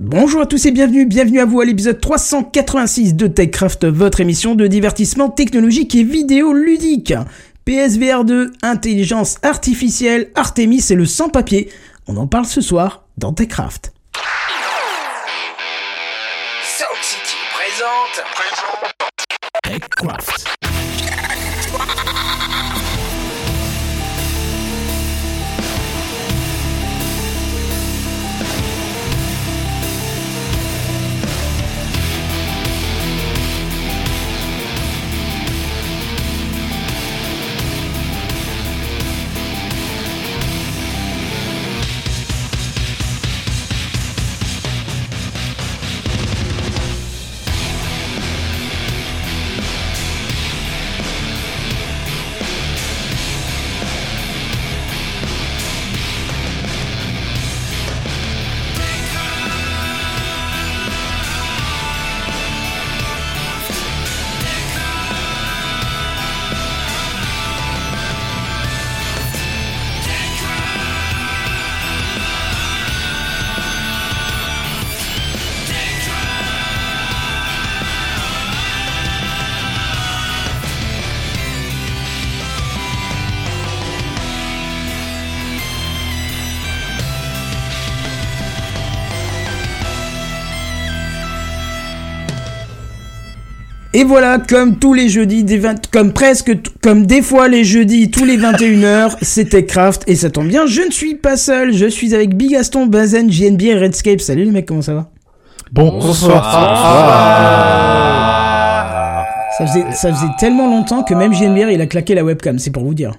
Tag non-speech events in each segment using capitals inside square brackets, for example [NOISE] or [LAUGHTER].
Bonjour à tous et bienvenue, bienvenue à vous à l'épisode 386 de TechCraft, votre émission de divertissement technologique et vidéo ludique. PSVR 2, intelligence artificielle, Artemis et le sans-papier. On en parle ce soir dans TechCraft. Sound City présente. TechCraft. Et voilà, comme tous les jeudis, des 20 comme presque, comme des fois les jeudis, tous les 21h, c'est TechCraft. Et ça tombe bien, je ne suis pas seul, je suis avec Bigaston, Bazen, JNB et Redscape. Salut les mecs, comment ça va? Bonsoir. ça faisait, ça faisait tellement longtemps que même JNB il a claqué la webcam, c'est pour vous dire.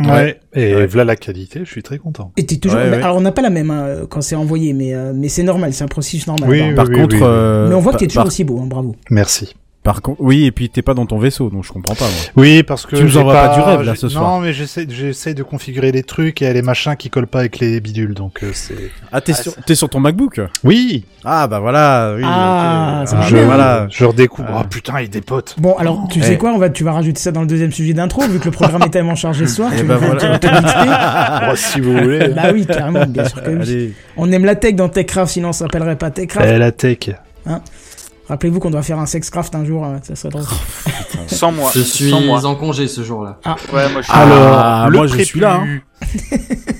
Ouais. Et Ouais. voilà la qualité, je suis très content. Et t'es toujours, Ouais, ouais. alors on n'a pas la même hein, quand c'est envoyé, mais, euh, mais c'est normal, c'est un processus normal. Oui. Par oui, contre, oui, oui. euh, mais on voit que t'es toujours par, aussi beau, hein, bravo. Merci. Par contre, oui, et puis t'es pas dans ton vaisseau, donc je comprends pas. Moi. Oui, parce que Tu nous envoies pas du rêve, là, ce soir. Non, mais j'essaie, j'essaie de configurer les trucs et les machins qui collent pas avec les bidules, donc euh, c'est. Ah, t'es sur, t'es sur ton MacBook? Oui. Ah, bah voilà. Oui, Ah, ok. ça marche je, bien. voilà. Je redécouvre. Ah. Oh putain, il dépote. Bon, alors, tu Eh. sais quoi, on va, tu vas rajouter ça dans le deuxième sujet d'intro, vu que le programme est tellement chargé ce soir. Eh tu vas- voilà. tu vas te mixer. [LAUGHS] Oh, si vous voulez. Bah oui, carrément, bien sûr que oui. Allez. On aime la tech dans TechCraft, sinon on s'appellerait pas TechCraft. Eh, la tech. Rappelez-vous qu'on doit faire un sexcraft un jour, euh, ça serait drôle. [LAUGHS] Sans moi. Je suis Sans moi. en congé ce jour-là. Ouais, moi je suis. Ah, moi, je suis là, prépu. [LAUGHS]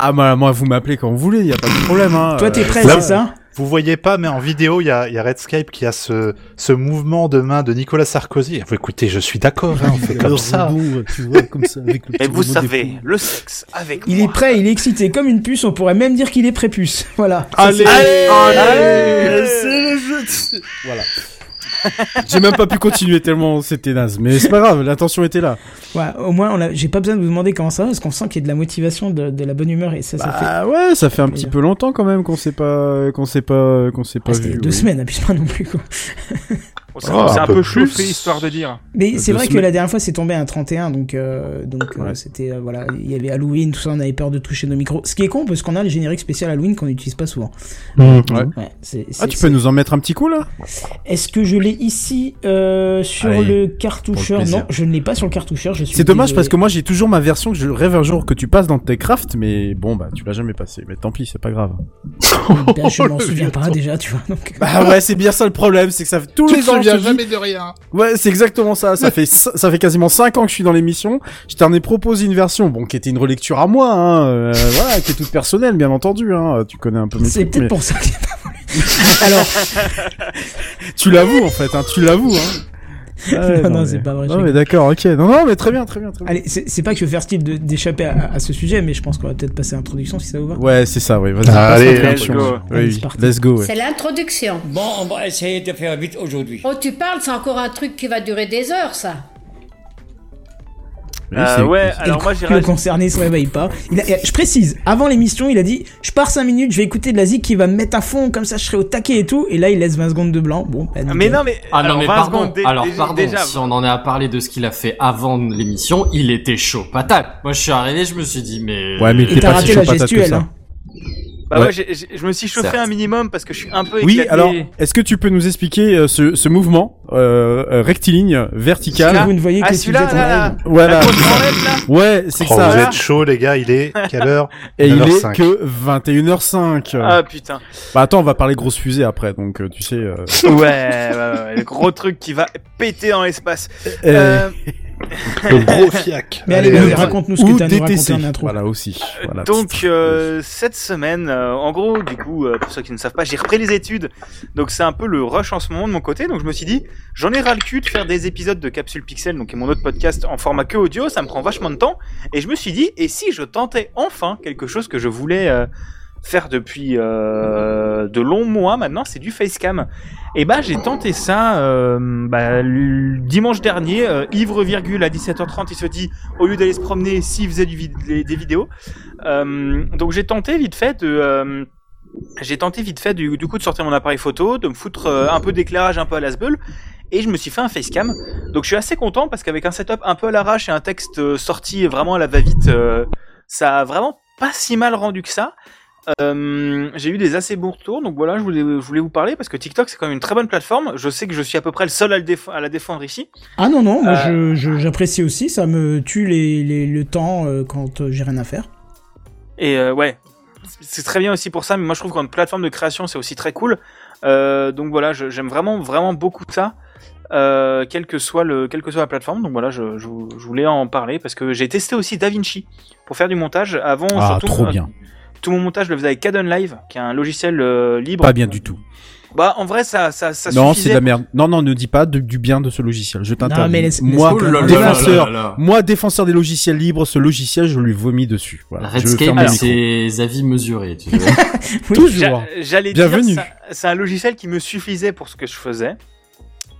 Ah, moi, moi, vous m'appelez quand vous voulez, y a pas de problème. Hein. Toi, t'es Euh, prêt, c'est ça Vous voyez pas, mais en vidéo, il y a, il y a Redscape qui a ce, ce mouvement de main de Nicolas Sarkozy. Vous écoutez, je suis d'accord, hein, on fait comme ça. tu vois, comme ça, avec le [LAUGHS] Et vous savez, le sexe avec Il moi. est prêt, il est excité, comme une puce, on pourrait même dire qu'il est prépuce. [LAUGHS] Voilà. Allez, Allez c'est le jeu. Voilà. [LAUGHS] J'ai même pas pu continuer tellement c'était naze, mais c'est pas grave, l'intention était là. Ouais, au moins, on a... j'ai pas besoin de vous demander comment ça va, parce qu'on sent qu'il y a de la motivation, de, de la bonne humeur, et ça, ça fait... Bah ouais, ça fait un petit peu longtemps quand même qu'on s'est pas, qu'on s'est pas, qu'on s'est Ah, pas C'était il y a vu. deux oui. semaine, abuse pas non plus, quoi. [LAUGHS] Oh, on s'est un un peu peu plus. chauffé, histoire de dire. Mais c'est vrai que la dernière fois, c'est tombé un 31, donc, euh, donc euh, c'était, euh, voilà, il y avait Halloween, tout ça, on avait peur de toucher nos micros. Ce qui est con, parce qu'on a le générique spécial Halloween qu'on n'utilise pas souvent. Ouais. Ouais, c'est, Ah, c'est- tu peux nous en mettre un petit coup là? Est-ce que je l'ai ici euh, sur Allez, le cartoucheur? Le. Non, je ne l'ai pas sur le cartoucheur. Je suis C'est dommage parce que moi j'ai toujours ma version que je rêve un jour que tu passes dans Techcraft, mais bon bah tu l'as jamais passé. Mais tant pis, c'est pas grave. Ben, je [LAUGHS] m'en Le souviens pas déjà, tu vois. Donc... Bah ouais, c'est bien ça le problème, c'est que ça fait tous les ans. Dis- jamais de rien. Ouais, c'est exactement ça. Ça fait ça fait quasiment 5 ans que je suis dans l'émission. Je t'en ai proposé une version, bon, qui était une relecture à moi, hein, euh, [LAUGHS] voilà, qui est toute personnelle, bien entendu. Hein. Tu connais un peu mes C'est peut-être mais pour ça que j'ai pas voulu. [LAUGHS] Alors, tu l'avoues en fait, hein, tu l'avoues. Hein. Ouais, [LAUGHS] non, non, mais- c'est pas vrai. Non mais d'accord, ok. Non non, mais très bien, très bien, très bien. Allez, c'est pas que je veux faire style de- d'échapper à, à ce sujet, mais je pense qu'on va peut-être passer à l'introduction si ça vous va. Ouais, c'est ça, oui. Vas-y. Ah, allez, let's go. Oui. Let's go. ouais. C'est l'introduction. Bon, on va essayer de faire vite aujourd'hui. Oh, tu parles, c'est encore un truc qui va durer des heures, ça. Euh, ouais, Et alors le moi j'ai le concerné se réveille pas. Il a- je précise, avant l'émission, il a dit Je pars 5 minutes, je vais écouter de la zik qui va me mettre à fond, comme ça je serai au taquet et tout. Et là, il laisse 20 secondes de blanc. Bon, bah, Ah. Mais non, mais. Ah alors, non mais 20 pardon, alors pardon, déjà, si on en est à parler de ce qu'il a fait avant l'émission, il était chaud patate. Moi je suis arrivé, je me suis dit mais... Ouais, mais t'es pas si chaud la patate que gestuelle. ça. Hein. Bah Ouais. ouais, j'ai- j'ai- je me suis chauffé un minimum parce que je suis un peu Oui, éclaté. alors, est-ce que tu peux nous expliquer euh, ce, ce mouvement euh, euh, rectiligne, vertical? Vous ne voyez Ah, que celui-là, là, là. Voilà. Là Ouais, c'est Oh, ça. vous êtes chaud, les gars, il est quelle heure? [LAUGHS] Et il est 9h05. que 21h05. Ah putain. Bah attends, on va parler grosse fusée après, donc euh, tu sais. euh, [LAUGHS] Ouais, ouais, ouais, le gros truc qui va péter dans l'espace. euh, Euh, Le gros fiac. Mais allez, raconte-nous ce que t'as nous en intro. Voilà aussi. Voilà, Donc euh, cette semaine, euh, en gros, du coup, euh, pour ceux qui ne savent pas, j'ai repris les études. Donc c'est un peu le rush en ce moment de mon côté. Donc je me suis dit, j'en ai ras le cul de faire des épisodes de Capsule Pixel, donc qui est mon autre podcast en format que audio, ça me prend vachement de temps. Et je me suis dit, et si je tentais enfin quelque chose que je voulais euh, faire depuis euh, de longs mois maintenant, c'est du facecam. Et bah j'ai tenté ça euh, bah, le dimanche dernier, euh, ivre virgule à 17h30, il se dit au lieu d'aller se promener, s'il faisait des vidéos. Euh, donc j'ai tenté vite fait de euh, j'ai tenté vite fait du, coup de sortir mon appareil photo, de me foutre euh, un peu d'éclairage un peu à la sbeul et je me suis fait un facecam. Donc je suis assez content parce qu'avec un setup un peu à l'arrache et un texte sorti vraiment à la va-vite, ça a vraiment pas si mal rendu que ça. Euh, j'ai eu des assez bons retours, donc voilà, je voulais, je voulais vous parler parce que TikTok c'est quand même une très bonne plateforme. Je sais que je suis à peu près le seul à, le déf- à la défendre ici. Ah non, non, moi Euh. j'apprécie aussi, ça me tue les, les- le temps euh, quand j'ai rien à faire. Et euh, ouais, c'est très bien aussi pour ça, mais moi je trouve qu'en plateforme de création c'est aussi très cool. Euh, donc voilà, j'aime vraiment vraiment beaucoup ça, euh, quelle que soit le quelle que soit la plateforme. Donc voilà, je, je, vous- je voulais en parler parce que j'ai testé aussi DaVinci pour faire du montage. Avant, Ah, surtout, trop euh, bien. Tout mon montage je le faisais avec Caden Live, qui est un logiciel euh, libre. Pas bien du tout. Bah en vrai ça ça, ça non, c'est de la merde. Non, non, ne dis pas de- du bien de ce logiciel. Je t'interdis. Moi, Oh défenseur, là là là. moi, défenseur des logiciels libres, ce logiciel, je lui vomis dessus. Voilà. Redscape a ses avis mesurés, tu [LAUGHS] vois. Toujours. J'a- J'allais dire, c'est un logiciel qui me suffisait pour ce que je faisais,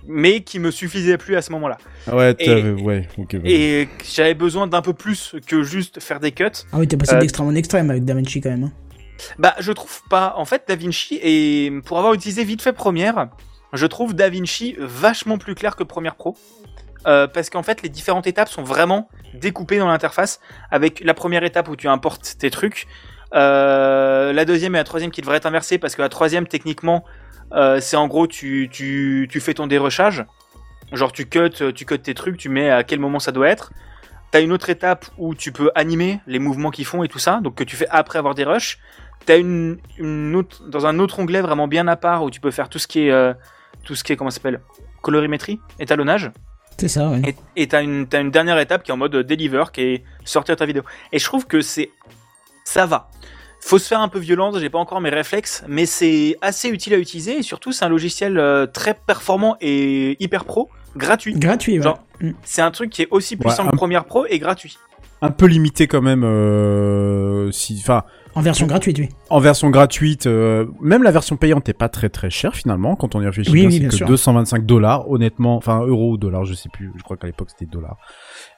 mais qui me suffisait plus à ce moment-là. Ouais, Et- ouais, ok. vas-y. Et j'avais besoin d'un peu plus que juste faire des cuts. Ah oui, t'es passé Euh, d'extrême en extrême avec DaVinci quand même. hein. Bah, je trouve pas. En fait, DaVinci, et pour avoir utilisé vite fait Premiere, je trouve DaVinci vachement plus clair que Premiere Pro. Euh, parce qu'en fait, les différentes étapes sont vraiment découpées dans l'interface, avec la première étape où tu importes tes trucs, euh, la deuxième et la troisième qui devraient être inversées, parce que la troisième, techniquement, euh, c'est en gros, tu, tu, tu fais ton dérushage. Genre, tu cut, tu cut tes trucs, tu mets à quel moment ça doit être. T'as une autre étape où tu peux animer les mouvements qu'ils font et tout ça, donc que tu fais après avoir des rushs. T'as une, une autre, dans un autre onglet vraiment bien à part où tu peux faire tout ce qui est, euh, tout ce qui est, comment s'appelle, colorimétrie, étalonnage. C'est ça, ouais. Et- t'as une, t'as une dernière étape qui est en mode deliver, qui est sortir ta vidéo. Et je trouve que c'est, ça va. Faut se faire un peu violence, j'ai pas encore mes réflexes, mais c'est assez utile à utiliser et surtout c'est un logiciel euh, très performant et hyper pro, gratuit. Gratuit, ouais. Genre, Mm. C'est un truc qui est aussi puissant Ouais, que Premiere Pro et gratuit. Un peu limité quand même. Euh, si, enfin, En version gratuite, oui. en version gratuite, euh, même la version payante est pas très très chère finalement quand on y réfléchit. Oui, bien, oui, c'est bien que sûr. 225 dollars, honnêtement, enfin euros ou dollars, je sais plus. Je crois qu'à l'époque c'était dollars.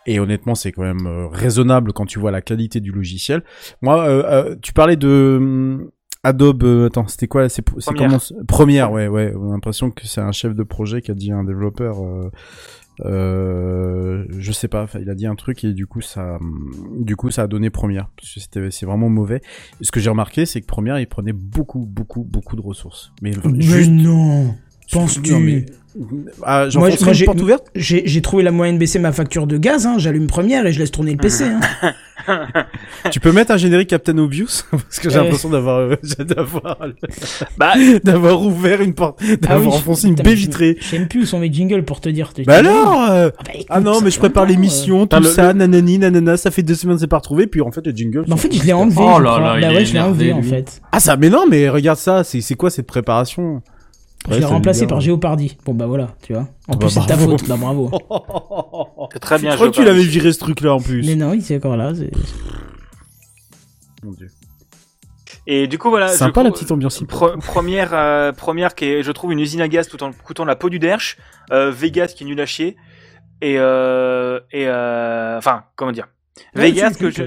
Et honnêtement, c'est quand même euh, raisonnable quand tu vois la qualité du logiciel. Moi, euh, euh, tu parlais de hum, Adobe. euh, attends, c'était quoi C'est c'est Première. comment c'est- Première, ouais, ouais. On a l'impression que c'est un chef de projet qui a dit à un développeur. Euh, euh, je sais pas, il a dit un truc et du coup ça, du coup ça a donné première parce que c'était, c'est vraiment mauvais. Et ce que j'ai remarqué, c'est que première, il prenait beaucoup, beaucoup, beaucoup de ressources. Mais Mais juste, non Penses-tu Non, mais- ah, Moi, moi, une j'ai- porte ouverte? J'ai j'ai trouvé la moyenne baisser ma facture de gaz, hein. j'allume première et je laisse tourner le PC. Hein. [LAUGHS] Tu peux mettre un générique Captain Obvious? [LAUGHS] Parce que j'ai Euh. l'impression d'avoir, euh, [LAUGHS] d'avoir, Bah, d'avoir ouvert une porte, d'avoir Ah oui, enfoncé une baie vitrée. Je sais même plus où sont mes jingles pour te dire. Bah alors euh, Ah, bah, écoute, Ah non, ça mais je prépare l'émission, euh. tout Ah, le- ça, nanani, nanana, ça fait deux semaines c'est pas retrouvé, puis en fait le jingle. Bah, en fait, je l'ai enlevé. Oh je là là, il ouais, est je l'ai enlevé en fait. Ah ça, mais non, mais regarde ça, c'est c'est quoi cette préparation? Je l'ai remplacé par Géopardy. Bon bah voilà, tu vois. En bah, plus, c'est de ta faute. Bah bravo. [LAUGHS] c'est très bien. Je crois que tu l'avais viré ce truc-là en plus. Mais non, il est encore là. c'est- Mon Dieu. Et du coup, voilà. je Sympa la petite ambiance. Première, euh, première qui est, je trouve, une usine à gaz tout en coûtant la peau du derche. Euh, Vegas qui est nul à chier. Et, euh, et euh, enfin, comment dire Ouais, Vegas que je.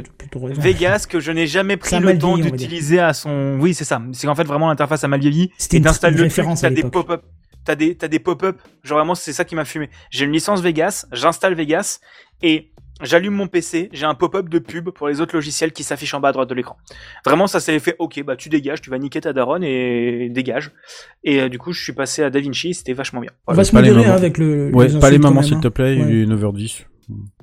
Vegas que je n'ai jamais pris le temps d'utiliser à son. Oui, c'est ça. C'est qu'en fait vraiment l'interface a mal vieilli. C'était Et une, le truc, t'as des pop-up. T'as des, t'as des pop-up. Genre vraiment, c'est ça qui m'a fumé. J'ai une licence Vegas, j'installe Vegas et j'allume mon PC, j'ai un pop-up de pub pour les autres logiciels qui s'affichent en bas à droite de l'écran. Vraiment, ça s'est fait, ok, bah tu dégages, tu vas niquer ta daronne et dégage. Et euh, du coup, je suis passé à DaVinci, c'était vachement bien. On va se pas les modérer hein, avec le. Ouais, pas les mamans s'il te plaît, Ouais. il est 9h10.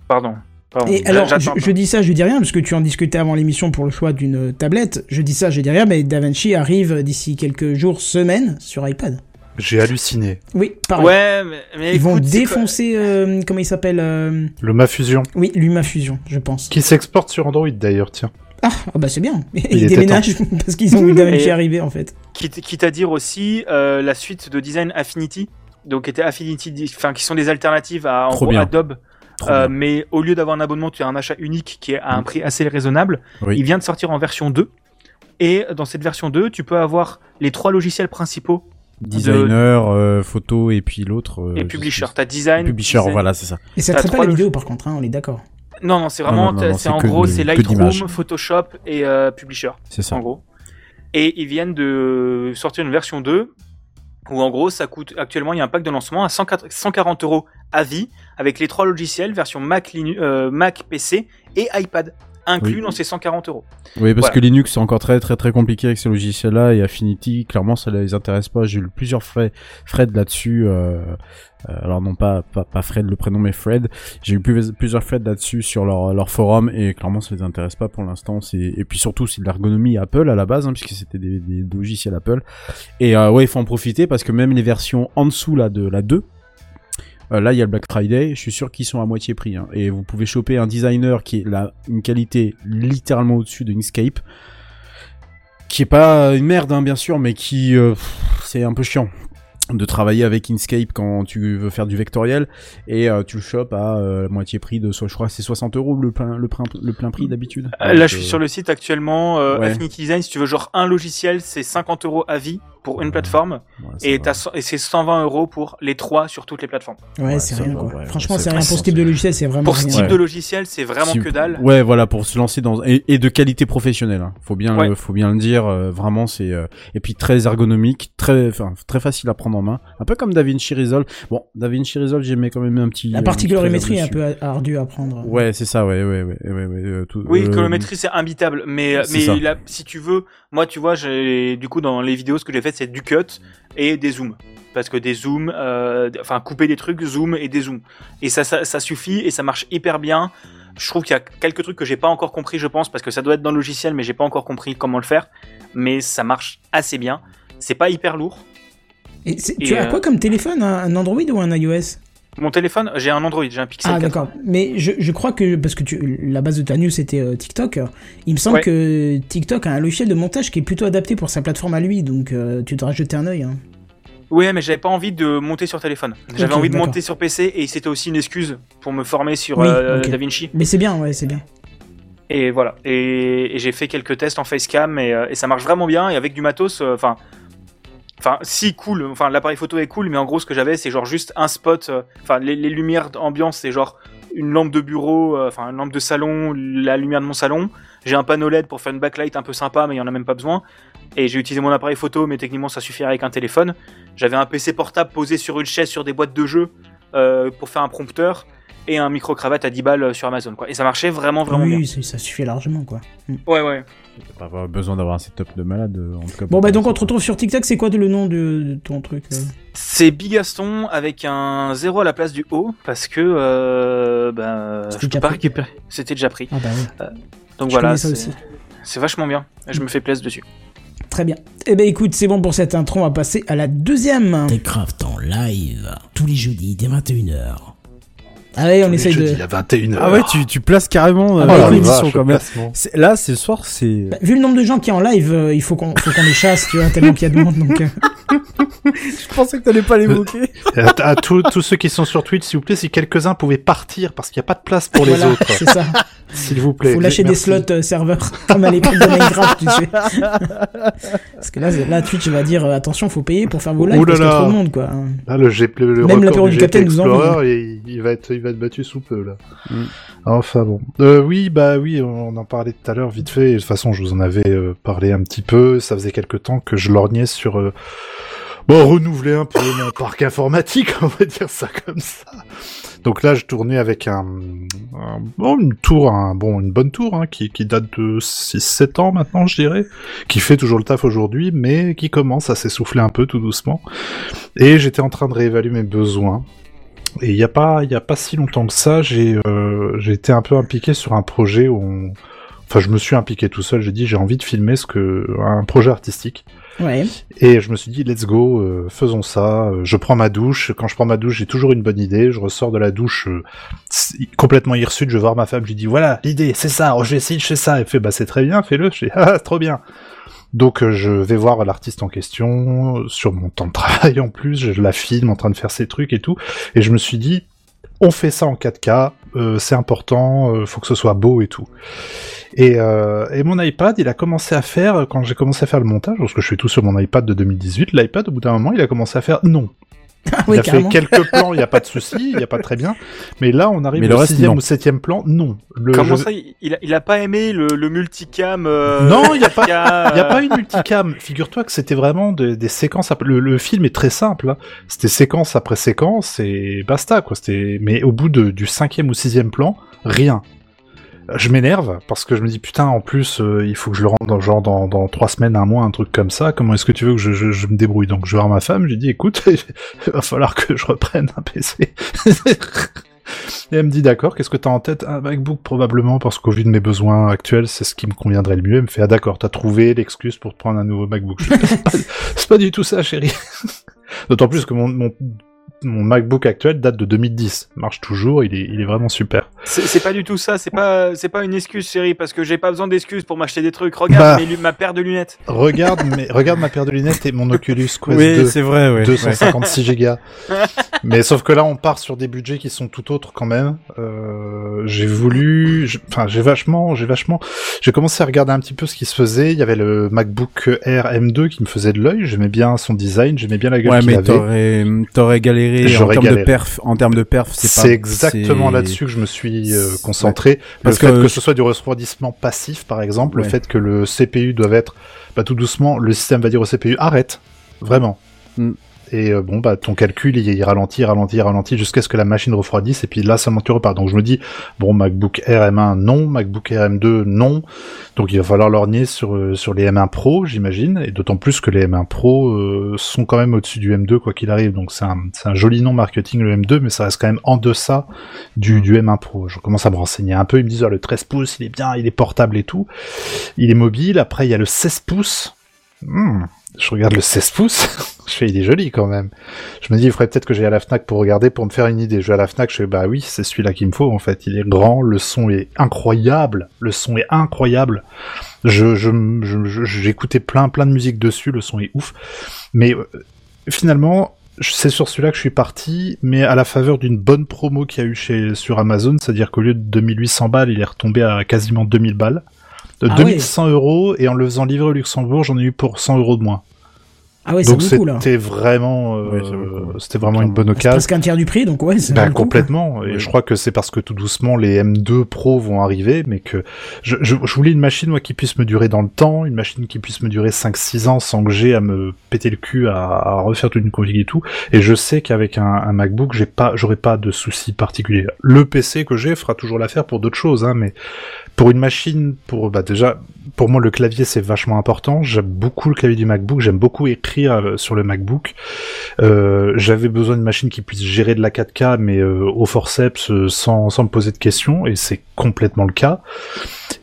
Pardon. Pardon. Et alors, je, dis ça, je dis rien, parce que tu en discutais avant l'émission pour le choix d'une tablette. Je dis ça, je dis rien, mais DaVinci arrive d'ici quelques jours, semaines, sur iPad. J'ai halluciné. Oui, pareil. Ouais, mais, mais Ils vont écoute, défoncer, euh, comment il s'appelle euh, Le MaFusion. Oui, LumaFusion, je pense. Qui s'exporte sur Android d'ailleurs, tiens. Ah, ah bah c'est bien. [LAUGHS] Il Ils déménagent [LAUGHS] parce qu'ils ont vu DaVinci arriver en fait. Quitte, quitte à dire aussi euh, la suite de design Affinity, donc qui était Affinity, enfin qui sont des alternatives à en gros. Adobe. Euh, mais au lieu d'avoir un abonnement, tu as un achat unique qui est à un prix assez raisonnable. Oui. Il vient de sortir en version 2. Et dans cette version 2, tu peux avoir les trois logiciels principaux Designer, euh, photo et puis l'autre. euh, et publisher. T'as design. Publisher, design- voilà, c'est ça. Et ça T'as traite pas trois la log- vidéo par contre, hein, on est d'accord. Non, non, c'est vraiment, c'est en que gros, c'est Lightroom. Photoshop et euh, Publisher, C'est ça. en gros. Et ils viennent de sortir une version 2 où en gros, ça coûte actuellement, il y a un pack de lancement à 104 140 euros à vie avec les trois logiciels, version Mac, Linu- euh, Mac, PC et iPad inclus Oui. dans ces 140 euros. Oui, parce Voilà. que Linux c'est encore très très très compliqué avec ces logiciels-là et Affinity, clairement, ça les intéresse pas. J'ai eu plusieurs frais, Fred là-dessus. Euh, euh, alors non pas, pas pas Fred le prénom, mais Fred. J'ai eu plus- plusieurs Fred là-dessus sur leur leur forum et clairement ça les intéresse pas pour l'instant. Et puis surtout c'est de l'ergonomie Apple à la base, hein, puisque c'était des, des logiciels Apple. Et euh, ouais, il faut en profiter parce que même les versions en dessous là de la 2 euh, là, il y a le Black Friday. Je suis sûr qu'ils sont à moitié prix. hein. Et vous pouvez choper un designer qui est là une qualité littéralement au-dessus de Inkscape, qui est pas une merde, hein, bien sûr, mais qui euh, c'est un peu chiant de travailler avec Inkscape quand tu veux faire du vectoriel et euh, tu le chopes à euh, moitié prix de, je crois, que c'est 60 euros le plein, le plein, le plein prix d'habitude. Euh, Donc, Là, je suis euh, sur le site actuellement. euh, ouais. Affinity Design, si tu veux genre un logiciel, c'est 50 euros à vie pour une plateforme ouais, et, t'as cent- et c'est 120 euros pour les trois sur toutes les plateformes. Ouais, Ouais, c'est rien va, quoi. ouais, Franchement, c'est c'est rien pour ce type de logiciel, c'est vraiment Pour ce type de logiciel, c'est vraiment Si- que dalle. Ouais, voilà, pour se lancer dans et, et de qualité professionnelle. hein. Faut bien, le- faut bien le dire. euh, vraiment, c'est euh, et puis très ergonomique, très, enfin, très facile à prendre en main. Un peu comme DaVinci Resolve. Bon, DaVinci Resolve, j'ai mis quand même un petit. La petit colorimétrie est un peu ardue à prendre. Ouais, c'est ça. Ouais, ouais, ouais, ouais, ouais, euh, tout- Oui, euh, colorimétrie c'est imbitable, mais mais si tu veux, moi tu vois, j'ai du coup dans les vidéos ce que j'ai fait c'est du cut et des zooms parce que des zooms, euh, enfin couper des trucs, zoom et des zooms et ça, ça ça suffit et ça marche hyper bien. Je trouve qu'il y a quelques trucs que j'ai pas encore compris, je pense, parce que ça doit être dans le logiciel, mais j'ai pas encore compris comment le faire. Mais ça marche assez bien. C'est pas hyper lourd. Et tu as euh, quoi comme téléphone un Android ou un iOS? Mon téléphone, j'ai un Android, j'ai un Pixel Ah 4. d'accord, mais je, je crois que, parce que tu, la base de ta news c'était euh, TikTok, il me semble Ouais. que TikTok a un logiciel de montage qui est plutôt adapté pour sa plateforme à lui, donc euh, tu devras jeter un œil. Hein. Ouais, mais j'avais pas envie de monter sur téléphone. J'avais envie de monter sur PC et c'était aussi une excuse pour me former sur Oui, euh. DaVinci. Mais c'est bien, ouais, c'est bien. Et voilà. Et, et j'ai fait quelques tests en facecam et, et ça marche vraiment bien. Et avec du matos, euh, enfin, si cool. Enfin, l'appareil photo est cool, mais en gros, ce que j'avais, c'est genre juste un spot. euh, Enfin, les, les lumières d'ambiance, c'est genre une lampe de bureau, euh, enfin une lampe de salon, la lumière de mon salon. J'ai un panneau LED pour faire une backlight un peu sympa, mais il y en a même pas besoin. Et j'ai utilisé mon appareil photo, mais techniquement ça suffirait avec un téléphone. J'avais un PC portable posé sur une chaise sur des boîtes de jeux euh, pour faire un prompteur et un micro cravate à 10 balles sur Amazon quoi. Et ça marchait vraiment vraiment bien. oui, ça, ça suffit largement, quoi. Ouais ouais. Pas avoir besoin d'avoir un setup de malade. euh, En tout cas, Bon, bah donc on te retrouve sur TikTok, c'est quoi le nom de, de ton truc euh C'est Bigaston avec un 0 à la place du O parce que euh, ben, C'était je peux déjà pas pris. récupérer. C'était déjà pris. Ah bah oui, Donc je voilà, c'est vachement bien. Je me fais plaisir dessus. Très bien. Eh ben écoute, c'est bon pour cette intro, on va passer à la deuxième. Techcraft en live, tous les jeudis dès 21h. Allez, on Les essaye de... à 21h. Ah ouais, tu, tu places carrément euh, Ah la l'émission vache, quand le même. Là, ce soir, c'est. Bah, vu le nombre de gens qui est en live, euh, il faut qu'on faut qu'on les chasse, tu vois, tellement qu'il y a de monde. Donc, euh, [LAUGHS] Je pensais que t'allais pas l'évoquer. Et à, à tous, tous ceux qui sont sur Twitch, s'il vous plaît, si quelques-uns pouvaient partir parce qu'il n'y a pas de place pour les voilà, autres, c'est ça. s'il vous plaît. Faut lâcher des slots euh, serveurs, [LAUGHS] comme à l'époque de Minecraft, tu sais. Parce que là, là Twitch va dire euh, attention, faut payer pour faire vos lives Ouh là parce qu'il y a là. trop de monde, quoi. Là, le, G, le, Même l'apéro du Capitaine nous Explorer, il, il va être, il va être battu sous peu, là. Mm. Enfin bon. Euh, oui, bah oui, on en parlait tout à l'heure vite fait. De toute façon, je vous en avais euh, parlé un petit peu. Ça faisait quelque temps que je lorgnais sur... euh, Bon, renouveler un peu mon parc informatique, [LAUGHS] on va dire ça comme ça. Donc là, je tournais avec un, un- bon, une tour, un, bon, une bonne tour, hein, qui, qui date de 6-7 ans maintenant, je dirais, qui fait toujours le taf aujourd'hui, mais qui commence à s'essouffler un peu tout doucement. Et j'étais en train de réévaluer mes besoins. Et il y a pas, il y a pas si longtemps que ça, j'ai, euh, j'ai été un peu impliqué sur un projet où on... Enfin, je me suis impliqué tout seul. J'ai dit, j'ai envie de filmer ce que un projet artistique. Ouais. Et je me suis dit, let's go, euh, faisons ça. Euh, Je prends ma douche. Quand je prends ma douche, j'ai toujours une bonne idée. Je ressors de la douche euh, complètement hirsute. Je vais voir ma femme. Je lui dis, voilà, l'idée, c'est ça. Oh, je vais essayer, fais ça. Elle fait, bah, c'est très bien, fais-le. Je dis, [LAUGHS] ah, trop bien. Donc, euh, je vais voir l'artiste en question sur mon temps de travail en plus. Je la filme en train de faire ses trucs et tout. Et je me suis dit, on fait ça en 4K. euh, c'est important. euh, faut que ce soit beau et tout. Et, euh, et mon iPad, il a commencé à faire, quand j'ai commencé à faire le montage, parce que je fais tout sur mon iPad de 2018, l'iPad, au bout d'un moment, il a commencé à faire non. [LAUGHS] Oui, il a fait quelques [LAUGHS] plans, il n'y a pas de souci, il n'y a pas très bien. Mais là, on arrive Mais le au sixième non. ou septième plan, non. Le, Comment je- ça, il, a, il a pas aimé le, le multicam euh, Non, il y a pas- 4K, Il n'y a euh, pas une multicam. Figure-toi que c'était vraiment des, des séquences. le film est très simple. hein. C'était séquence après séquence et basta quoi. C'était. Mais au bout de- du cinquième ou sixième plan, rien. Je m'énerve parce que je me dis putain en plus euh, il faut que je le rende dans, genre dans, dans trois semaines un mois un truc comme ça. Comment est-ce que tu veux que je, je, je me débrouille? Donc je vais voir ma femme j'ai dit écoute [LAUGHS] il va falloir que je reprenne un PC [LAUGHS] et elle me dit d'accord qu'est-ce que t'as en tête? Un MacBook probablement parce qu'au vu de mes besoins actuels c'est ce qui me conviendrait le mieux. Elle me fait ah d'accord t'as trouvé l'excuse pour te prendre un nouveau MacBook. Je [LAUGHS] c'est pas, pas du tout ça chérie. D'autant plus que mon, mon mon MacBook actuel date de 2010 marche toujours il est il est vraiment super C'est pas du tout ça, c'est pas, c'est pas une excuse, chérie, parce que j'ai pas besoin d'excuses pour m'acheter des trucs. Regarde Bah. mes ma paire de lunettes. Regarde, mes, [LAUGHS] regarde ma paire de lunettes et mon Oculus Quest Oui, 2. c'est vrai, ouais. 256 gigas. [LAUGHS] Mais sauf que là, on part sur des budgets qui sont tout autres quand même. Euh, j'ai voulu, enfin, j'ai vachement, j'ai vachement, j'ai commencé à regarder un petit peu ce qui se faisait. Il y avait le MacBook Air M2 qui me faisait de l'œil. J'aimais bien son design, j'aimais bien la gueule Ouais, qu'il mais avait. t'aurais, t'aurais galéré en termes de perf, en termes de perf, c'est pas. C'est exactement là-dessus que je me suis euh, concentré. Parce le fait que que, ce soit du refroidissement passif, par exemple, le fait que le CPU doit être, bah, tout doucement, le système va dire au CPU arrête, vraiment. Mm. Et euh, bon, bah ton calcul, il, ralentit, ralentit, ralentit jusqu'à ce que la machine refroidisse, et puis là, seulement tu repars. Donc je me dis, bon, MacBook Air M1, non, MacBook Air M2, non. Donc il va falloir lorgner sur euh, sur les M1 Pro, j'imagine, et d'autant plus que les M1 Pro euh, sont quand même au-dessus du M2 quoi qu'il arrive. Donc c'est un c'est un joli nom marketing le M2, mais ça reste quand même en deçà du, du M1 Pro. Je commence à me renseigner un peu. Ils me disent, ah, le 13 pouces, il est bien, il est portable et tout. Il est mobile. Après, il y a le 16 pouces. Hmm, Je regarde le 16 pouces. [LAUGHS] je fais, il est joli quand même. Je me dis, il faudrait peut-être que j'aille à la Fnac pour regarder, pour me faire une idée. Je vais à la Fnac, je fais, bah oui, c'est celui-là qu'il me faut, en fait. Il est grand, le son est incroyable. Le son est incroyable. Je, écouté plein, plein de musique dessus, le son est ouf. Mais, euh, finalement, c'est sur celui-là que je suis parti, mais à la faveur d'une bonne promo qu'il y a eu sur Amazon, c'est-à-dire qu'au lieu de 2800 balles, il est retombé à quasiment 2000 balles. De Ah 2100 euros, et en le faisant livrer au Luxembourg, j'en ai eu pour 100 euros de moins. Ah ouais, c'est Donc beaucoup là. c'était vraiment, euh, Ouais, c'était vraiment une bonne C'est occasion. presque un tiers du prix, donc ouais, c'est Bah, complètement. Et je crois que c'est parce que tout doucement les M2 Pro vont arriver, mais que je, je, je voulais une machine moi qui puisse me durer dans le temps, une machine qui puisse me durer 5-6 ans sans que j'ai à me péter le cul à, à refaire toute une config et tout. Et je sais qu'avec un, un MacBook, j'ai pas, j'aurai pas de soucis particuliers. Le PC que j'ai fera toujours l'affaire pour d'autres choses, hein, mais pour une machine, pour bah déjà, pour moi le clavier c'est vachement important. J'aime beaucoup le clavier du MacBook, j'aime beaucoup écrire euh, sur le MacBook. Euh, J'avais besoin d'une machine qui puisse gérer de la 4K, mais euh, au forceps sans, me poser de questions, et c'est complètement le cas.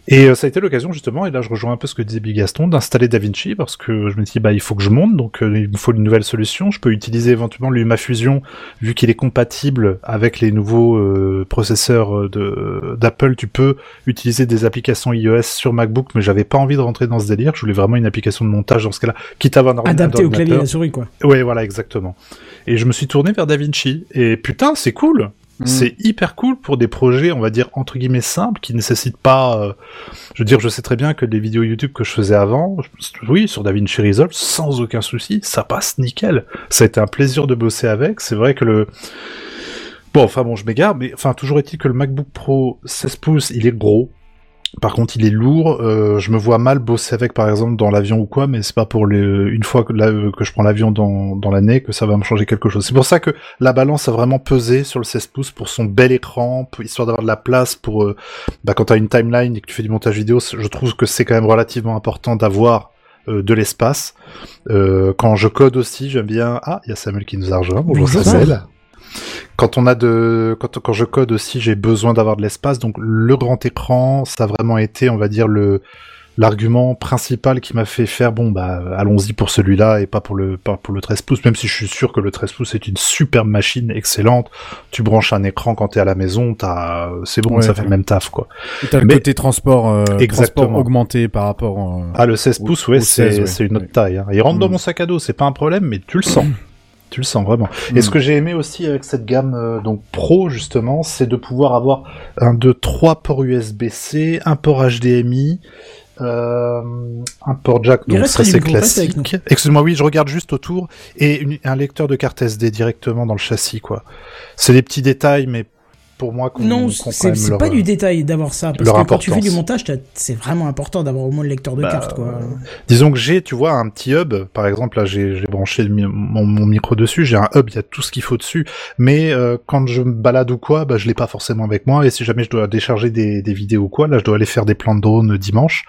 Et ça a été l'occasion justement, et là je rejoins un peu ce que disait Big Gaston, d'installer DaVinci parce que je me dis bah il faut que je monte, donc il me faut une nouvelle solution. Je peux utiliser éventuellement LumaFusion vu qu'il est compatible avec les nouveaux processeurs d'Apple. Tu peux utiliser des applications iOS sur MacBook, mais j'avais pas envie de rentrer dans ce délire. Je voulais vraiment une application de montage dans ce cas-là, quitte à avoir un ordi- Adapté au clavier et ordinateur. la souris, quoi. Ouais, voilà, exactement. Et je me suis tourné vers DaVinci. Et putain, c'est cool. Mm. C'est hyper cool pour des projets, on va dire, entre guillemets, simples, qui nécessitent pas... euh, je veux dire, je sais très bien que les vidéos YouTube que je faisais avant, je- oui, sur DaVinci Resolve, sans aucun souci, ça passe nickel. Ça a été un plaisir de bosser avec. C'est vrai que le... Bon, enfin bon, je m'égare, mais enfin, toujours est-il que le MacBook Pro 16 pouces, il est gros. Par contre, il est lourd. euh, je me vois mal bosser avec, par exemple, dans l'avion ou quoi, mais c'est pas pour le, une fois que, là, euh, que je prends l'avion dans, dans l'année que ça va me changer quelque chose. C'est pour ça que la balance a vraiment pesé sur le 16 pouces pour son bel écran, pour- histoire d'avoir de la place pour, euh, bah, quand t'as une timeline et que tu fais du montage vidéo, je trouve que c'est quand même relativement important d'avoir euh, de l'espace. Euh, quand je code aussi, j'aime bien. Ah, il y a Samuel qui nous a rejoint. Bonjour Bonjour. Samuel. Quand on a de, quand, quand je code aussi, j'ai besoin d'avoir de l'espace. Donc le grand écran, ça a vraiment été, on va dire le l'argument principal qui m'a fait faire bon bah allons-y pour celui-là et pas pour le pas pour le 13 pouces. Même si je suis sûr que le 13 pouces est une superbe machine, excellente. Tu branches un écran quand t'es à la maison, t'as, c'est bon, Ouais, ça fait le même taf quoi. T'as le côté transport, euh, Exactement. transport augmenté par rapport. euh, Ah, le 16 Au- pouces, ouais, au c'est 16, ouais. c'est une autre Ouais. taille. hein. Il rentre dans Mm. mon sac à dos, c'est pas un problème, mais tu le sens. [CLEARS THROAT] tu le sens vraiment. Mm. Et ce que j'ai aimé aussi avec cette gamme euh, donc Pro justement, c'est de pouvoir avoir un de trois ports USB-C, un port HDMI, euh, un port jack, donc ça c'est classique. Excuse-moi, oui, je regarde juste autour et une- un lecteur de carte SD directement dans le châssis, quoi. C'est des petits détails, mais pour moi, qu'on Non, qu'on c'est leur- pas du détail d'avoir ça. Parce que quand tu fais du montage, c'est vraiment important d'avoir au moins le lecteur de Bah, carte, quoi. Disons que j'ai, tu vois, un petit hub. Par exemple, là, j'ai branché le mon, mon micro dessus. J'ai un hub, il y a tout ce qu'il faut dessus. Mais euh, quand je me balade ou quoi, bah, je l'ai pas forcément avec moi. Et si jamais je dois décharger des, des vidéos ou quoi, là, je dois aller faire des plans de drone dimanche.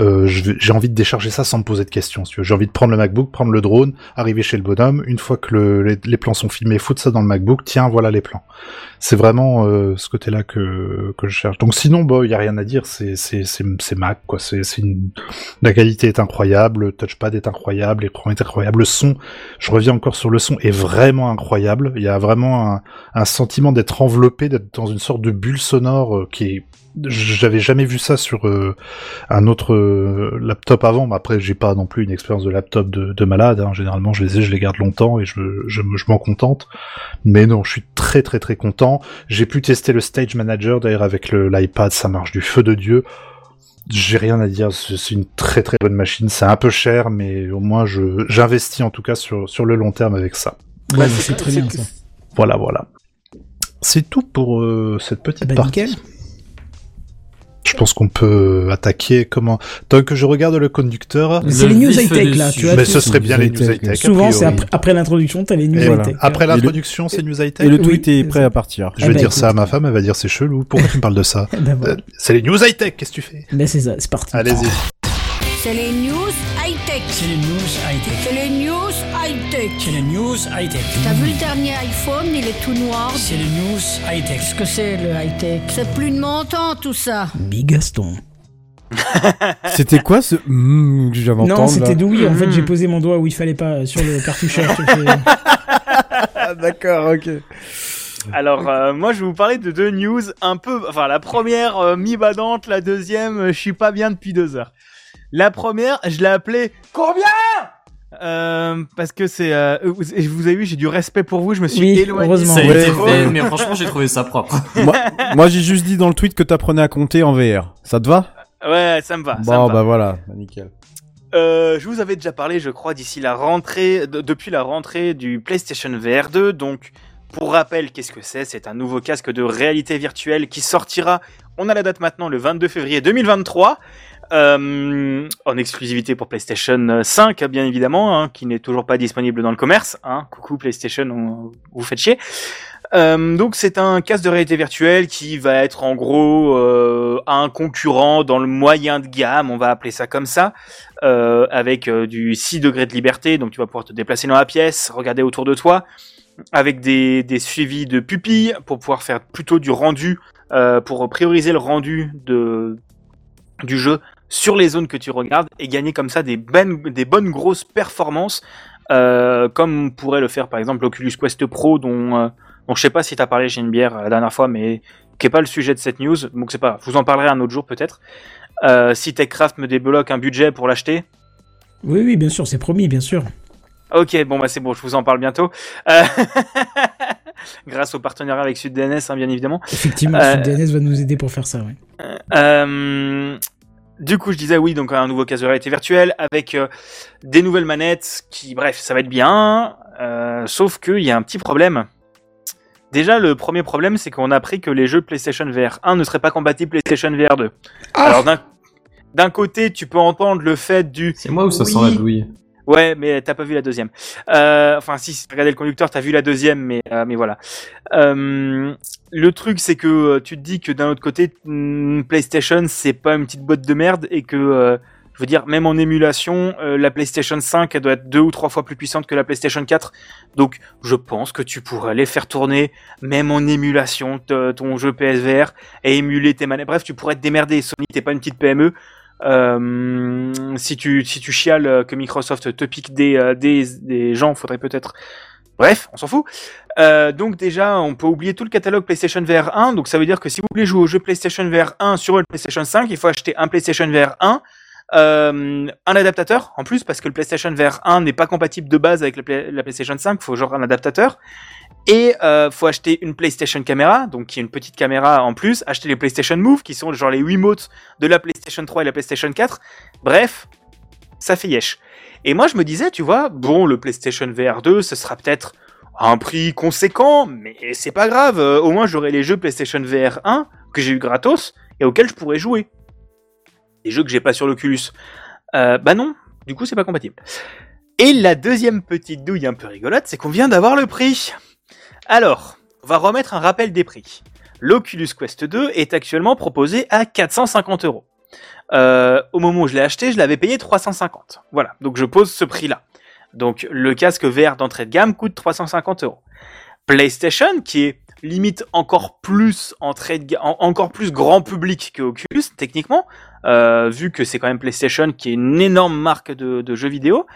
Euh, j'ai envie de décharger ça sans me poser de questions. si. J'ai envie de prendre le MacBook, prendre le drone, arriver chez le bonhomme. Une fois que le- les, les plans sont filmés, foutre ça dans le MacBook. Tiens, voilà les plans. C'est vraiment euh, ce côté-là que, que je cherche. Donc sinon, bah, il y a rien à dire. C'est c'est c'est c'est Mac quoi. C'est c'est une la qualité est incroyable, le touchpad est incroyable, l'écran est incroyable, le son, je reviens encore sur le son, est vraiment incroyable. Il y a vraiment un, un sentiment d'être enveloppé, d'être dans une sorte de bulle sonore euh, qui est j'avais jamais vu ça sur euh, un autre euh, laptop avant, mais après j'ai pas non plus une expérience de laptop de, de malade. hein. Généralement, je les ai, je les garde longtemps et je, je, me- je m'en contente. Mais non, je suis très très très content. J'ai pu tester le Stage Manager d'ailleurs avec l'iPad, ça marche du feu de dieu. J'ai rien à dire, c'est une très très bonne machine. C'est un peu cher, mais au moins je j'investis en tout cas sur sur le long terme avec ça. Ouais, c'est très bien, ça. Voilà, voilà. C'est tout pour euh, cette petite Bah, partie. nickel. Je pense qu'on peut attaquer comment? Tant que je regarde le conducteur. C'est les Le news vif high-tech, du là, tu vois. Mais ce serait bien les news high-tech. high-tech. a Souvent, c'est après, après l'introduction, t'as les news Et voilà. high-tech. Après Et le- l'introduction, c'est news high-tech? Et le Oui, tweet est prêt à partir. Je vais ben, dire ça à ma femme, elle va dire c'est chelou. Pourquoi tu me parles de ça? [LAUGHS] Voilà. Euh, C'est les news high-tech, qu'est-ce que tu fais? C'est ça, c'est parti. Allez-y. C'est les news high-tech. C'est les news high-tech. C'est les news high-tech. C'est les news high-tech. T'as vu le dernier iPhone, il est tout noir. C'est les news high-tech. Qu'est-ce que c'est le high-tech? C'est plus de mon temps tout ça. Big Gaston. [LAUGHS] C'était quoi ce mm que j'avais entendu Non, c'était Doui. En fait, Mm. j'ai posé mon doigt où il fallait pas, sur le cartoucheur. [LAUGHS] Ah, D'accord, ok. Alors, euh, moi, je vais vous parler de deux news un peu. Enfin, la première, euh, mi-badante, la deuxième, euh, je suis pas bien depuis deux heures. La première, je l'ai appelée Combien? Euh, Parce que c'est. Euh, vous, vous avez vu, j'ai du respect pour vous, je me suis Oui, éloigné. heureusement. Ça a Ouais, été fait, mais franchement, j'ai trouvé ça propre. [LAUGHS] moi, moi j'ai juste dit dans le tweet que t'apprenais à compter en VR. Ça te va? Ouais, ça me va. ça Bon, va. bah voilà, nickel. Euh, je vous avais déjà parlé, je crois, d'ici la rentrée, de- depuis la rentrée du PlayStation VR 2. Donc, pour rappel, qu'est-ce que c'est? C'est un nouveau casque de réalité virtuelle qui sortira. On a la date maintenant, le 22 février 2023. Euh, en exclusivité pour PlayStation 5, bien évidemment, hein, qui n'est toujours pas disponible dans le commerce. Hein. Coucou PlayStation, on- vous faites chier. Euh, donc c'est un casque de réalité virtuelle qui va être en gros euh, un concurrent dans le moyen de gamme, on va appeler ça comme ça, euh, avec euh, du 6 degrés de liberté, donc tu vas pouvoir te déplacer dans la pièce, regarder autour de toi, avec des, des suivis de pupilles pour pouvoir faire plutôt du rendu, euh, pour prioriser le rendu de, du jeu sur les zones que tu regardes et gagner comme ça des, ben- des bonnes grosses performances, euh, comme pourrait le faire par exemple l'Oculus Quest Pro dont... euh, donc je sais pas si t'as parlé Genebière la dernière fois, mais qui est pas le sujet de cette news. Donc c'est pas, je vous en parlerai un autre jour peut-être. Euh, si TechCraft me débloque un budget pour l'acheter. Oui, oui, bien sûr, c'est promis, bien sûr. Ok, bon bah c'est bon, je vous en parle bientôt. Euh, [LAUGHS] Grâce au partenariat avec SudDNS, hein, bien évidemment. Effectivement, Euh, DNS va nous aider pour faire ça. Euh, du coup, je disais oui, donc un nouveau casque de réalité virtuelle avec euh, des nouvelles manettes qui, bref, ça va être bien. euh, sauf qu'il y a un petit problème. Déjà, le premier problème, c'est qu'on a appris que les jeux PlayStation VR 1 ne seraient pas compatibles PlayStation VR 2. Ah Alors d'un côté, tu peux entendre le fait du C'est moi où ça Oui. sent la douille? Ouais, mais t'as pas vu la deuxième. Euh, enfin, si, si le conducteur, t'as vu la deuxième, mais euh, mais voilà. Euh, le truc, c'est que euh, tu te dis que d'un autre côté, hmm, PlayStation, c'est pas une petite boîte de merde et que, euh, je veux dire, même en émulation, euh, la PlayStation 5, elle doit être deux ou trois fois plus puissante que la PlayStation 4. Donc, je pense que tu pourrais les faire tourner, même en émulation, ton jeu PSVR et émuler tes manettes. Bref, tu pourrais te démerder. Sony, t'es pas une petite PME. Euh, si tu si tu chiales euh, que Microsoft te pique des euh, des, des gens, faudrait peut-être. Bref, on s'en fout. Donc déjà, on peut oublier tout le catalogue PlayStation VR 1. Donc ça veut dire que si vous voulez jouer au jeu PlayStation VR 1 sur une PlayStation 5, il faut acheter un PlayStation VR 1, euh, un adaptateur en plus parce que le PlayStation VR 1 n'est pas compatible de base avec la PlayStation 5. Il faut genre un adaptateur. Et euh, faut acheter une PlayStation caméra, donc qui est une petite caméra en plus. Acheter les PlayStation Move, qui sont genre les Wiimotes de la PlayStation 3 et la PlayStation 4. Bref, ça fait yesh. Et moi, je me disais, tu vois, bon, le PlayStation VR 2, ce sera peut-être un prix conséquent, mais c'est pas grave. euh, au moins, j'aurai les jeux PlayStation VR 1 que j'ai eu gratos et auxquels je pourrais jouer. Des jeux que j'ai pas sur l'Oculus. Euh, bah non, du coup, c'est pas compatible. Et la deuxième petite douille un peu rigolote, c'est qu'on vient d'avoir le prix. Alors, on va remettre un rappel des prix. L'Oculus Quest 2 est actuellement proposé à 450 euros. Euh, au moment où je l'ai acheté, je l'avais payé 350. Voilà, donc je pose ce prix-là. Donc le casque VR d'entrée de gamme coûte 350 euros. PlayStation, qui est limite encore plus entrée de encore plus grand public que Oculus techniquement, euh, vu que c'est quand même PlayStation qui est une énorme marque de jeux vidéo.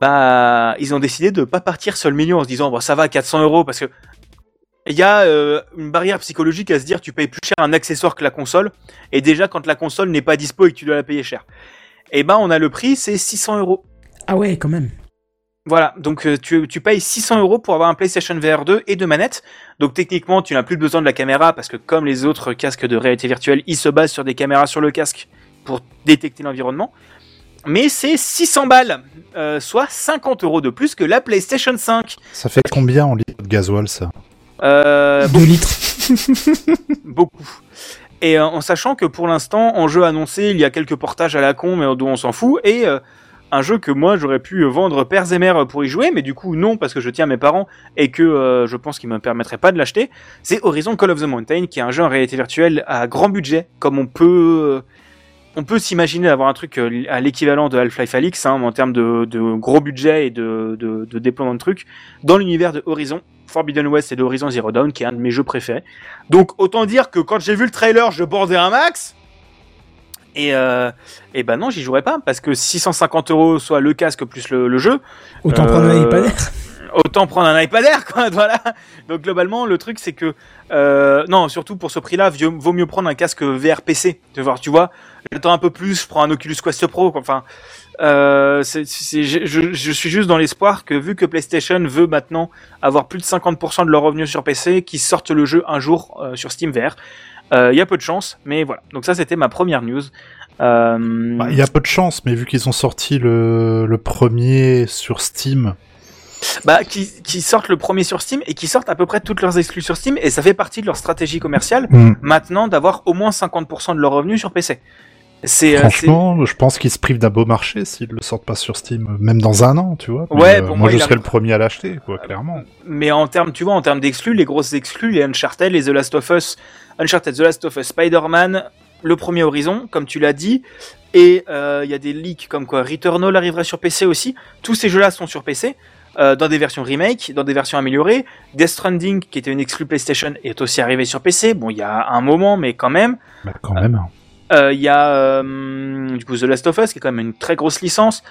Bah, ils ont décidé de pas partir sur le million en se disant bon ça va 400 euros parce que il y a euh, une barrière psychologique à se dire tu payes plus cher un accessoire que la console et déjà quand la console n'est pas dispo et que tu dois la payer cher. Et ben on a le prix c'est 600 euros. Ah ouais, quand même. Voilà, donc euh, tu, tu payes 600 euros pour avoir un PlayStation VR 2 et deux manettes. Donc techniquement, tu n'as plus besoin de la caméra parce que comme les autres casques de réalité virtuelle, ils se basent sur des caméras sur le casque pour détecter l'environnement. Mais c'est 600 balles, euh, soit 50 euros de plus que la PlayStation 5. Ça fait combien en litres de gasoil, ça Euh, 2 litres. [LAUGHS] beaucoup. Et euh, en sachant que pour l'instant, en jeu annoncé, il y a quelques portages à la con, mais dont on s'en fout, et euh, un jeu que moi j'aurais pu vendre pères et mères pour y jouer, mais du coup non, parce que je tiens à mes parents et que euh, je pense qu'ils me permettraient pas de l'acheter, c'est Horizon Call of the Mountain, qui est un jeu en réalité virtuelle à grand budget, comme on peut... euh, on peut s'imaginer d'avoir un truc euh, à l'équivalent de Half-Life Alyx hein, en termes de, de gros budget et de, de, de déploiement de trucs dans l'univers de Horizon Forbidden West et de Horizon Zero Dawn, qui est un de mes jeux préférés. Donc autant dire que quand j'ai vu le trailer, je bordais un max. Et, euh, et ben non, j'y jouerai pas parce que 650 euros soit le casque plus le, le jeu. Autant Euh, prendre un iPad Air. Autant prendre un iPad Air, quoi. [LAUGHS] Voilà. Donc globalement, le truc c'est que euh, non, surtout pour ce prix-là, vaut mieux prendre un casque VR PC. Tu vois, tu vois. J'attends un peu plus, je prends un Oculus Quest Pro. Enfin, euh, je, suis juste dans l'espoir que vu que PlayStation veut maintenant avoir plus de 50% de leurs revenus sur PC, qu'ils sortent le jeu un jour euh, sur Steam VR. Il y a peu de chance, mais voilà. Donc ça, c'était ma première news. Bah, Il y a peu de chance, mais vu qu'ils ont sorti le premier sur Steam, bah, qui, qui sortent le premier sur Steam et qui sortent à peu près toutes leurs exclus sur Steam et ça fait partie de leur stratégie commerciale Hmm. maintenant d'avoir au moins 50% de leurs revenus sur PC. C'est euh, franchement, je pense qu'ils se privent d'un beau marché s'ils le sortent pas sur Steam, même dans un an, tu vois. Ouais, euh, moi, moi, je a- serais le premier à l'acheter, quoi, clairement. mais en termes, tu vois, en termes d'exclus, les grosses exclus, les Uncharted, les The Last of Us, Uncharted, The Last of Us, Spider-Man, le premier Horizon, comme tu l'as dit, et euh, il y a des leaks comme quoi Returnal arriverait sur PC aussi. Tous ces jeux-là sont sur PC. Euh, dans des versions remake, dans des versions améliorées. Death Stranding, qui était une exclue PlayStation, est aussi arrivé sur PC. Bon, il y a un moment, mais quand même. Bah, quand même. Euh, Il y a euh, du coup The Last of Us qui est quand même une très grosse licence.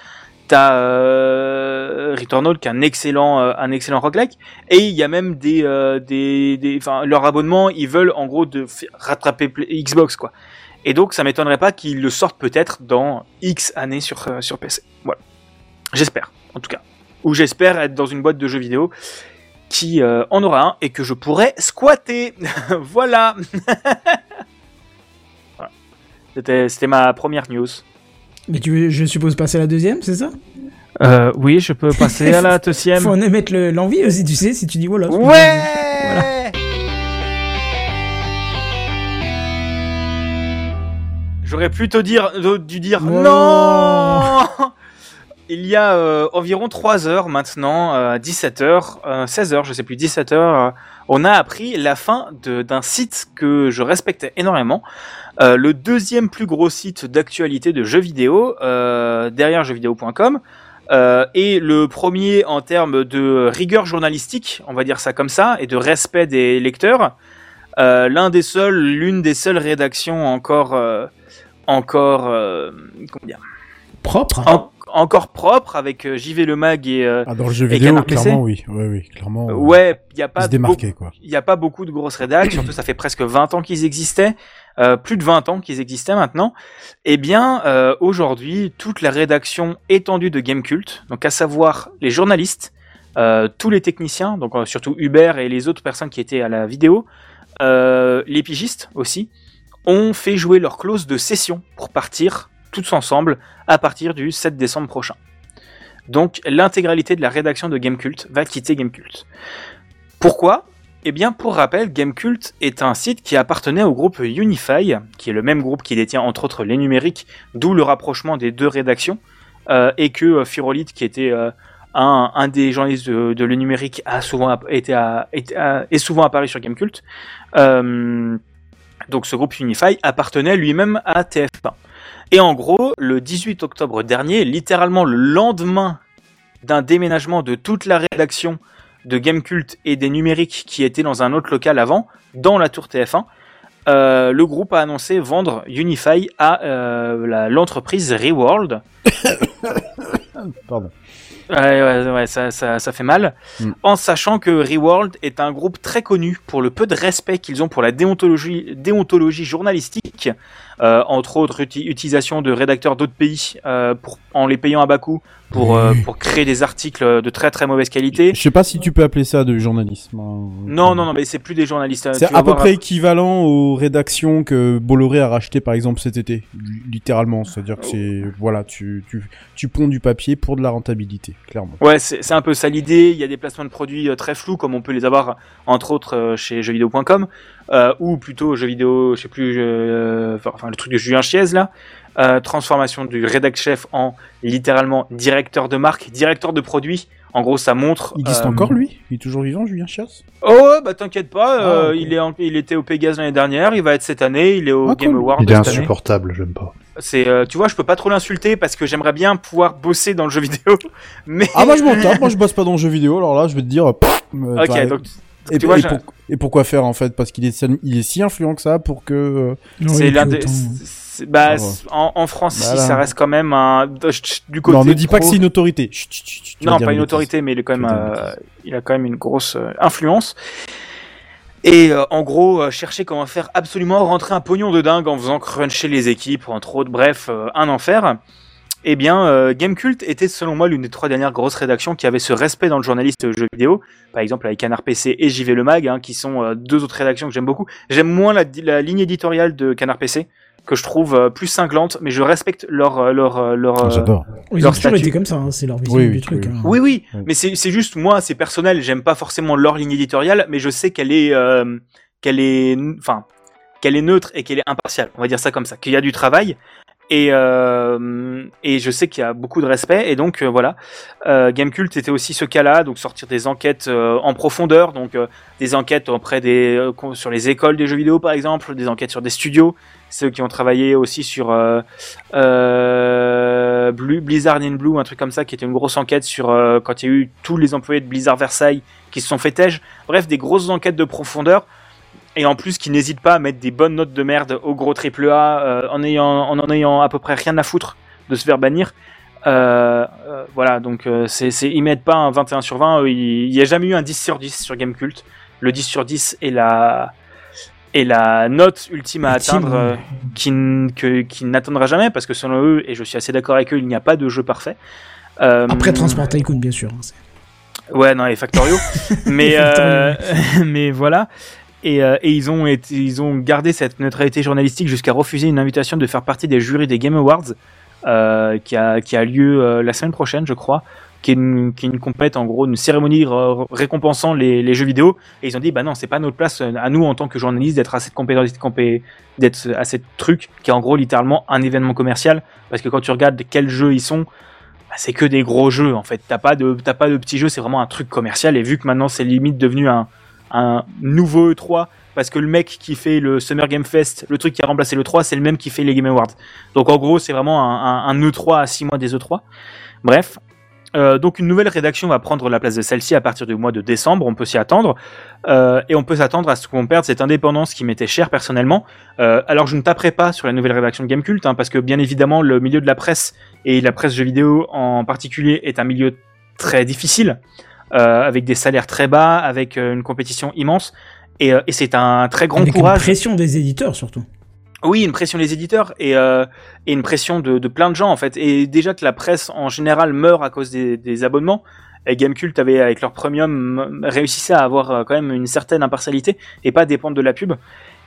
T'as euh, Returnal qui est un excellent euh, un excellent roguelike et il y a même des euh, des des enfin leur abonnement ils veulent en gros de rattraper Xbox quoi. Et donc ça m'étonnerait pas qu'ils le sortent peut-être dans X années sur euh, sur PC. Voilà. J'espère en tout cas. Ou j'espère être dans une boîte de jeux vidéo qui euh, en aura un et que je pourrais squatter. [LAUGHS] voilà. [LAUGHS] Voilà. C'était c'était ma première news. Mais tu veux, je suppose, passer à la deuxième, c'est ça? Euh, oui, je peux passer à la [LAUGHS] deuxième. Faut en émettre le- l'envie aussi, tu sais, si tu dis voilà. Ouais J'aurais pu te dire, dû dire Oh. non Il y a euh, environ 3 heures maintenant, euh, 17 heures, euh, 16 heures, je sais plus, 17 heures, euh, on a appris la fin de- d'un site que je respectais énormément, euh, le deuxième plus gros site d'actualité de jeux vidéo, euh, derrière jeuxvideo.com, euh, et le premier en termes de rigueur journalistique, on va dire ça comme ça, et de respect des lecteurs. Euh, L'un des seuls, l'une des seules rédactions encore, euh, encore, euh, comment dire, Propre. en- encore propre avec euh, JV Le Mag et euh, Ah, dans le jeu vidéo, Canard PC clairement, oui. Ouais, oui, clairement. euh, ouais, il y a pas il n'y a pas beaucoup de grosses rédacs, surtout ça fait presque 20 ans qu'ils existaient, euh, plus de 20 ans qu'ils existaient maintenant. Eh bien, euh, aujourd'hui, toute la rédaction étendue de Gamecult, donc à savoir les journalistes, euh, tous les techniciens, donc surtout Hubert et les autres personnes qui étaient à la vidéo, les pigistes aussi, ont fait jouer leur clause de session pour partir tous ensemble à partir du 7 décembre prochain. Donc l'intégralité de la rédaction de Gamecult va quitter Gamecult. Pourquoi? Eh bien, pour rappel, Gamecult est un site qui appartenait au groupe Unify, qui est le même groupe qui détient entre autres les numériques, d'où le rapprochement des deux rédactions, euh, et que euh, qui était euh, un, un des journalistes de, de le numérique, a souvent été à- été est souvent apparu sur Gamecult. Euh, donc ce groupe Unify appartenait lui-même à TF1. Et en gros, le 18 octobre dernier, littéralement le lendemain d'un déménagement de toute la rédaction de Gamecult et des numériques qui étaient dans un autre local avant, dans la tour TF1, euh, le groupe a annoncé vendre Unify à euh, l'entreprise Reworld. [COUGHS] Pardon. Ouais, ouais, ouais, ça, ça, ça fait mal. Mm. En sachant que Reworld est un groupe très connu pour le peu de respect qu'ils ont pour la déontologie, déontologie journalistique, euh, entre autres uti- utilisation de rédacteurs d'autres pays euh, pour, en les payant à bas coût pour, euh, pour créer des articles de très très mauvaise qualité. Je sais pas si tu peux appeler ça de journalisme. hein. Non, non, non, mais c'est plus des journalistes. C'est Tu vas à peu près équivalent aux rédactions que Bolloré a racheté par exemple cet été, littéralement. C'est-à-dire que c'est voilà, tu, tu tu ponds du papier pour de la rentabilité, clairement. Ouais, c'est c'est un peu ça l'idée. Il y a des placements de produits euh, très flous, comme on peut les avoir entre autres euh, chez jeuxvideo.com, euh, ou plutôt jeux vidéo, je sais plus, euh, enfin le truc de Julien Chiez là. Euh, transformation du rédac chef en littéralement directeur de marque, directeur de produit. En gros, ça montre. Il existe euh, encore lui? Il est toujours vivant, Julien Chias Oh bah t'inquiète pas, euh, Ah, il est en- il était au Pégase l'année dernière, il va être cette année, il est au Ah, Game cool. Award Il est cette insupportable, j'aime pas. C'est, euh, tu vois, je peux pas trop l'insulter parce que j'aimerais bien pouvoir bosser dans le jeu vidéo, [LAUGHS] mais. Ah moi je m'en tape, moi je bosse pas dans le jeu vidéo, alors là je vais te dire. pff, Ok, donc et, tu vois, et je- pour- et pourquoi faire en fait? Parce qu'il est, si- il est si influent que ça pour que. Non, c'est l'un des. bah, Ah ouais. en, en France, Voilà. si ça reste quand même un. Du côté non, ne dis pas que c'est une autorité. Chut, chut, chut, chut, tu vas Non, pas une autorité, mais il est quand même, euh, il a quand même une grosse euh, influence. Et euh, en gros, euh, chercher comment faire absolument rentrer un pognon de dingue en faisant cruncher les équipes, entre autres, bref, euh, un enfer. Eh bien, euh, Gamecult était selon moi l'une des trois dernières grosses rédactions qui avait ce respect dans le journaliste jeu vidéo, par exemple avec Canard PC et JV Le Mag, hein, qui sont euh, deux autres rédactions que j'aime beaucoup. J'aime moins la, la ligne éditoriale de Canard PC, que je trouve euh, plus cinglante, mais je respecte leur euh, leur leur. Ah, euh, J'adore. Ils leur ont toujours statut. été comme ça, hein, c'est leur vision Oui, du oui, truc. oui, hein. oui, oui, Oui. mais c'est c'est juste moi, c'est personnel. J'aime pas forcément leur ligne éditoriale, mais je sais qu'elle est, euh, qu'elle est, enfin, qu'elle est neutre et qu'elle est impartiale. On va dire ça comme ça. Qu'il y a du travail et euh, et je sais qu'il y a beaucoup de respect et donc euh, voilà. Euh, Gamecult était aussi ce cas-là, donc sortir des enquêtes euh, en profondeur, donc euh, des enquêtes auprès des sur les écoles des jeux vidéo par exemple, des enquêtes sur des studios, ceux qui ont travaillé aussi sur Blue- Blizzard in Blue, un truc comme ça, qui était une grosse enquête sur quand il y a eu tous les employés de Blizzard Versailles qui se sont fait tège. Bref, des grosses enquêtes de profondeur. Et en plus, qui n'hésitent pas à mettre des bonnes notes de merde au gros triple A euh, en, ayant, en en ayant à peu près rien à foutre de se faire bannir. Euh, euh, voilà, donc euh, c'est, c'est, ils mettent pas un 21 sur 20, eux, il n'y a jamais eu un 10 sur 10 sur Gamecult. Le 10 sur 10 est la, est la note ultime à Ultime, atteindre qui, que- qui n'atteindra jamais parce que selon eux, et je suis assez d'accord avec eux, il n'y a pas de jeu parfait. Après Transport Tycoon, bien sûr. hein, c'est- Ouais, non, les Factorio. [LAUGHS] mais, euh, [LAUGHS] mais voilà. Et, euh, ils, ont gardé cette neutralité journalistique jusqu'à refuser une invitation de faire partie des jurys des Game Awards. euh, qui, a, lieu euh, la semaine prochaine, je crois, qui est une, compète, en gros, une cérémonie récompensant les, jeux vidéo. Et ils ont dit, bah non, c'est pas notre place, à nous, en tant que journalistes, d'être à cette compétence, compé- d'être à cette truc, qui est en gros littéralement un événement commercial. Parce que quand tu regardes quels jeux ils sont, bah, c'est que des gros jeux, en fait. T'as pas de, t'as pas de petits jeux, c'est vraiment un truc commercial. Et vu que maintenant, c'est limite devenu un, un nouveau E3, parce que le mec qui fait le Summer Game Fest, le truc qui a remplacé le 3, c'est le même qui fait les Game Awards. Donc en gros, c'est vraiment un, un, un E3 à 6 mois des E3. Bref. Euh, donc une nouvelle rédaction va prendre la place de celle-ci à partir du mois de décembre, on peut s'y attendre. Euh, et on peut s'attendre à ce qu'on perde cette indépendance qui m'était chère personnellement. Euh, alors je ne taperai pas sur la nouvelle rédaction de Gamecult, hein, parce que bien évidemment le milieu de la presse, et la presse jeux vidéo en particulier, est un milieu très difficile, avec des salaires très bas, avec euh, une compétition immense. Et, euh, et c'est un très grand Avec une courage. pression des éditeurs surtout. Oui, une pression des éditeurs et, euh, et une pression de, de plein de gens en fait. Et déjà que la presse en général meurt à cause des, des abonnements. Et Gamecult avait avec leur premium réussissait à avoir euh, quand même une certaine impartialité et pas dépendre de la pub.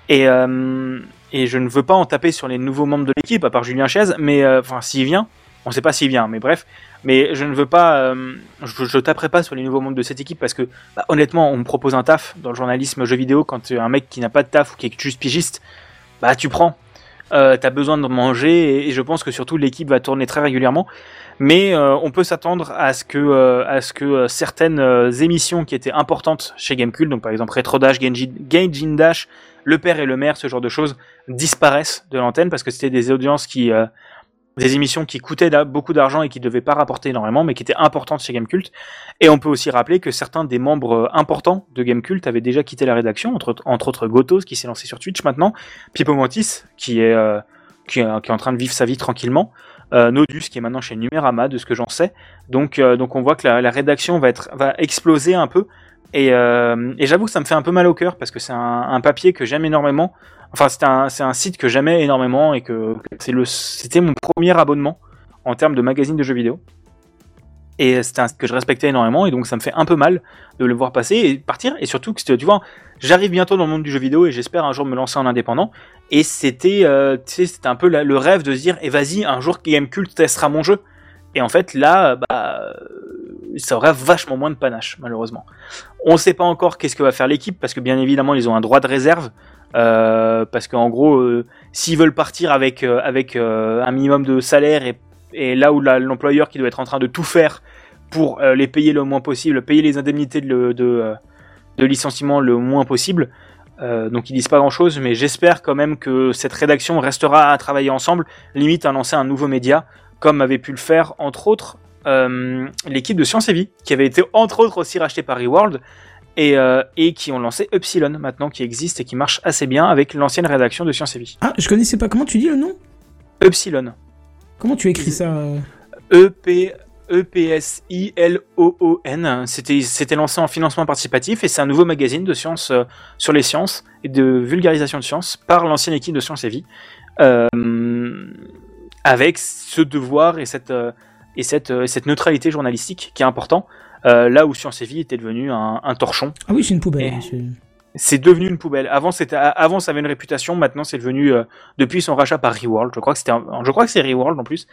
Et, euh, et je ne veux pas en taper sur les nouveaux membres de l'équipe, à part Julien Chaise, mais euh, enfin s'il vient, on sait pas s'il vient, mais bref. Mais je ne veux pas, euh, je, je taperai pas sur les nouveaux membres de cette équipe parce que bah, honnêtement, on me propose un taf dans le journalisme jeux vidéo quand tu es un mec qui n'a pas de taf ou qui est juste pigiste, bah tu prends. Euh, t'as besoin de manger et, je pense que surtout l'équipe va tourner très régulièrement. Mais euh, on peut s'attendre à ce que, euh, euh, certaines euh, émissions qui étaient importantes chez Gamecult, donc par exemple Retro Dash, Gaijin Dash, Le Père et le Maire, ce genre de choses, disparaissent de l'antenne parce que c'était des audiences qui, euh, des émissions qui coûtaient beaucoup d'argent et qui devaient pas rapporter énormément, mais qui étaient importantes chez Gamecult. Et on peut aussi rappeler que certains des membres euh, importants de Gamecult avaient déjà quitté la rédaction, entre, autres Gotos qui s'est lancé sur Twitch maintenant, Pipo Mantis qui est, euh, qui est qui est en train de vivre sa vie tranquillement, euh, Nodus qui est maintenant chez Numérama de ce que j'en sais. Donc donc on voit que la, rédaction va être va exploser un peu. Et, j'avoue que ça me fait un peu mal au cœur parce que c'est un papier que j'aime énormément. Enfin, c'est un, site que j'aimais énormément et que, c'était mon premier abonnement en termes de magazine de jeux vidéo. Et c'était un site que je respectais énormément et donc ça me fait un peu mal de le voir passer et partir. Et surtout que tu vois, j'arrive bientôt dans le monde du jeu vidéo et j'espère un jour me lancer en indépendant. Et c'était, euh, un peu le rêve de se dire, et vas-y, un jour Gamecult testera mon jeu. Et en fait, là, bah, ça aurait vachement moins de panache, malheureusement. On ne sait pas encore qu'est-ce que va faire l'équipe, parce que bien évidemment, ils ont un droit de réserve. Euh, parce qu'en gros, euh, s'ils veulent partir avec, euh, avec un minimum de salaire et, là où l'employeur qui doit être en train de tout faire pour les payer le moins possible, payer les indemnités de, de, licenciement le moins possible, donc ils disent pas grand chose, mais j'espère quand même que cette rédaction restera à travailler ensemble, limite à lancer un nouveau média, comme avait pu le faire entre autres l'équipe de Science et Vie, qui avait été entre autres aussi rachetée par Reworld, et, euh, et qui ont lancé Upsilon maintenant, qui existe et qui marche assez bien avec l'ancienne rédaction de Science et Vie. Ah, je connaissais pas. Comment tu dis le nom? Upsilon. Comment tu écris ça? E-P- E-P-S-I-L-O-O-N. C'était, c'était lancé en financement participatif et c'est un nouveau magazine de sciences euh, sur les sciences et de vulgarisation de sciences par l'ancienne équipe de Sciences et Vie. Euh, avec ce devoir et cette, euh, et cette, cette neutralité journalistique qui est important. Euh, là où Sciences et Vie était devenu un, un torchon. Ah oui, c'est une poubelle. Et- c'est- devenu une poubelle. Avant, c'était, avant, ça avait une réputation. Maintenant, c'est devenu euh, depuis son rachat par Reworld. Je crois que c'était, je crois que c'est Reworld en plus.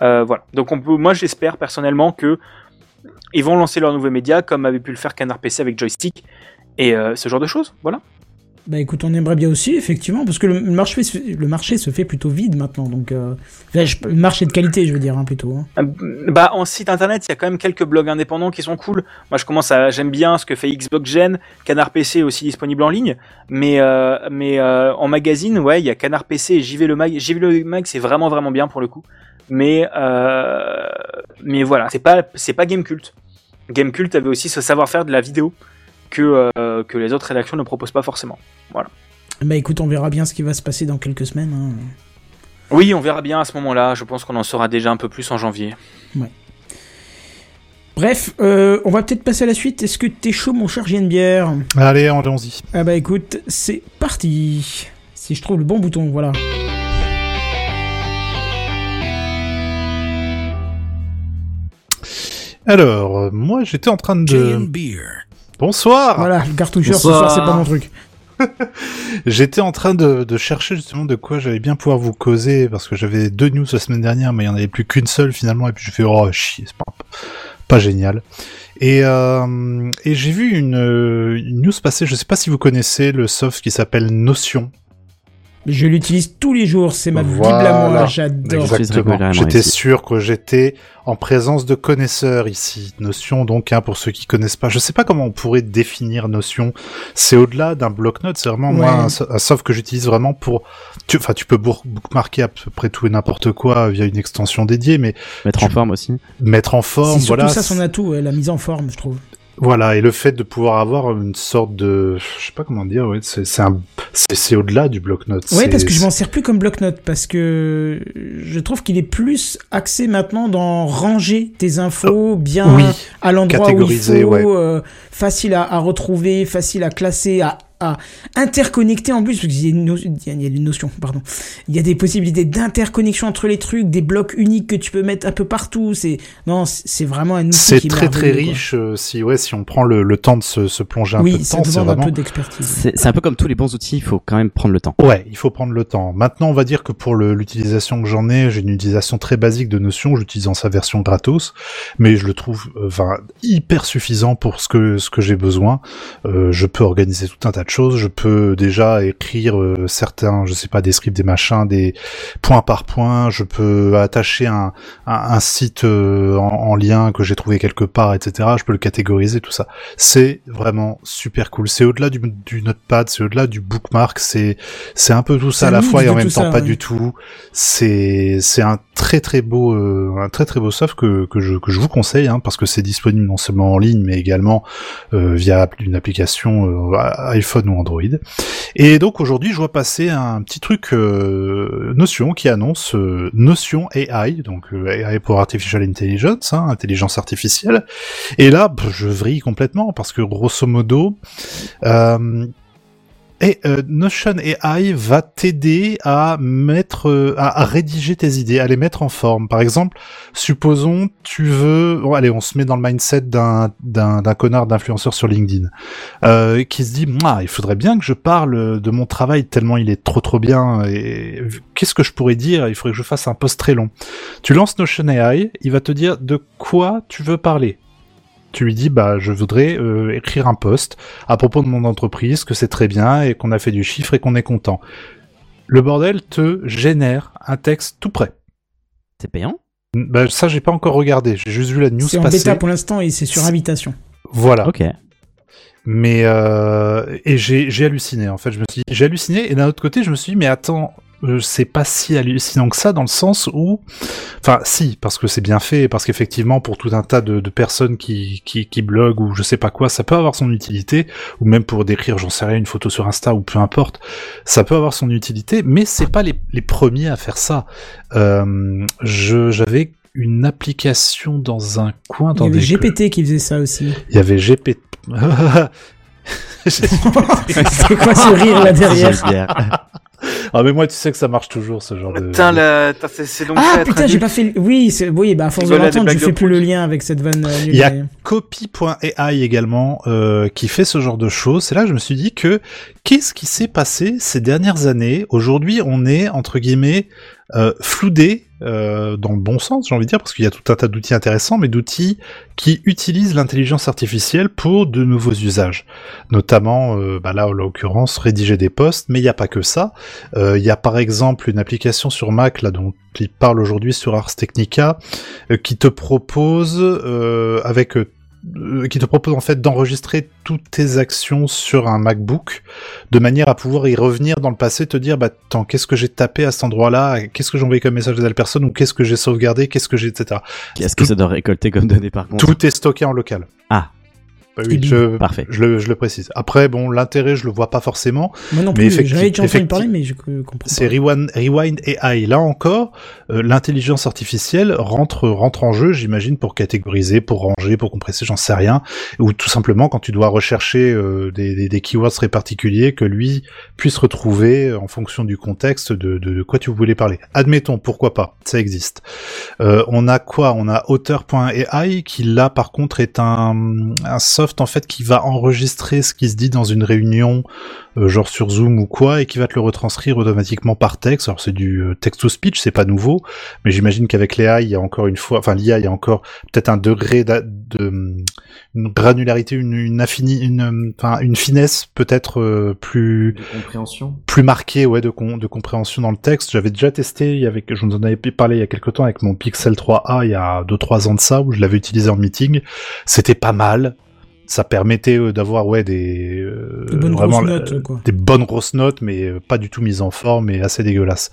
Euh, voilà. Donc, on peut, moi, j'espère personnellement que ils vont lancer leur nouveau média comme avait pu le faire Canard PC avec Joystick et ce genre de choses. Voilà. Bah écoute, on aimerait bien aussi, effectivement, parce que le marché, se- fait plutôt vide maintenant. Donc, euh, le marché de qualité, je veux dire, hein, plutôt. hein. Euh, Bah, en site internet, il y a quand même quelques blogs indépendants qui sont cool. Moi, je commence à, j'aime bien ce que fait Xbox Gen. Canard PC est aussi disponible en ligne. Mais, euh, mais en magazine, ouais, il y a Canard PC et JV le Mag. JV le Mag, c'est vraiment, vraiment bien pour le coup. Mais, mais voilà, c'est pas, pas Gamecult. Gamecult avait aussi ce savoir-faire de la vidéo que, euh, que les autres rédactions ne proposent pas forcément. Voilà. Bah écoute, on verra bien ce qui va se passer dans quelques semaines. hein. Oui, on verra bien à ce moment-là. Je pense qu'on en saura déjà un peu plus en janvier. Bref, euh, on va peut-être passer à la suite. Est-ce que t'es chaud, mon cher bière? Allez, allons-y. Ah bah écoute, c'est parti. Si je trouve le bon bouton, voilà. Alors, moi, j'étais en train de... Bonsoir Voilà, le cartoucheur ce soir, c'est pas mon truc. [LAUGHS] J'étais en train de, de chercher justement de quoi j'allais bien pouvoir vous causer parce que j'avais deux news la semaine dernière, mais il y en avait plus qu'une seule finalement et puis je fais oh chier, c'est pas, pas génial. Et, euh, et j'ai vu une, une news passer, je sais pas si vous connaissez le soft qui s'appelle Notion. Je l'utilise tous les jours, c'est ma Voilà. bible à moi, j'adore. Exactement. J'étais sûr que j'étais en présence de connaisseurs ici. Notion, donc, hein, pour ceux qui connaissent pas, je sais pas comment on pourrait définir Notion. C'est au-delà d'un bloc-notes. C'est vraiment moi un, soft que j'utilise vraiment pour. Tu, enfin, tu peux book- bookmarker à peu près tout et n'importe quoi via une extension dédiée, mais Mettre en forme aussi. mettre en C'est forme, surtout voilà. ça son atout, ouais, la mise en forme, je trouve. Voilà, et le fait de pouvoir avoir une sorte de, je sais pas comment dire, ouais, c'est c'est un, c'est c'est au-delà du bloc-notes. Ouais, parce que je m'en sers plus comme bloc-notes, parce que je trouve qu'il est plus axé maintenant dans ranger tes infos bien oui, à l'endroit où il faut, ouais. euh, facile à, à retrouver, facile à classer, à, à interconnecter en plus, parce qu'il y a une no- il y a- il y a une notion, pardon. Il y a des possibilités d'interconnexion entre les trucs, des blocs uniques que tu peux mettre un peu partout. C'est non, c'est vraiment un outil c'est très très quoi. riche euh, si ouais si on prend le, le temps de se, se plonger un peu Oui, de ça temps, c'est un peu d'expertise. C'est un peu comme tous les bons outils, il faut quand même prendre le temps. Ouais, il faut prendre le temps. Maintenant, on va dire que pour l'utilisation que j'en ai, j'ai une utilisation très basique de Notion. J'utilise en sa version gratos, mais je le trouve, euh, enfin, hyper suffisant pour ce que ce que j'ai besoin. Euh, je peux organiser tout un tas de choses. Je peux déjà écrire euh, certains, je sais pas, des scripts, des machins, des points par point. Je peux attacher un un, un site euh, en, en lien que j'ai trouvé quelque part, etc. Je peux le catégoriser, tout ça. C'est vraiment super cool. C'est au-delà du, du notepad, c'est au-delà du bookmark, c'est c'est un peu tout ça à la fois et en même temps ça, pas ouais. du tout. C'est c'est un très très beau euh, un très très beau soft que que je que je vous conseille hein, parce que c'est disponible non seulement en ligne mais également euh, via une application euh, iPhone ou Android. Et donc aujourd'hui, je vois passer un petit truc euh, Notion qui annonce euh, Notion AI, donc euh, AI pour Artificial Intelligence, hein, intelligence artificielle. Et là, je vrille complètement parce que grosso modo, euh, et euh, Notion AI va t'aider à mettre, euh, à, rédiger tes idées, à les mettre en forme. Par exemple, supposons tu veux, bon, allez, on se met dans le mindset d'un d'un connard d'influenceur sur LinkedIn euh, qui se dit, il faudrait bien que je parle de mon travail tellement il est trop trop bien. Et qu'est-ce que je pourrais dire? Il faudrait que je fasse un post très long. Tu lances Notion AI, il va te dire de quoi tu veux parler. Tu lui dis, bah, je voudrais euh, écrire un post à propos de mon entreprise, que c'est très bien et qu'on a fait du chiffre et qu'on est content. Le bordel te génère un texte tout prêt. C'est payant? Bah, ça, j'ai pas encore regardé. J'ai juste vu la news C'est en passer. bêta pour l'instant et c'est sur invitation. Voilà. Ok. Mais euh, et j'ai j'ai halluciné en fait. Je me suis j'ai halluciné et d'un autre côté je me suis dit mais attends c'est pas si hallucinant que ça dans le sens où enfin si parce que c'est bien fait parce qu'effectivement pour tout un tas de, de personnes qui, qui qui bloguent ou je sais pas quoi ça peut avoir son utilité ou même pour décrire j'en sais rien une photo sur Insta ou peu importe ça peut avoir son utilité mais c'est pas les les premiers à faire ça. Euh, je j'avais une application dans un coin Il y dans avait des GPT qui faisait ça aussi. il y avait GPT [LAUGHS] [LAUGHS] C'est quoi ce rire là derrière? Ah mais moi tu sais que ça marche toujours ce genre de. Putain, la... c'est donc Ah putain, j'ai pas fait. le- Oui, c'est oui, bah à force de l'entendre, je fais plus le lien avec cette vanne. euh, Il y a Copy.ai également euh, qui fait ce genre de choses. C'est là que je me suis dit que qu'est-ce qui s'est passé ces dernières années? Aujourd'hui, on est entre guillemets euh, euh, dans le bon sens, j'ai envie de dire, parce qu'il y a tout un tas d'outils intéressants, mais d'outils qui utilisent l'intelligence artificielle pour de nouveaux usages. Notamment, euh, bah là, en l'occurrence, rédiger des posts, mais il n'y a pas que ça. Euh, Il y a par exemple une application sur Mac là dont il parle aujourd'hui sur Ars Technica euh, qui te propose euh, avec euh, qui te propose en fait d'enregistrer toutes tes actions sur un MacBook de manière à pouvoir y revenir dans le passé, te dire bah attends qu'est-ce que j'ai tapé à cet endroit-là, qu'est-ce que j'ai envoyé comme message à telle personne? Ou qu'est-ce que j'ai sauvegardé, qu'est-ce que j'ai etc. Qu'est-ce que ça doit récolter comme données par contre? Tout est stocké en local. Ah. Bah oui, je, Parfait. je le, je le précise. Après, bon, l'intérêt, je le vois pas forcément. Moi non Mais plus, effecti- j'en avais déjà entendu parler, mais je comprends C'est. Rewind, Rewind AI. Là encore, euh, l'intelligence artificielle rentre, rentre en jeu, j'imagine, pour catégoriser, pour ranger, pour compresser, j'en sais rien. Ou tout simplement quand tu dois rechercher euh, des, des, des keywords très particuliers, que lui puisse retrouver euh, en fonction du contexte de, de, de quoi tu voulais parler. Admettons, pourquoi pas, ça existe. Euh, on a quoi? On a auteur.ai qui là par contre est un, un soft Microsoft en fait qui va enregistrer ce qui se dit dans une réunion, euh, genre sur Zoom ou quoi, et qui va te le retranscrire automatiquement par texte. Alors c'est du euh, text-to-speech, c'est pas nouveau, mais j'imagine qu'avec l'IA, il y a encore une fois, enfin l'IA, il y a encore peut-être un degré de, une granularité, une, une affini, une, enfin une finesse peut-être euh, plus De compréhension. plus marqué ouais de, com- de compréhension dans le texte. J'avais déjà testé, avait, je vous en avais parlé il y a quelques temps avec mon Pixel 3a il y a 2-3 ans de ça, où je l'avais utilisé en meeting. C'était pas mal. Ça permettait euh, d'avoir ouais des euh, Des bonnes vraiment la- notes, quoi. des bonnes grosses notes, mais euh, pas du tout mises en forme et assez dégueulasse.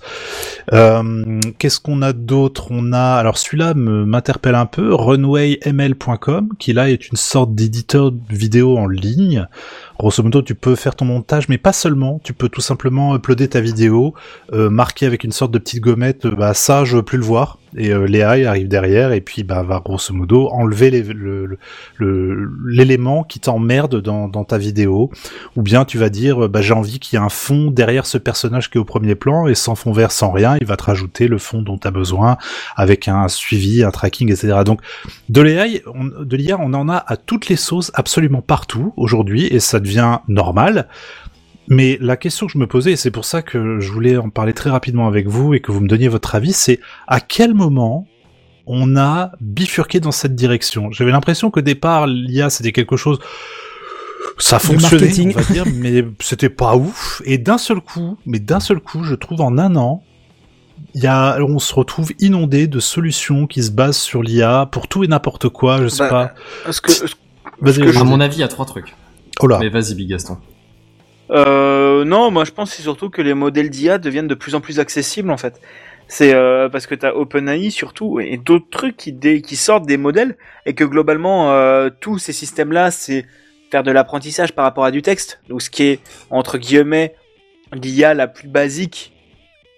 Euh, Qu'est-ce qu'on a d'autre? On a alors celui-là me- m'interpelle un peu, runwayml.com, qui là est une sorte d'éditeur vidéo en ligne. Grosso modo, tu peux faire ton montage, mais pas seulement. Tu peux tout simplement uploader ta vidéo, euh, marquer avec une sorte de petite gommette, euh, bah ça, je veux plus le voir. Et euh, arrive derrière et puis bah va grosso modo enlever l'élément qui t'emmerde dans, ta vidéo. Ou bien tu vas dire, euh, bah j'ai envie qu'il y ait un fond derrière ce personnage qui est au premier plan et sans fond vert, sans rien, il va te rajouter le fond dont tu as besoin avec un suivi, un tracking, etc. Donc de l'AI, on- de l'IA, on en a à toutes les sauces, absolument partout aujourd'hui, et ça devient normal. Mais la question que je me posais, et c'est pour ça que je voulais en parler très rapidement avec vous et que vous me donniez votre avis, c'est à quel moment on a bifurqué dans cette direction? J'avais l'impression qu'au départ, l'IA, c'était quelque chose... Ça fonctionnait, on va dire, mais c'était pas ouf. Et d'un seul coup, mais d'un seul coup, je trouve en un an, il y a, on se retrouve inondé de solutions qui se basent sur l'IA pour tout et n'importe quoi, je sais Bah, pas. Ce que. À mon avis, il y a trois trucs. Oh là. Mais vas-y, Big Gaston. Euh, non, moi je pense que c'est surtout que les modèles d'IA deviennent de plus en plus accessibles en fait. C'est euh, parce que t'as OpenAI surtout et d'autres trucs qui, dé- qui sortent des modèles et que globalement euh, tous ces systèmes-là c'est faire de l'apprentissage par rapport à du texte. Donc ce qui est entre guillemets l'IA la plus basique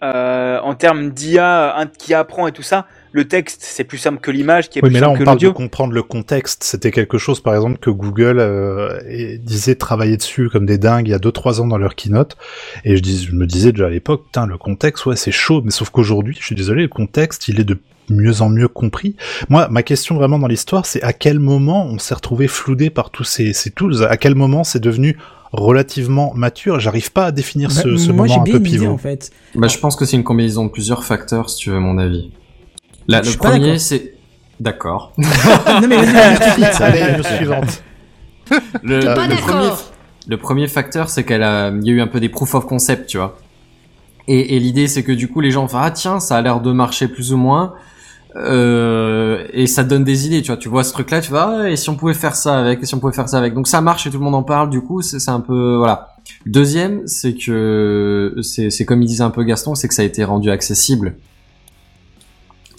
euh, en termes d'IA un- qui apprend et tout ça. Le texte c'est plus simple que l'image qui est Oui, plus mais là, simple on que parle de comprendre le contexte. C'était quelque chose, par exemple, que Google euh, disait travailler dessus comme des dingues il y a 2-3 ans dans leur keynote. Et je, dis, je me disais déjà à l'époque, putain, le contexte, ouais, c'est chaud. Mais sauf qu'aujourd'hui, je suis désolé, le contexte, il est de mieux en mieux compris. Moi, ma question vraiment dans l'histoire, c'est à quel moment on s'est retrouvé floudé par tous ces, ces tools? À quel moment c'est devenu relativement mature? J'arrive pas à définir Bah, ce, ce moi, j'ai moment un peu idée, pivot. en fait. Bah, je pense que c'est une combinaison de plusieurs facteurs, si tu veux mon avis. Le premier, d'accord. c'est... D'accord. [LAUGHS] non, mais suivante. Le, pas le premier, d'accord le premier facteur, c'est qu'elle a, il y a eu un peu des proof of concept, tu vois. Et, et l'idée, c'est que du coup, les gens font ah tiens, ça a l'air de marcher plus ou moins, euh, et ça te donne des idées, tu vois. Tu vois ce truc-là, tu vas ah, et si on pouvait faire ça avec, et si on pouvait faire ça avec. Donc ça marche et tout le monde en parle. Du coup, c'est c'est un peu voilà. Deuxième, c'est que c'est c'est comme il disait un peu Gaston, c'est que ça a été rendu accessible.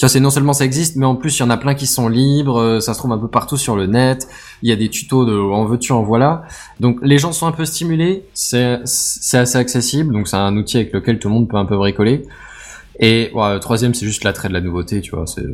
Tu vois, c'est non seulement ça existe, mais en plus il y en a plein qui sont libres, euh, ça se trouve un peu partout sur le net. Il y a des tutos de en veux-tu, en voilà. Donc les gens sont un peu stimulés, c'est assez accessible, donc c'est un outil avec lequel tout le monde peut un peu bricoler. Et ouais, le troisième, c'est juste l'attrait de la nouveauté, tu vois. C'est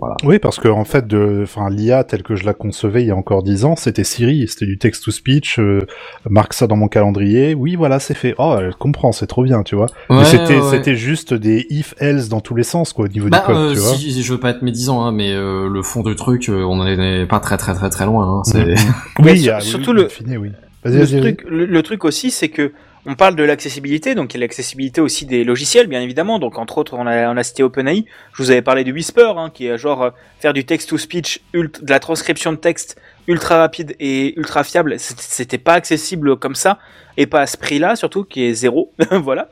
voilà. Oui, parce que en fait, de, enfin, l'IA telle que je la concevais il y a encore dix ans, c'était Siri, c'était du text-to-speech. euh, marque ça dans mon calendrier. Oui, voilà, c'est fait. Oh, elle comprend, c'est trop bien, tu vois. Mais Ouais, c'était, ouais, c'était juste des if-else dans tous les sens, quoi, au niveau Bah, du code, euh, tu vois. si, si je veux pas être médisant, hein, mais euh, le fond du truc, euh, on en est pas très très très très loin. Hein, c'est... [LAUGHS] Oui, surtout oui, le- in fine, oui. Vas-y, le vas-y, vas-y. truc, le, le truc aussi, c'est que on parle de l'accessibilité, donc il y a l'accessibilité aussi des logiciels, bien évidemment. Donc entre autres, on a, cité OpenAI. Je vous avais parlé du Whisper, hein, qui est genre euh, faire du text-to-speech, de la transcription de texte ultra rapide et ultra fiable. C'était pas accessible comme ça, et pas à ce prix-là, surtout qui est zéro. [LAUGHS] voilà.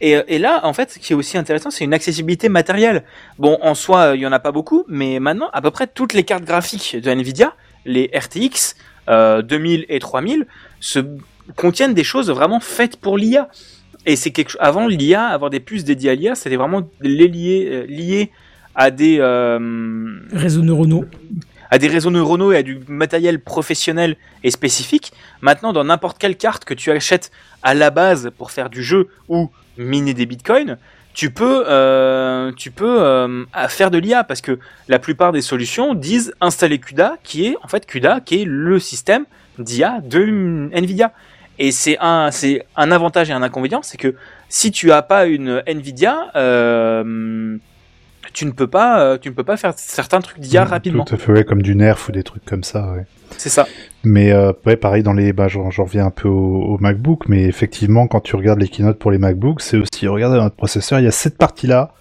Et, euh, là, en fait, ce qui est aussi intéressant, c'est une accessibilité matérielle. Bon, en soi, euh, il y en a pas beaucoup, mais maintenant, à peu près toutes les cartes graphiques de Nvidia, les RTX euh, 2000 et 3000, se contiennent des choses vraiment faites pour l'IA. Et c'est quelque. Avant l'IA, avoir des puces dédiées à l'IA, c'était vraiment les lier, euh, lié à des euh, Réseaux neuronaux. à des réseaux neuronaux et à du matériel professionnel et spécifique. Maintenant, dans n'importe quelle carte que tu achètes à la base pour faire du jeu ou miner des bitcoins, tu peux, euh, tu peux euh, faire de l'IA parce que la plupart des solutions disent installer CUDA, qui est en fait CUDA, qui est le système d'IA de Nvidia. Et c'est un, c'est un avantage et un inconvénient, c'est que si tu as pas une Nvidia, euh, tu ne peux pas, euh, tu ne peux pas faire certains trucs d'IA Mm, rapidement. Tout à fait, ouais, comme du nerf ou des trucs comme ça, ouais. C'est ça. Mais euh, ouais, pareil dans les, bah, j'en reviens un peu au, au MacBook, mais effectivement, quand tu regardes les keynotes pour les MacBooks, c'est aussi, regardez dans notre processeur, il y a cette partie-là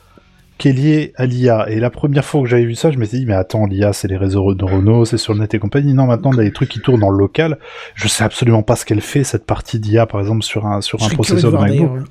qui est liée à l'IA. Et la première fois que j'avais vu ça, je m'étais dit, mais attends, l'IA, c'est les réseaux neuronaux, c'est sur le net et compagnie. Non, maintenant, on a des trucs qui tournent dans le local. Je sais absolument pas ce qu'elle fait, cette partie d'IA, par exemple, sur un, sur un processeur de MacBook.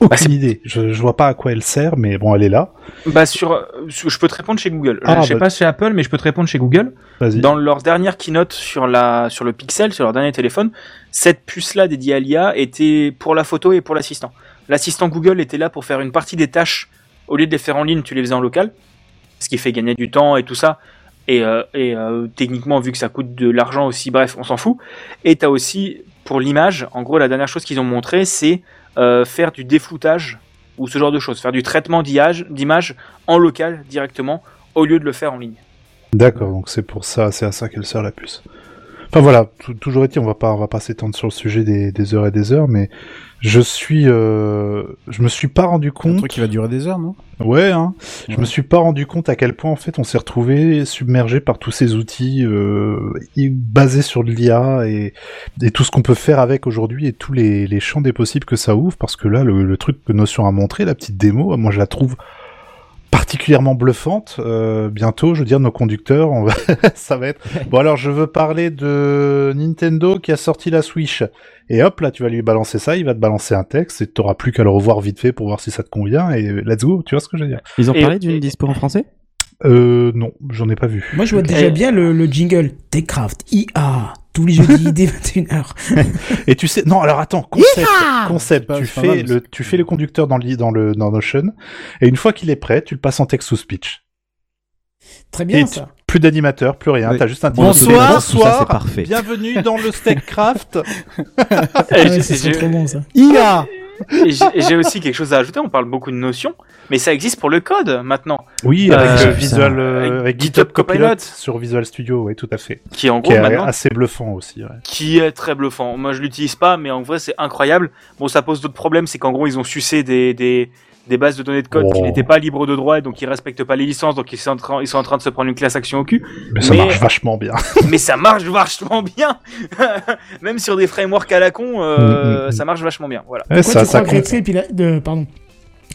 Aucune idée. Je, je vois pas à quoi elle sert, mais bon, elle est là. Bah sur, euh, sur- je peux te répondre chez Google. Ah, je sais bah- pas chez Apple, mais je peux te répondre chez Google. Vas-y. Dans leur dernière keynote sur la sur le Pixel, sur leur dernier téléphone, cette puce-là dédiée à l'IA était pour la photo et pour l'assistant. L'assistant Google était là pour faire une partie des tâches au lieu de les faire en ligne, tu les faisais en local, ce qui fait gagner du temps et tout ça. Et, euh, euh, techniquement, vu que ça coûte de l'argent aussi, bref, on s'en fout. Et t'as aussi pour l'image, en gros, la dernière chose qu'ils ont montré, c'est euh, faire du défloutage ou ce genre de choses, faire du traitement d'image en local directement au lieu de le faire en ligne. D'accord, donc c'est pour ça, c'est à ça qu'elle sert la puce. Enfin voilà, tou- toujours est-il, on va pas, on va pas s'étendre sur le sujet des, des heures et des heures, mais je suis, euh, je me suis pas rendu Un compte. truc qui va durer des heures, non? Ouais, hein. Je me suis pas rendu compte à quel point en fait on s'est retrouvé submergé par tous ces outils euh, basés sur de l'IA et, et tout ce qu'on peut faire avec aujourd'hui et tous les, les champs des possibles que ça ouvre parce que là le, le truc que Notion a montré, la petite démo, moi je la trouve particulièrement bluffante. Euh, bientôt, je veux dire, nos conducteurs, on va... [LAUGHS] ça va être. [LAUGHS] Bon alors, je veux parler de Nintendo qui a sorti la Switch. Et hop, là, tu vas lui balancer ça, il va te balancer un texte et t'auras plus qu'à le revoir vite fait pour voir si ça te convient et let's go. Tu vois ce que je veux dire Ils ont Et- parlé d'une dispo en français? Euh, non, j'en ai pas vu. Moi, je vois déjà Et- bien le, le jingle Techcraft IA tous les jeudis dès 21h. [LAUGHS] Et tu sais, non, alors attends, concept, concept. C'est pas- tu c'est fais mal, le, tu fais le conducteur dans le dans le dans Notion, et une fois qu'il est prêt, tu le passes en texte ou speech. Très bien Et ça. Plus d'animateur, plus rien. Oui. T'as juste un petit Bonsoir. bonsoir, Tout ça, c'est parfait. bienvenue dans le Steakcraft. [LAUGHS] Ah ouais, j'ai- trop bon ça. IA j'ai et j'ai aussi quelque chose à ajouter. On parle beaucoup de notions, mais ça existe pour le code maintenant, Oui, Euh, avec euh, Visual, euh, Avec GitHub GitHub Copilot, Copilot. sur Visual Studio, oui, tout à fait. qui est en Qui gros est maintenant assez bluffant aussi. ouais. qui est très bluffant. Moi, je l'utilise pas, mais en vrai, c'est incroyable. Bon, ça pose d'autres problèmes, c'est qu'en gros, ils ont sucé des, des, des bases de données de code qui Oh. n'étaient pas libres de droit, et donc ils respectent pas les licences, donc ils sont en train, ils sont en train de se prendre une classe action au cul. Mais ça Mais- marche vachement bien. [LAUGHS] mais ça marche vachement bien. [LAUGHS] Même sur des frameworks à la con, euh, Mm, mm, mm. ça marche vachement bien. Voilà. Ouais, Pourquoi ça, tu ça crois que il a- de, pardon.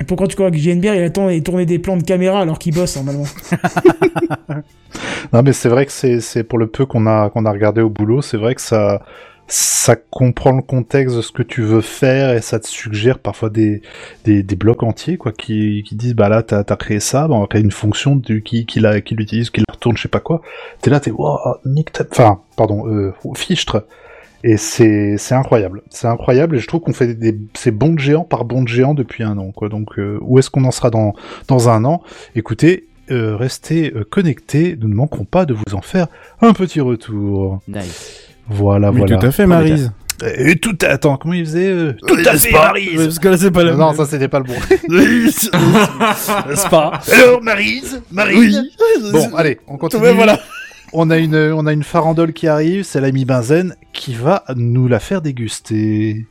Pourquoi tu crois que JNBR il attend et tourner des plans de caméra alors qu'il bosse normalement [LAUGHS] Non, mais c'est vrai que c'est c'est pour le peu qu'on a qu'on a regardé au boulot, c'est vrai que ça ça comprend le contexte de ce que tu veux faire et ça te suggère parfois des des, des blocs entiers quoi qui qui disent bah là t'as as créé ça, bah, on va créer une fonction du, qui qui la qui l'utilise, qui la retourne, je sais pas quoi. T'es là t'es wow, ta- enfin pardon euh, fichtre. Et c'est c'est incroyable, c'est incroyable et je trouve qu'on fait des ces bons de géants par bons de géants depuis un an quoi. Donc euh, où est-ce qu'on en sera dans dans un an? Écoutez, euh, restez euh, connectés, nous ne manquerons pas de vous en faire un petit retour. Nice. Voilà, Oui, voilà. tout à fait, Marise. Et tout, attends, comment il faisait euh, Tout à fait, Marise Parce que là, c'est pas la Non, ça c'était pas le bon. [LAUGHS] c'est [LAUGHS] pas. Alors, Marise Marise Bon, allez, on continue. Voilà. On a une, on a une farandole qui arrive, c'est l'ami Benzen qui va nous la faire déguster.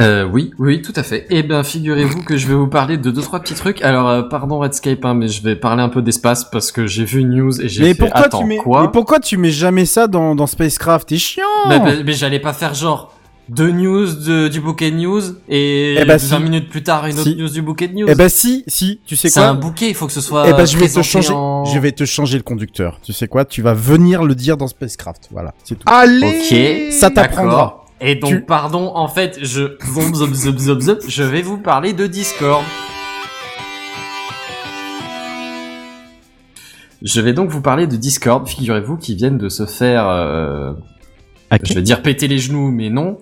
Euh, oui, oui, tout à fait. Eh bien, figurez-vous que je vais vous parler de deux trois petits trucs. Alors, euh, pardon Redscape, hein, mais je vais parler un peu d'espace parce que j'ai vu une news et j'ai Mais fait pourquoi attends tu mets quoi Mais pourquoi tu mets jamais ça dans, dans Spacecraft? T'es chiant. Mais, mais- mais j'allais pas faire genre deux news de, du bouquet de news et Eh ben, 20 si. minutes plus tard une autre Si. news du bouquet de news. Eh ben si, si, tu sais c'est quoi? un bouquet, il faut que ce soit. Eh ben je vais te changer, en- je vais te changer le conducteur. Tu sais quoi? Tu vas venir le dire dans Spacecraft. Voilà, c'est tout. Allez Ok. Ça t'apprendra. Et donc, Tu- pardon, en fait, je, zom, zom, zom, zom, zom, je vais vous parler de Discord. Je vais donc vous parler de Discord, figurez-vous, qui viennent de se faire, euh, je vais dire péter les genoux, mais non.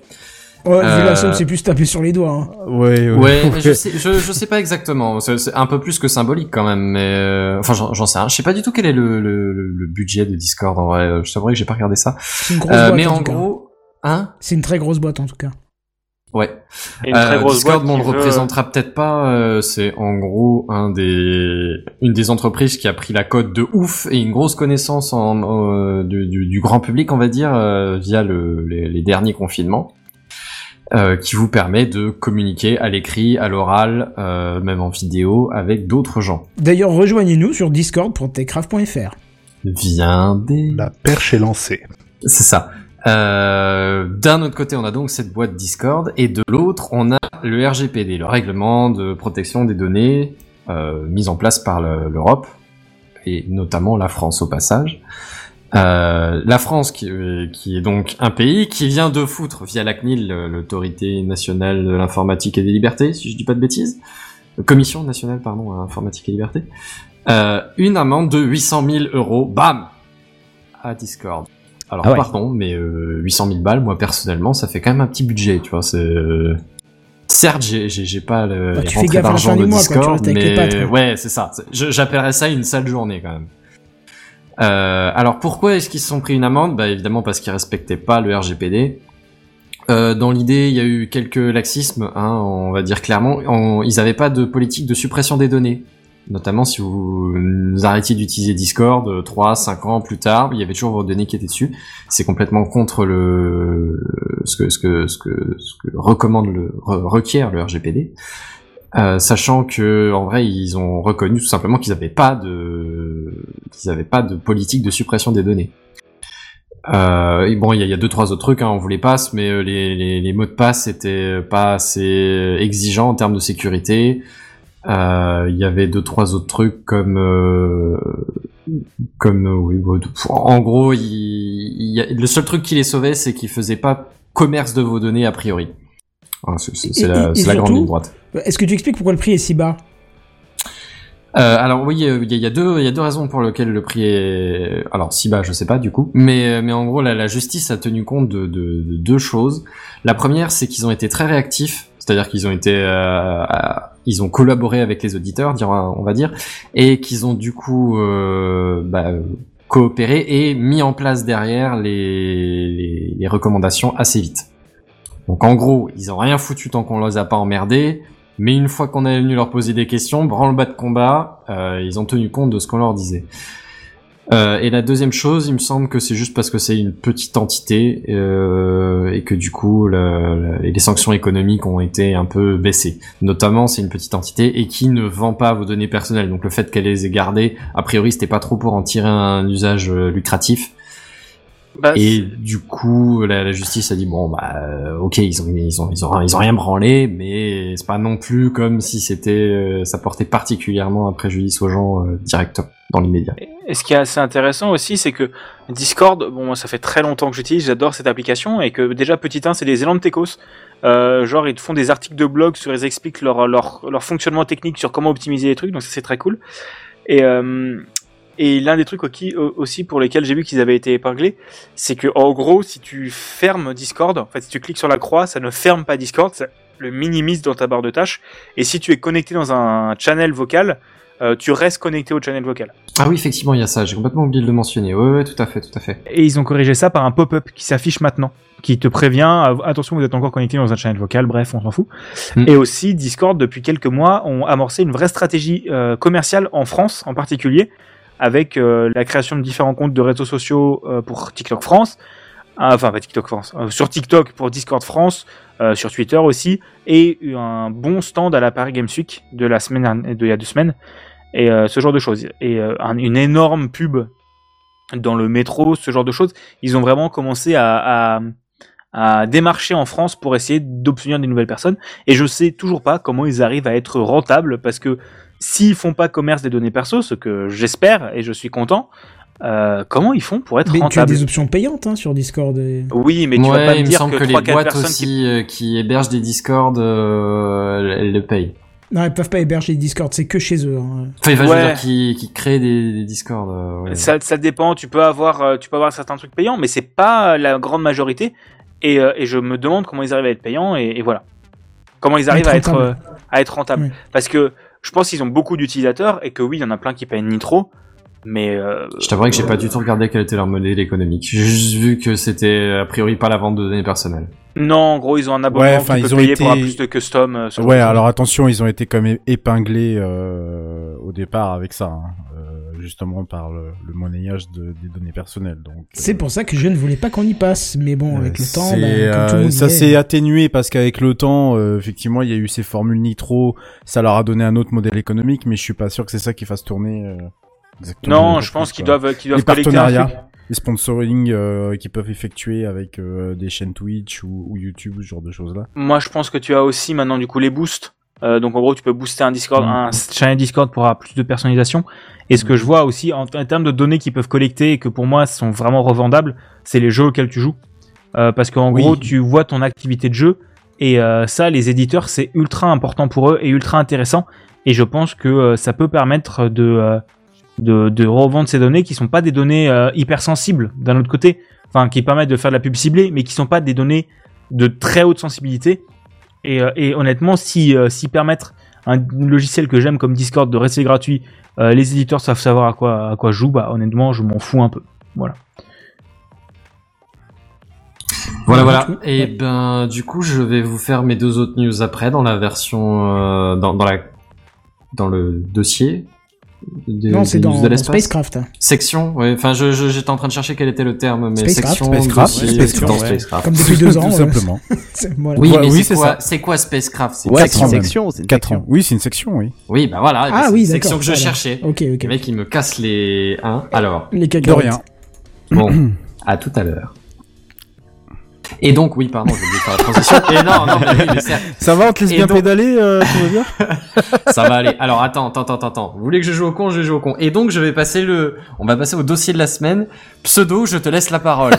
Ouais, vu Euh, la somme, c'est plus taper sur les doigts. Hein. Ouais, Ouais, [LAUGHS] mais je sais, je, je sais pas exactement. C'est un peu plus que symbolique quand même, mais euh, enfin, j'en sais rien. Je sais pas du tout quel est le, le, le budget de Discord en vrai. Je t'avouerai que j'ai pas regardé ça. C'est une grosse Euh, boîte mais en, en tout cas. gros, hein C'est une très grosse boîte en tout cas. Ouais. Et une très Euh, grosse Discord, boîte bon, on le veut- représentera peut-être pas. euh, c'est en gros un des, une des entreprises qui a pris la cote de ouf et une grosse connaissance en, euh, du, du- du grand public, on va dire, euh, via le, les, les derniers confinements. euh, qui vous permet de communiquer à l'écrit, à l'oral, euh, même en vidéo, avec d'autres gens. D'ailleurs, rejoignez-nous sur discord.techcraft.fr. Viens des... La perche est lancée. C'est ça. Euh, D'un autre côté, on a donc cette boîte Discord, et de l'autre, on a le RGPD, le règlement de protection des données, euh, mis en place par le- l'Europe, et notamment la France au passage. Euh, la France, qui, euh, qui est donc un pays qui vient de foutre via la CNIL, l'autorité nationale de l'informatique et des libertés, si je dis pas de bêtises, commission nationale, pardon, à informatique et liberté, une amende de 800 000 euros, bam, à Discord. Alors Ah ouais. pardon, mais euh, 800 000 balles, moi personnellement, ça fait quand même un petit budget, tu vois. C'est euh, certes, j'ai pas le Bah, tu fais rentrées gaffe à la fin d'argent du de mois, quoi, tu Discord, restes avec les mais pattes, quoi. ouais, c'est ça. J'appellerais ça une sale journée quand même. Euh, alors pourquoi est-ce qu'ils se sont pris une amende? Bah évidemment parce qu'ils respectaient pas le RGPD. Euh, dans l'idée, il y a eu quelques laxismes, hein, on va dire clairement. On- ils n'avaient pas de politique de suppression des données. Notamment si vous arrêtiez d'utiliser Discord euh, 3, 5 ans plus tard, il y avait toujours vos données qui étaient dessus. C'est complètement contre le ce que ce que ce que ce que recommande le re- requiert le RGPD. Euh, sachant que en vrai ils ont reconnu tout simplement qu'ils n'avaient pas de qu'ils avaient pas de politique de suppression des données. Euh, et bon, il y, a- deux trois autres trucs, hein, on vous les passe, mais euh, les, les mots de passe étaient pas assez exigeants en termes de sécurité. Euh, Il y avait deux trois autres trucs comme euh, comme euh, oui, en gros, il, il y a- le seul truc qui les sauvait, c'est qu'ils faisaient pas commerce de vos données a priori. C'est la, et- c'est et la grande ligne droite. Est-ce que tu expliques pourquoi le prix est si bas? Euh, alors oui, il y, a- il y a deux, il y a deux raisons pour lesquelles le prix est, alors si bas, je sais pas du coup, mais mais en gros la, la justice a tenu compte de, de, de deux choses. La première, c'est qu'ils ont été très réactifs, c'est-à-dire qu'ils ont été, euh, à- ils ont collaboré avec les auditeurs, on va dire, et qu'ils ont du coup euh, bah, coopéré et mis en place derrière les recommandations assez vite. Donc en gros, ils ont rien foutu tant qu'on les a pas emmerdés. Mais une fois qu'on est venu leur poser des questions, branle-bas de combat, euh, ils ont tenu compte de ce qu'on leur disait. Euh, et la deuxième chose, il me semble que c'est juste parce que c'est une petite entité euh, et que du coup la- la- les sanctions économiques ont été un peu baissées. Notamment, c'est une petite entité et qui ne vend pas vos données personnelles. Donc le fait qu'elle les ait gardées, a priori, c'était pas trop pour en tirer un usage euh, lucratif. Bah, Et du coup, la, la justice a dit bon bah euh, ok ils ont ils ont ils ont ils ont rien branlé, mais c'est pas non plus comme si c'était euh, ça portait particulièrement un préjudice aux gens euh, directement dans l'immédiat. Et ce qui est assez intéressant aussi, c'est que Discord, bon, ça fait très longtemps que j'utilise, j'adore cette application, et que déjà, petit 1, c'est des élans de techos. Euh, genre, ils font des articles de blog sur, ils expliquent leur, leur, leur fonctionnement technique sur comment optimiser les trucs, donc ça, c'est très cool. Et, euh, et l'un des trucs aussi pour lesquels j'ai vu qu'ils avaient été épinglés, c'est que, en gros, si tu fermes Discord, en fait, si tu cliques sur la croix, ça ne ferme pas Discord, ça le minimise dans ta barre de tâches, et si tu es connecté dans un channel vocal, euh, tu restes connecté au channel vocal. Ah oui effectivement il y a ça, j'ai complètement oublié de le mentionner. Ouais ouais tout à fait tout à fait. Et ils ont corrigé ça par un pop-up qui s'affiche maintenant, qui te prévient euh, attention, vous êtes encore connecté dans un channel vocal, bref, on s'en fout. Mm. Et aussi, Discord, depuis quelques mois, ont amorcé une vraie stratégie euh, commerciale en France en particulier, avec euh, la création de différents comptes de réseaux sociaux pour TikTok France, Ah, enfin pas TikTok France, euh, sur TikTok pour Discord France, euh, sur Twitter aussi, et un bon stand à la Paris Games Week de la semaine de il y a deux semaines, et euh, ce genre de choses. Et un- une énorme pub dans le métro, ce genre de choses. Ils ont vraiment commencé à démarcher en France pour essayer d'obtenir des nouvelles personnes. Et je sais toujours pas comment ils arrivent à être rentables parce que s'ils font pas commerce des données perso, ce que j'espère et je suis content, euh, comment ils font pour être Mais tu as rentables des options payantes hein, sur Discord. et- Oui, mais tu vas ouais, pas il me dire semble que, les 3-4 boîtes personnes aussi qui... euh, qui hébergent des Discord, euh, elles, le payent. Non, elles peuvent pas héberger Discord, c'est que chez eux. hein. Enfin, il va Ouais. dire qui qui créent des, des Discord. euh, ouais. Ça, ça dépend. Tu peux avoir, tu peux avoir certains trucs payants, mais c'est pas la grande majorité. Et, euh, et je me demande comment ils arrivent à être payants et, et voilà. Comment ils arrivent Être à être, rentable. euh, à être rentables. Oui. Parce que je pense qu'ils ont beaucoup d'utilisateurs et que oui, il y en a plein qui payent Nitro, mais euh, Je t'avouerai que j'ai pas du tout regardé quel était leur modèle économique. J'ai juste vu que c'était a priori pas la vente de données personnelles. non, en gros, ils ont un abonnement Ouais, enfin, qui peut ils ont payer été- pour avoir plus de custom. euh, Ouais, alors attention, ils ont été comme épinglés euh, au départ avec ça. hein. Euh, justement par le, le monnayage de, des données personnelles. Donc C'est pour ça que je ne voulais pas qu'on y passe, mais bon, avec le temps, bah, comme tout le euh, monde ça s'est atténué parce qu'avec le temps, euh, effectivement, il y a eu ces formules nitro, ça leur a donné un autre modèle économique, mais je suis pas sûr que c'est ça qui fasse tourner. Exactement Non, je pense qu'ils doivent, qu'ils doivent les collecter un partenariats, truc. les sponsoring euh, qu'ils peuvent effectuer avec euh, des chaînes Twitch ou, ou YouTube, ce genre de choses là. Moi, je pense que tu as aussi maintenant du coup les boosts. Euh, donc en gros, tu peux booster un Discord, Mm. un channel Discord pour avoir plus de personnalisation. Et ce que je vois aussi en, en termes de données qu'ils peuvent collecter et que pour moi sont vraiment revendables, c'est les jeux auxquels tu joues. Parce qu'en Oui. gros, tu vois ton activité de jeu et ça, les éditeurs, c'est ultra important pour eux et ultra intéressant. Et je pense que ça peut permettre de, de de revendre ces données qui sont pas des données euh, hyper sensibles d'un autre côté, enfin qui permettent de faire de la pub ciblée, mais qui sont pas des données de très haute sensibilité. Et, euh, et honnêtement, si euh, s'y permettre un logiciel que j'aime comme Discord de rester gratuit, euh, les éditeurs savent savoir à quoi à quoi je joue, bah honnêtement, je m'en fous un peu. Voilà. Voilà, voilà. Et ouais. ben, du coup, je vais vous faire mes deux autres news après dans la version, euh, dans, dans la, dans le dossier. Des- Non, c'est dans, de dans. Spacecraft. Section, ouais. Enfin, je, je- j'étais en train de chercher quel était le terme, mais Spacecraft. section, Spacecraft, dossier, Spacecraft, dans ouais. Spacecraft. Comme depuis deux ans. Tout simplement. [LAUGHS] C'est- voilà. Oui, mais oui, c'est c'est quoi, ça. c'est quoi Spacecraft? C'est Ouais, une section, c'est une 4 section. ans. Oui, c'est une section, oui. Oui, bah voilà. Ah c'est oui, une section d'accord, que je voilà. cherchais. Ok, ok. Le mec, il me casse les, hein. Alors, Les De cacahuètes. rien. bon, à tout à l'heure. Et donc, oui, pardon, j'ai oublié de faire la transition. [LAUGHS] Et non, non, mais oui, mais c'est- Ça va, on te laisse Et bien donc- pédaler, euh, tout va bien Ça va aller. Alors attends, attends, attends, attends. Vous voulez que je joue au con, je joue au con. Et donc je vais passer le, on va passer au dossier de la semaine. Pseudo, je te laisse la parole.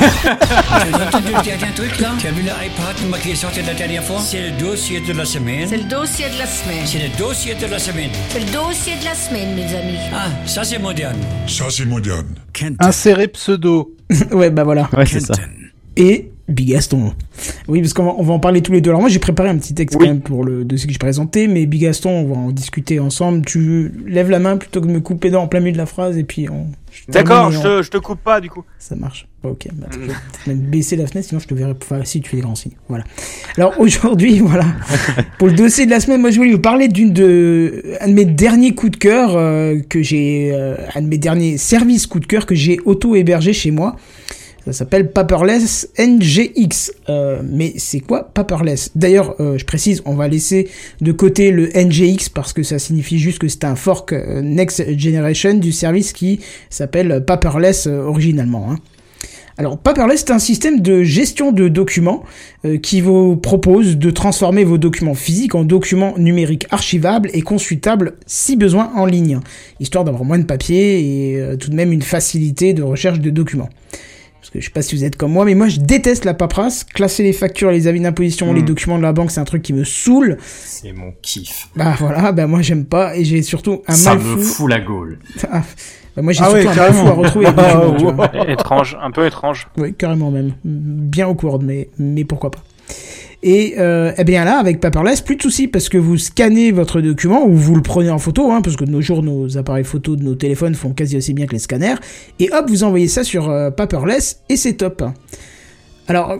Tu dernier truc là Tu as vu l'iPad qui est sorti la dernière fois C'est le dossier de la semaine. C'est le dossier de la semaine. C'est le dossier de la semaine. C'est le dossier de la semaine, mes amis. Ah, ça c'est moderne. Ça, c'est moderne. Insérer pseudo. [LAUGHS] ouais, bah voilà. Ouais, c'est ça. Et Bigaston. Oui, parce qu'on va, en parler tous les deux. Alors moi, j'ai préparé un petit texte Oui. quand même pour le dossier que je présentais, mais Bigaston, on va en discuter ensemble. Tu lèves la main plutôt que de me couper dans en plein milieu de la phrase, et puis on... D'accord, je on- te, je te coupe pas du coup. Ça marche. Ok, bah, attends, je vais même baisser la fenêtre, sinon je te verrai. Enfin, si tu fais des grands signes. Voilà. Alors aujourd'hui, [LAUGHS] voilà. Pour le dossier de la semaine, moi je voulais vous parler d'une de un de mes derniers coups de cœur euh, que j'ai, euh, un de mes derniers services coups de cœur que j'ai auto hébergé chez moi. Ça s'appelle Paperless NGX. Euh, mais c'est quoi Paperless? D'ailleurs, euh, je précise, on va laisser de côté le NGX parce que ça signifie juste que c'est un fork euh, Next Generation du service qui s'appelle Paperless euh, originalement. Hein. Alors, Paperless, c'est un système de gestion de documents euh, qui vous propose de transformer vos documents physiques en documents numériques archivables et consultables si besoin en ligne, histoire d'avoir moins de papier et tout de même une facilité de recherche de documents. Parce que je sais pas si vous êtes comme moi, mais moi je déteste la paperasse. Classer les factures, les avis d'imposition, Hmm. les documents de la banque, c'est un truc qui me saoule. C'est mon kiff. Bah voilà, bah moi j'aime pas et j'ai surtout un Ça mal me fou. fout la gaule. [LAUGHS] Ah, bah moi j'ai Ah surtout ouais, un mal fou à retrouver les [LAUGHS] documents. tu vois. étrange, un peu étrange. Oui, carrément même. Bien awkward, mais, mais pourquoi pas. Et euh, eh bien là, avec Paperless, plus de soucis parce que vous scannez votre document ou vous le prenez en photo, hein, parce que de nos jours, nos appareils photo de nos téléphones font quasi aussi bien que les scanners, et hop, vous envoyez ça sur euh, Paperless et c'est top. Alors,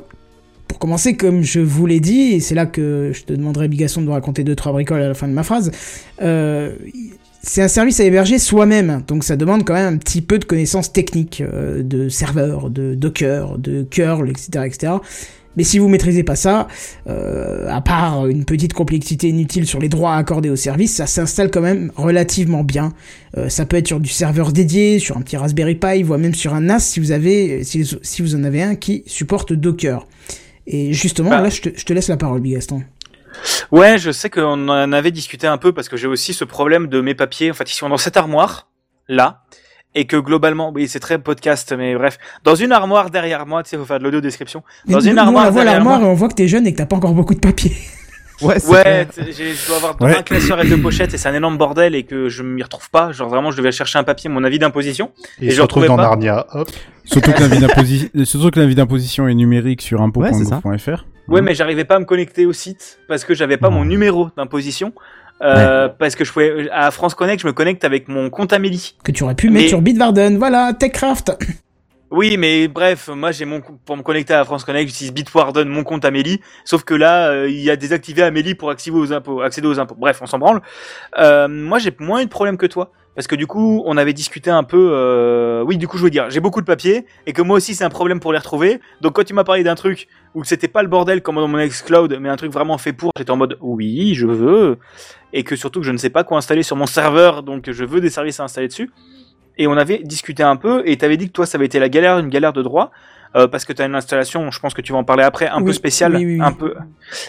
pour commencer, comme je vous l'ai dit, et c'est là que je te demanderai, Bigasson, de me raconter deux trois bricoles à la fin de ma phrase, euh, c'est un service à héberger soi-même, donc ça demande quand même un petit peu de connaissances techniques, de serveurs, de Docker, de curl, etc., etc. Mais si vous maîtrisez pas ça, euh, à part une petite complexité inutile sur les droits accordés au service, ça s'installe quand même relativement bien. Euh, ça peut être sur du serveur dédié, sur un petit Raspberry Pi, voire même sur un NAS si vous avez, si, si vous en avez un qui supporte Docker. Et justement, Bah. là, je te, je te laisse la parole, Bigaston. Ouais, je sais qu'on en avait discuté un peu parce que j'ai aussi ce problème de mes papiers. En fait, ils sont dans cette armoire là. Et que globalement, oui, c'est très podcast, mais bref, dans une armoire derrière moi, tu sais, faut faire de l'audio description. Dans Mais une armoire on voit derrière l'armoire moi. et on voit que t'es jeune et que t'as pas encore beaucoup de papier. [LAUGHS] Ouais, c'est Ouais, je dois avoir Ouais. un classeur et deux pochettes et c'est un énorme bordel et que je m'y retrouve pas. Genre vraiment, je devais chercher un papier, mon avis d'imposition. Et, je retrouve retrouvais dans pas. Narnia. Hop. [LAUGHS] Surtout que l'avis d'imposition, est numérique sur Ouais, impôt.gouv.fr. Ouais, mais j'arrivais pas à me connecter au site parce que j'avais pas mon numéro d'imposition. Euh, Parce que je pouvais à France Connect, je me connecte avec mon compte Amélie. Que tu aurais pu Mais- mettre sur Bitwarden. Voilà, TechCraft. [LAUGHS] Oui, mais bref, moi j'ai mon pour me connecter à France Connect, j'utilise Bitwarden, mon compte Amélie. Sauf que là, euh, il y a désactivé Amélie pour accéder aux impôts. Accéder aux impôts. Bref, on s'en branle. Euh, moi, j'ai moins eu de problème que toi parce que du coup, on avait discuté un peu. euh, Oui, du coup, je veux dire, j'ai beaucoup de papiers et que moi aussi, c'est un problème pour les retrouver. Donc, quand tu m'as parlé d'un truc où c'était pas le bordel comme dans mon Xcloud, mais un truc vraiment fait pour, j'étais en mode oui, je veux, et que surtout que je ne sais pas quoi installer sur mon serveur, donc je veux des services à installer dessus. Et on avait discuté un peu, et t'avais dit que toi, ça avait été la galère, une galère de droit. Euh, parce que tu as une installation, je pense que tu vas en parler après, un peu spéciale, oui, oui, oui. un peu.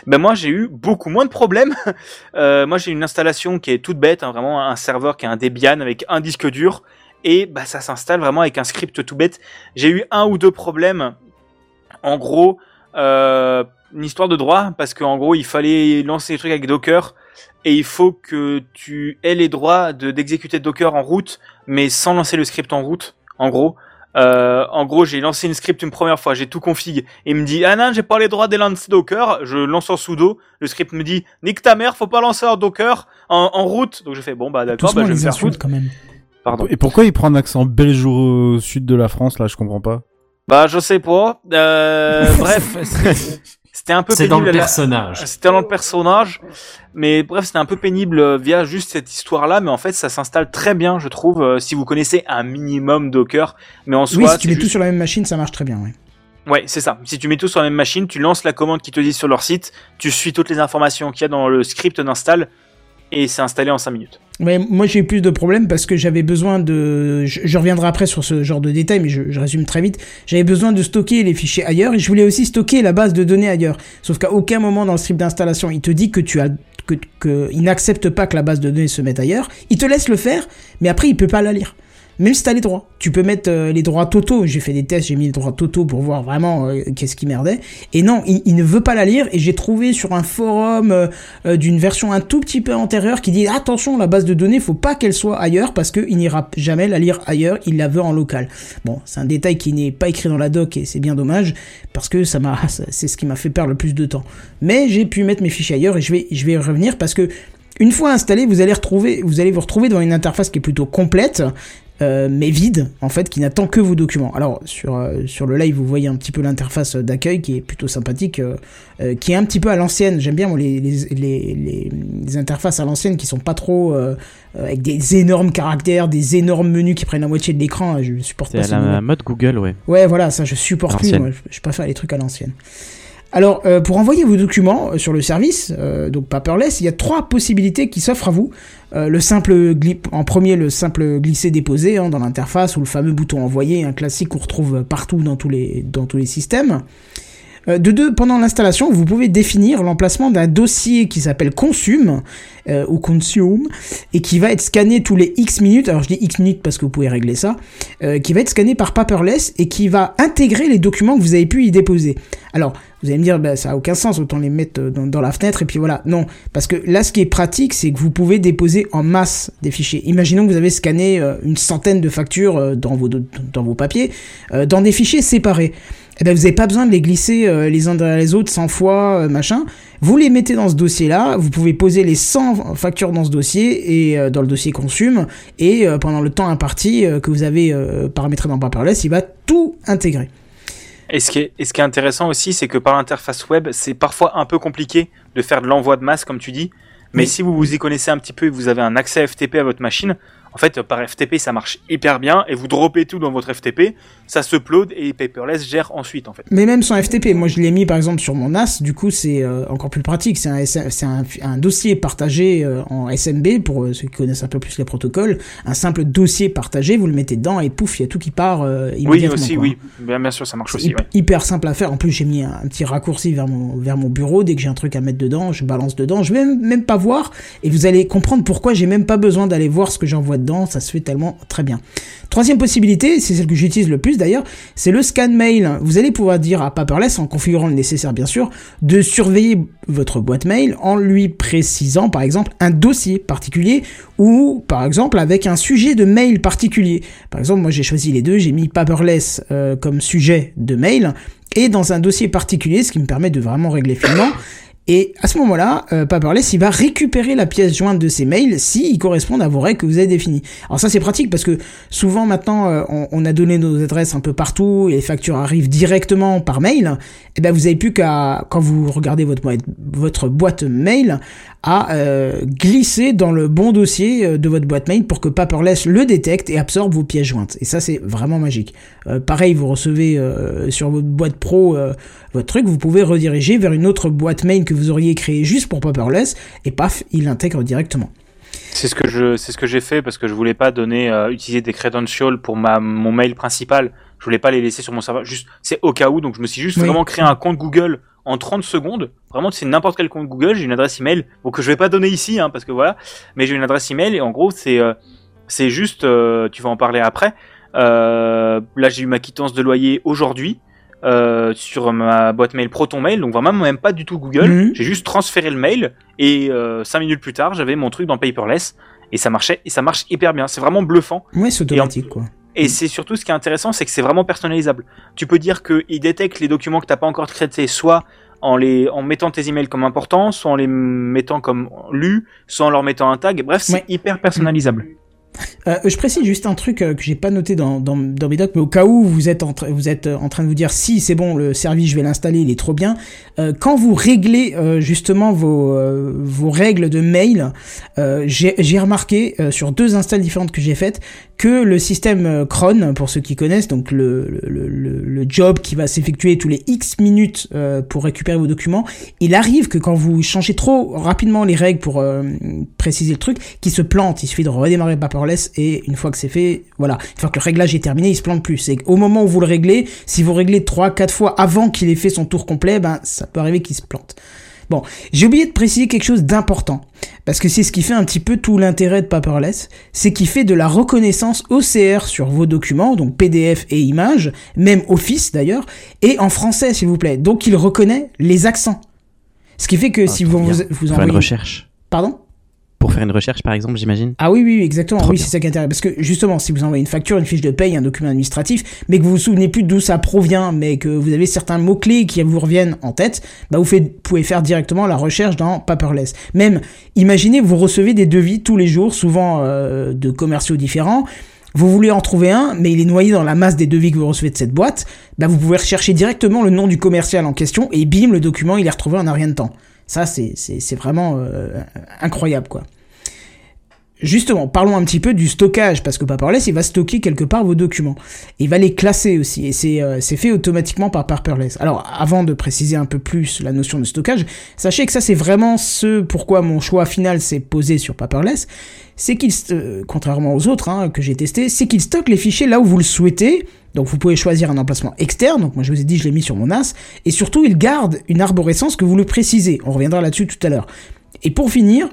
Ben moi j'ai eu beaucoup moins de problèmes. [LAUGHS] Euh, moi j'ai une installation qui est toute bête, hein, vraiment un serveur qui est un Debian avec un disque dur et bah ça s'installe vraiment avec un script tout bête. J'ai eu un ou deux problèmes. En gros, euh, une histoire de droit parce qu'en gros il fallait lancer les trucs avec Docker et il faut que tu aies les droits de d'exécuter Docker en route mais sans lancer le script en route. En gros. Euh, en gros, j'ai lancé une script une première fois, j'ai tout config. Et il me dit, ah non, j'ai pas les droits de lancer Docker. Je lance en sudo. Le script me dit, nique ta mère, faut pas lancer en Docker en, en route. Donc je fais, bon bah d'accord, bah, je vais me faire foutre. quand même. Pardon. Et pourquoi il prend un accent belge au sud de la France là? Je comprends pas. Bah je sais pas. Euh, [LAUGHS] bref, c'était un peu C'est dans pénible. le personnage. C'était dans le personnage, mais bref, c'était un peu pénible euh, via juste cette histoire-là, mais en fait, ça s'installe très bien, je trouve, euh, si vous connaissez un minimum Docker. Mais en soi, oui, si tu mets juste- tout sur la même machine, ça marche très bien. Ouais. Ouais, c'est ça. Si tu mets tout sur la même machine, tu lances la commande qui te dit sur leur site, tu suis toutes les informations qu'il y a dans le script d'install, et c'est installé en 5 minutes. Moi j'ai eu plus de problèmes parce que j'avais besoin de. Je, je reviendrai après sur ce genre de détails, mais je, je résume très vite. J'avais besoin de stocker les fichiers ailleurs et je voulais aussi stocker la base de données ailleurs. Sauf qu'à aucun moment dans le script d'installation, il te dit que tu as que, que il n'accepte pas que la base de données se mette ailleurs. Il te laisse le faire, mais après il peut pas la lire. Même si t'as les droits, tu peux mettre euh, les droits totaux. J'ai fait des tests, j'ai mis les droits totaux pour voir vraiment euh, qu'est-ce qui merdait. Et non, il, ne veut pas la lire. Et j'ai trouvé sur un forum euh, d'une version un tout petit peu antérieure qui dit attention, la base de données, faut pas qu'elle soit ailleurs parce qu'il n'ira jamais la lire ailleurs. Il la veut en local. Bon, c'est un détail qui n'est pas écrit dans la doc et c'est bien dommage parce que ça m'a, [LAUGHS] c'est ce qui m'a fait perdre le plus de temps. Mais j'ai pu mettre mes fichiers ailleurs et je vais, je vais y revenir parce que une fois installé, vous allez retrouver, vous allez vous retrouver devant une interface qui est plutôt complète, euh, mais vide en fait, qui n'attend que vos documents. Alors sur euh, sur le live, vous voyez un petit peu l'interface d'accueil qui est plutôt sympathique, euh, qui est un petit peu à l'ancienne. J'aime bien moi, les, les, les, interfaces à l'ancienne qui sont pas trop avec des énormes caractères, des énormes menus qui prennent la moitié de l'écran. Je supporte C'est pas à ce la mode Google, ouais. Ouais, voilà, ça je supporte plus. Moi, je, je préfère les trucs à l'ancienne. Alors, euh, pour envoyer vos documents euh, sur le service, euh, donc Paperless, il y a trois possibilités qui s'offrent à vous. Le simple en premier, le simple glisser-déposer hein, dans l'interface ou le fameux bouton envoyer, un classique qu'on retrouve partout dans tous les dans tous les systèmes. Euh, de deux, pendant l'installation, vous pouvez définir l'emplacement d'un dossier qui s'appelle consume euh, ou consume et qui va être scanné tous les X minutes. Alors je dis X minutes parce que vous pouvez régler ça, euh, qui va être scanné par Paperless et qui va intégrer les documents que vous avez pu y déposer. Alors vous allez me dire, bah, ça a aucun sens, autant les mettre dans, la fenêtre et puis voilà. Non, parce que là, ce qui est pratique, c'est que vous pouvez déposer en masse des fichiers. Imaginons que vous avez scanné une centaine de factures dans vos papiers, dans des fichiers séparés. Eh ben, vous n'avez pas besoin de les glisser euh, les uns derrière les autres 100 fois, euh, machin. Vous les mettez dans ce dossier-là, vous pouvez poser les 100 factures dans ce dossier et euh, dans le dossier consume, et pendant le temps imparti que vous avez paramétré dans Paperless, il va tout intégrer. Et ce qui est, et ce qui est intéressant aussi, c'est que par l'interface web, c'est parfois un peu compliqué de faire de l'envoi de masse, comme tu dis. Mais Oui. si vous vous y connaissez un petit peu et que vous avez un accès FTP à votre machine, en fait, par FTP, ça marche hyper bien et vous droppez tout dans votre FTP, ça se upload et Paperless gère ensuite, en fait. Mais même sans FTP, moi je l'ai mis par exemple sur mon NAS, du coup c'est euh, encore plus pratique. C'est un, un, un dossier partagé euh, en SMB pour euh, ceux qui connaissent un peu plus les protocoles. Un simple dossier partagé, vous le mettez dedans et pouf, il y a tout qui part euh, Oui, immédiatement. aussi, quoi. oui. Bien, bien sûr, ça marche aussi, ouais. hyper simple à faire. En plus, j'ai mis un, un petit raccourci vers mon, vers mon bureau. Dès que j'ai un truc à mettre dedans, je balance dedans. Je vais même, même pas voir. Et vous allez comprendre pourquoi j'ai même pas besoin d'aller voir ce que j'envoie Ça se fait tellement très bien. Troisième possibilité, c'est celle que j'utilise le plus d'ailleurs, c'est le scan mail. Vous allez pouvoir dire à Paperless, en configurant le nécessaire bien sûr, de surveiller votre boîte mail en lui précisant par exemple un dossier particulier ou par exemple avec un sujet de mail particulier. Par exemple, moi j'ai choisi les deux, j'ai mis Paperless euh, comme sujet de mail et dans un dossier particulier, ce qui me permet de vraiment régler finement. Et à ce moment-là, euh, Paperless, il va récupérer la pièce jointe de ces mails s'ils correspondent à vos règles que vous avez définies. Alors ça, c'est pratique parce que souvent maintenant, euh, on, a donné nos adresses un peu partout et les factures arrivent directement par mail. Et ben, vous avez plus qu'à, quand vous regardez votre, votre boîte mail, à euh, glisser dans le bon dossier euh, de votre boîte mail pour que Paperless le détecte et absorbe vos pièces jointes. Et ça, c'est vraiment magique. Euh, pareil, vous recevez euh, sur votre boîte pro euh, votre truc, vous pouvez rediriger vers une autre boîte mail que vous auriez créée juste pour Paperless et paf, il l'intègre directement. C'est ce que je, c'est ce que j'ai fait parce que je voulais pas donner, euh, utiliser des credentials pour ma, mon mail principal. Je voulais pas les laisser sur mon serveur. Juste, c'est au cas où. Donc, je me suis juste Oui. vraiment créé un compte Google en 30 secondes. Vraiment, c'est n'importe quel compte Google. J'ai une adresse email. Bon, que je vais pas donner ici, hein, parce que voilà. Mais j'ai une adresse email et en gros, c'est, euh, c'est juste, euh, tu vas en parler après. Euh, là, j'ai eu ma quittance de loyer aujourd'hui. Euh, sur ma boîte mail Proton Mail, donc vraiment même pas du tout Google. Mhm. J'ai juste transféré le mail et euh, cinq minutes plus tard, j'avais mon truc dans Paperless et ça marchait et ça marche hyper bien. C'est vraiment bluffant. Ouais, c'est automatique, quoi. Et c'est surtout ce qui est intéressant, c'est que c'est vraiment personnalisable. Tu peux dire qu'il détecte les documents que t'as pas encore traités, soit en les en mettant tes emails comme importants, soit en les mettant comme lus, soit en leur mettant un tag. Bref, c'est Ouais. hyper personnalisable. Euh, je précise juste un truc euh, que j'ai pas noté dans, dans, mes docs, mais au cas où vous êtes en, vous êtes euh, en train de vous dire si c'est bon, le service je vais l'installer, il est trop bien. Quand vous réglez justement vos, vos règles de mail, j'ai remarqué sur deux installs différentes que j'ai faites que le système cron, pour ceux qui connaissent, donc le, le, le, le job qui va s'effectuer tous les X minutes pour récupérer vos documents, il arrive que quand vous changez trop rapidement les règles pour préciser le truc, qu'il se plante. Il suffit de redémarrer Et une fois que c'est fait, voilà, une fois que le réglage est terminé, il se plante plus. C'est au moment où vous le réglez, si vous réglez 3 4 fois avant qu'il ait fait son tour complet, ben ça peut arriver qu'il se plante. Bon, j'ai oublié de préciser quelque chose d'important, parce que c'est ce qui fait un petit peu tout l'intérêt de Paperless, c'est qu'il fait de la reconnaissance OCR sur vos documents, donc PDF et images, même Office d'ailleurs, et en français s'il vous plaît. Donc il reconnaît les accents. Ce qui fait que si vous vous, vous envoyez... une recherche. Pardon? Pour faire une recherche, par exemple, j'imagine. ah oui, oui, exactement. Trop oui, c'est ça qui est intéressant. Parce que justement, si vous envoyez une facture, une fiche de paye, un document administratif, mais que vous vous souvenez plus d'où ça provient, mais que vous avez certains mots-clés qui vous reviennent en tête, bah vous faites- pouvez faire directement la recherche dans Paperless. Même, imaginez, vous recevez des devis tous les jours, souvent euh, de commerciaux différents. Vous voulez en trouver un, mais il est noyé dans la masse des devis que vous recevez de cette boîte. Bah vous pouvez rechercher directement le nom du commercial en question et bim, le document il est retrouvé en un rien de temps. Ça, c'est vraiment euh, incroyable, quoi. Justement, parlons un petit peu du stockage, parce que Paperless, il va stocker quelque part vos documents. Il va les classer aussi, et c'est euh, c'est fait automatiquement par Paperless. Alors, avant de préciser un peu plus la notion de stockage, sachez que ça, c'est vraiment ce pourquoi mon choix final s'est posé sur Paperless, c'est qu'il, euh, contrairement aux autres hein, que j'ai testés, c'est qu'il stocke les fichiers là où vous le souhaitez, donc vous pouvez choisir un emplacement externe, donc moi je vous ai dit je l'ai mis sur mon NAS, et surtout il garde une arborescence que vous le précisez, on reviendra là-dessus tout à l'heure. Et pour finir,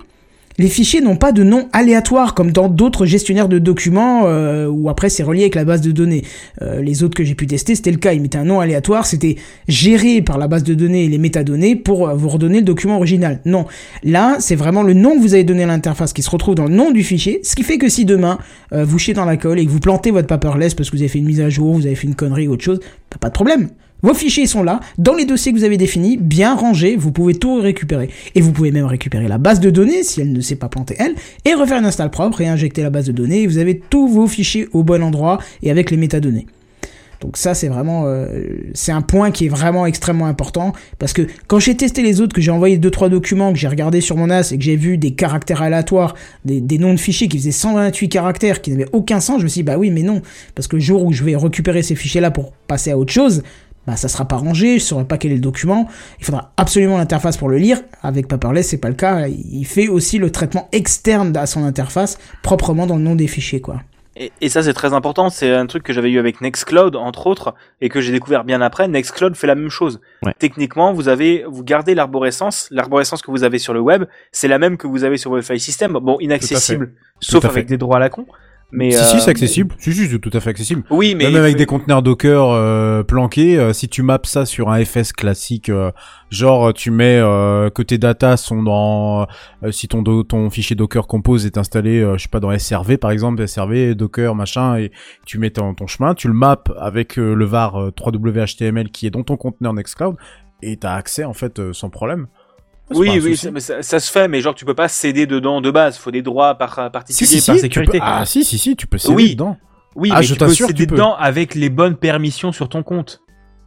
les fichiers n'ont pas de nom aléatoire comme dans d'autres gestionnaires de documents euh, où après c'est relié avec la base de données. Euh, les autres que j'ai pu tester, c'était le cas. Ils mettaient un nom aléatoire, c'était géré par la base de données et les métadonnées pour euh, vous redonner le document original. Non, là c'est vraiment le nom que vous avez donné à l'interface qui se retrouve dans le nom du fichier, ce qui fait que si demain euh, vous chiez dans la colle et que vous plantez votre paperless parce que vous avez fait une mise à jour, vous avez fait une connerie ou autre chose, pas de problème. Vos fichiers sont là, dans les dossiers que vous avez définis, bien rangés, vous pouvez tout récupérer. Et vous pouvez même récupérer la base de données, si elle ne s'est pas plantée elle, et refaire une install propre et injecter la base de données, et vous avez tous vos fichiers au bon endroit et avec les métadonnées. Donc ça c'est vraiment euh, c'est un point qui est vraiment extrêmement important parce que quand j'ai testé les autres que j'ai envoyé deux trois documents que j'ai regardé sur mon NAS et que j'ai vu des caractères aléatoires des, des noms de fichiers qui faisaient 128 caractères qui n'avaient aucun sens je me suis dit bah oui mais non parce que le jour où je vais récupérer ces fichiers là pour passer à autre chose bah ça sera pas rangé, je saurai pas quel est le document. Il faudra absolument l'interface pour le lire. Avec Paperless, c'est pas le cas. Il fait aussi le traitement externe à son interface proprement dans le nom des fichiers, quoi. Et, et ça c'est très important, c'est un truc que j'avais eu avec Nextcloud entre autres et que j'ai découvert bien après. Nextcloud fait la même chose. Ouais. Techniquement, vous avez vous gardez l'arborescence, l'arborescence que vous avez sur le web, c'est la même que vous avez sur votre file system. Bon, inaccessible, sauf avec des droits à la con. Mais si, euh, si, c'est accessible. Si, si, c'est tout à fait accessible. Oui, mais Même avec des conteneurs Docker euh, planqués, euh, si tu maps ça sur un FS classique, euh, genre tu mets euh, que tes data sont dans, euh, si ton do- ton fichier Docker Compose est installé, euh, je sais pas dans SRV par exemple, SRV Docker machin, et tu mets ton, ton chemin, tu le maps avec euh, le var euh, 3W.html qui est dans ton conteneur Nextcloud, et t'as accès en fait euh, sans problème. Oui, oui, ça, mais ça, ça se fait, mais genre tu peux pas céder dedans de base. Faut des droits par Si, particuliers, si, par si, sécurité. peux- Ah si, si, si, tu peux céder Oui. dedans. Oui, Ah, mais je tu peux céder tu peux. dedans avec les bonnes permissions sur ton compte.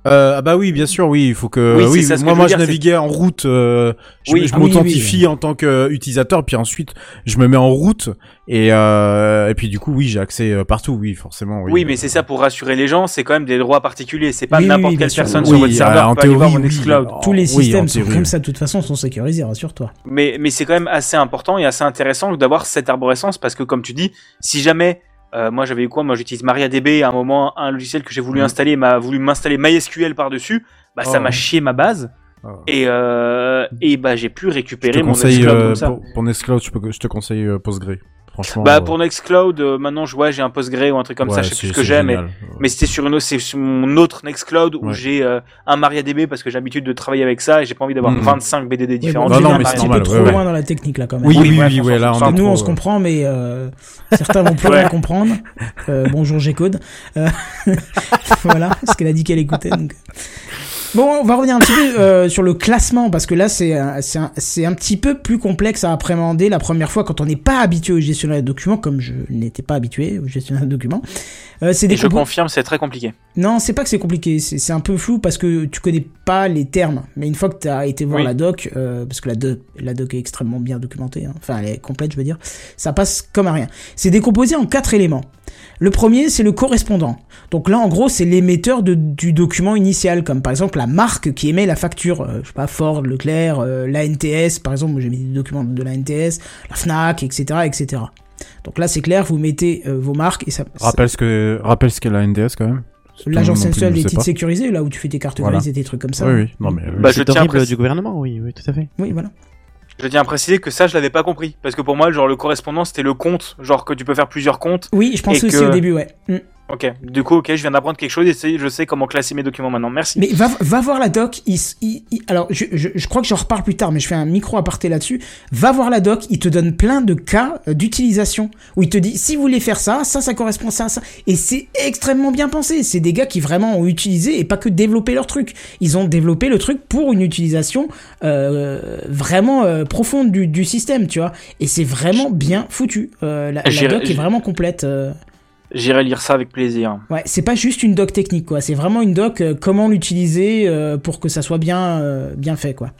Euh, ah bah oui, bien sûr, oui, il faut que. Oui, Oui, ça, ce que moi, je moi, dire, naviguais en route. euh, je Oui. me- je Ah oui, oui, m'authentifie en tant qu'utilisateur, puis ensuite, je me mets en route et euh, et puis du coup, oui, j'ai accès euh, partout, oui, forcément. Oui, Oui, mais c'est ça pour rassurer les gens, c'est quand même des droits particuliers. C'est pas n'importe quelle sûr. personne Oui, sur votre euh, serveur en peut aller voir théorie, mon Tous les oui, systèmes sont théorie. comme ça, de toute façon, sont sécurisés, rassure-toi. Mais, mais c'est quand même assez important et assez intéressant d'avoir cette arborescence parce que, comme tu dis, si jamais, euh, moi j'avais eu quoi? Moi j'utilise MariaDB à un moment, un logiciel que j'ai voulu Mhm. installer m'a voulu m'installer MySQL par-dessus, bah ça Oh. m'a chié ma base Oh. et, euh, et bah j'ai pu Je récupérer te mon Nextcloud euh, comme ça. pour, pour Nextcloud, je, peux, je te conseille Postgre. Franchement. Bah euh, pour Nextcloud, euh, maintenant je vois j'ai un Postgre ou un truc comme ça, ouais, je sais plus c'est- ce que j'ai, mais, génial. mais c'était sur une autre, c'est sur mon autre Nextcloud où Ouais. j'ai euh, un MariaDB parce que j'ai l'habitude de travailler avec ça et j'ai pas envie d'avoir Mhm. 25 BDD Oui, bon, différents. Bah tu non, mais un c'est normal, peu ouais, trop ouais. loin dans la technique là quand même. Oui, Oui, oui, oui, ouais, là, on est Nous, on se comprend, mais euh, certains vont plus [LAUGHS] Ouais. rien comprendre. Euh, bonjour, G-Code. [LAUGHS] Voilà, parce qu'elle a dit qu'elle écoutait. Donc. Bon, on va revenir un petit peu euh, sur le classement, parce que là, c'est un, c'est un, c'est un petit peu plus complexe à appréhender la première fois quand on n'est pas habitué au gestionnaire de documents, comme je n'étais pas habitué au gestionnaire de documents. Euh, c'est je confirme, c'est très compliqué. non, c'est pas que c'est compliqué, c'est c'est un peu flou parce que tu connais pas les termes. Mais une fois que tu as été voir Oui. la doc, euh, parce que la doc, la doc est extrêmement bien documentée, hein. enfin elle est complète, je veux dire, ça passe comme à rien. C'est décomposé en quatre éléments. Le premier, c'est le correspondant. Donc là, en gros, c'est l'émetteur du document initial, comme par exemple la marque qui émet la facture. Euh, je sais pas, Ford, Leclerc, euh, l'ANTS, par exemple, moi j'ai mis des documents de l'ANTS, la FNAC, etc., etc. Donc là, c'est clair, vous mettez euh, vos marques et ça. ça- Rappelle ce que rappelle ce qu'est la NDS quand même. L'agence nationale des titres sécurisés, là où tu fais tes cartes Voilà. grises et tes trucs comme ça. Oui, oui, non mais. oui. Bah, je C'est tiens à horrible préciser- du gouvernement, oui, oui, tout à fait. Oui, voilà. Je tiens à préciser que ça, je l'avais pas compris. Parce que pour moi, genre, le correspondant, c'était le compte. Genre, que tu peux faire plusieurs comptes. Oui, je pensais Et aussi que- au début, ouais. Mm. Ok. Du coup, ok, je viens d'apprendre quelque chose et je sais comment classer mes documents maintenant. Merci. Mais va, va voir la doc. Il, s- il- il- alors, je, je, je crois que j'en reparle plus tard, mais je fais un micro aparté là-dessus. Va voir la doc. Il te donne plein de cas euh, d'utilisation où il te dit si vous voulez faire ça, ça, ça correspond à ça. Et c'est extrêmement bien pensé. C'est des gars qui vraiment ont utilisé et pas que développé leur truc. Ils ont développé le truc pour une utilisation euh, vraiment euh, profonde du, du système, tu vois. Et c'est vraiment bien foutu. Euh, la, doc est vraiment complète. J'irai lire ça avec plaisir. Ouais, c'est pas juste une doc technique, quoi. C'est vraiment une doc euh, comment l'utiliser euh, pour que ça soit bien, euh, bien fait, quoi.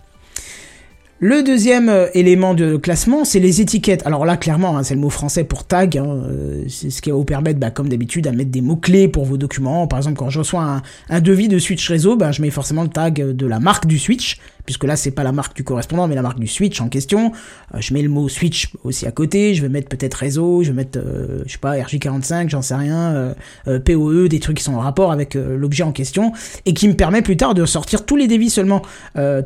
Le deuxième élément de classement, c'est les étiquettes. Alors là, clairement, hein, c'est le mot français pour tag. hein, c'est ce qui va vous permettre, bah, comme d'habitude, à mettre des mots-clés pour vos documents. Par exemple, quand je reçois un, un devis de Switch Réseau, bah, je mets forcément le tag de la marque du Switch, puisque là, c'est pas la marque du correspondant, mais la marque du Switch en question. Euh, je mets le mot Switch aussi à côté. Je vais mettre peut-être réseau, je vais mettre, euh, je sais pas, RJ45, j'en sais rien, euh, euh, POE, des trucs qui sont en rapport avec euh, l'objet en question, et qui me permet plus tard de sortir tous les devis seulement,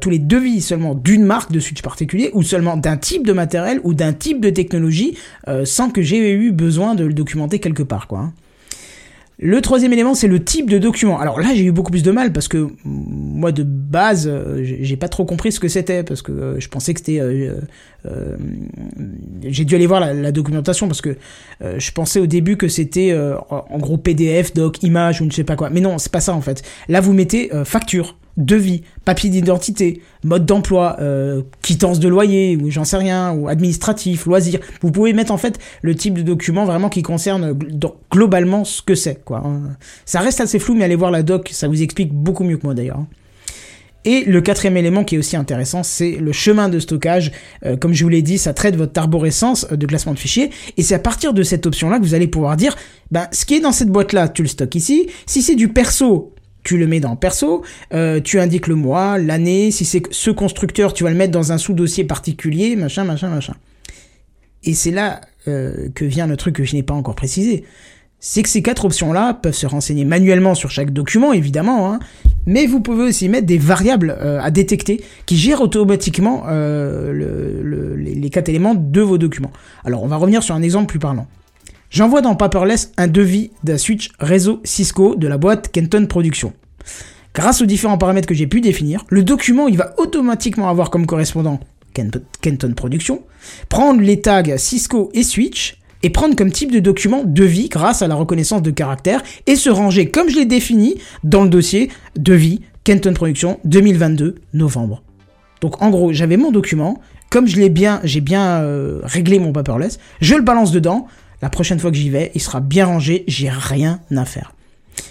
tous les devis seulement d'une marque de Switch particulier, ou seulement d'un type de matériel ou d'un type de technologie, sans que j'ai eu besoin de le documenter quelque part, quoi. hein. Le troisième élément, c'est le type de document. Alors là, j'ai eu beaucoup plus de mal parce que moi, de base, euh, j'ai pas trop compris ce que c'était parce que euh, je pensais que c'était. euh, j'ai dû aller voir la, documentation parce que je pensais au début que c'était en gros PDF, doc, image ou ne sais pas quoi. Mais non, c'est pas ça en fait. Là, vous mettez facture, devis, papier d'identité, mode d'emploi, euh, quittance de loyer ou j'en sais rien, ou administratif, loisir. Vous pouvez mettre en fait le type de document vraiment qui concerne globalement ce que c'est quoi. hein. Ça reste assez flou, mais allez voir la doc, ça vous explique beaucoup mieux que moi d'ailleurs. hein. Et le quatrième élément qui est aussi intéressant, c'est le chemin de stockage. Euh, comme je vous l'ai dit, ça traite votre arborescence euh, de classement de fichiers. Et c'est à partir de cette option-là que vous allez pouvoir dire, ben, ce qui est dans cette boîte-là, tu le stockes ici. Si c'est du perso, tu le mets dans perso, euh, tu indiques le mois, l'année, si c'est ce constructeur, tu vas le mettre dans un sous-dossier particulier, machin, machin, machin. Et c'est là euh, que vient le truc que je n'ai pas encore précisé. C'est que ces quatre options-là peuvent se renseigner manuellement sur chaque document, évidemment, hein, mais vous pouvez aussi mettre des variables euh, à détecter qui gèrent automatiquement le- le- les, les quatre éléments de vos documents. Alors, on va revenir sur un exemple plus parlant. J'envoie dans Paperless un devis d'un switch réseau Cisco de la boîte Kenton Production. Grâce aux différents paramètres que j'ai pu définir, le document il va automatiquement avoir comme correspondant Ken- Kenton Production, prendre les tags Cisco et Switch, et prendre comme type de document devis grâce à la reconnaissance de caractère, et se ranger comme je l'ai défini dans le dossier devis Kenton Production 2022 novembre. Donc en gros, j'avais mon document, comme je l'ai bien, j'ai bien euh, réglé mon paperless, je le balance dedans. La prochaine fois que j'y vais, il sera bien rangé, j'ai rien à faire.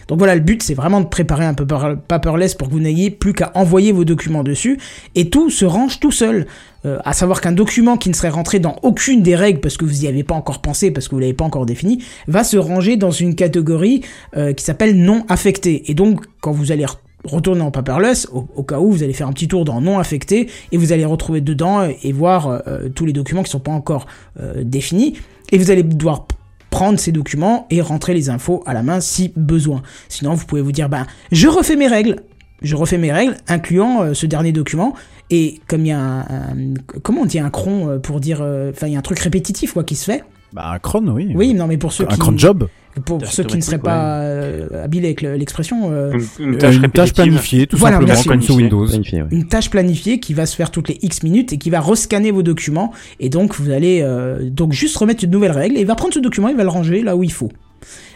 Donc voilà, le but c'est vraiment de préparer un paper- paperless pour que vous n'ayez plus qu'à envoyer vos documents dessus et tout se range tout seul. Euh, à savoir qu'un document qui ne serait rentré dans aucune des règles parce que vous n'y avez pas encore pensé, parce que vous l'avez pas encore défini, va se ranger dans une catégorie euh, qui s'appelle non affecté. Et donc quand vous allez retourner en paperless, au, au cas où vous allez faire un petit tour dans non affecté et vous allez retrouver dedans euh, et voir euh, tous les documents qui sont pas encore euh, définis et vous allez devoir prendre ces documents et rentrer les infos à la main si besoin. Sinon vous pouvez vous dire ben je refais mes règles. Je refais mes règles, incluant euh, ce dernier document. Et comme il y a un, un- comment on dit un cron euh, pour dire, euh, enfin il y a un truc répétitif quoi qui se fait. Bah, un cron, oui. Oui, non mais pour ceux Un qui cron job. Pour ceux qui ne seraient pas euh, habiles avec le- l'expression, euh, Une, une Euh, tâche Une tâche planifiée, tout Voilà, simplement, comme sur Windows. Planifié, ouais. une tâche planifiée qui va se faire toutes les X minutes et qui va rescanner vos documents. Et donc, vous allez euh, donc juste remettre une nouvelle règle et il va prendre ce document, il va le ranger là où il faut.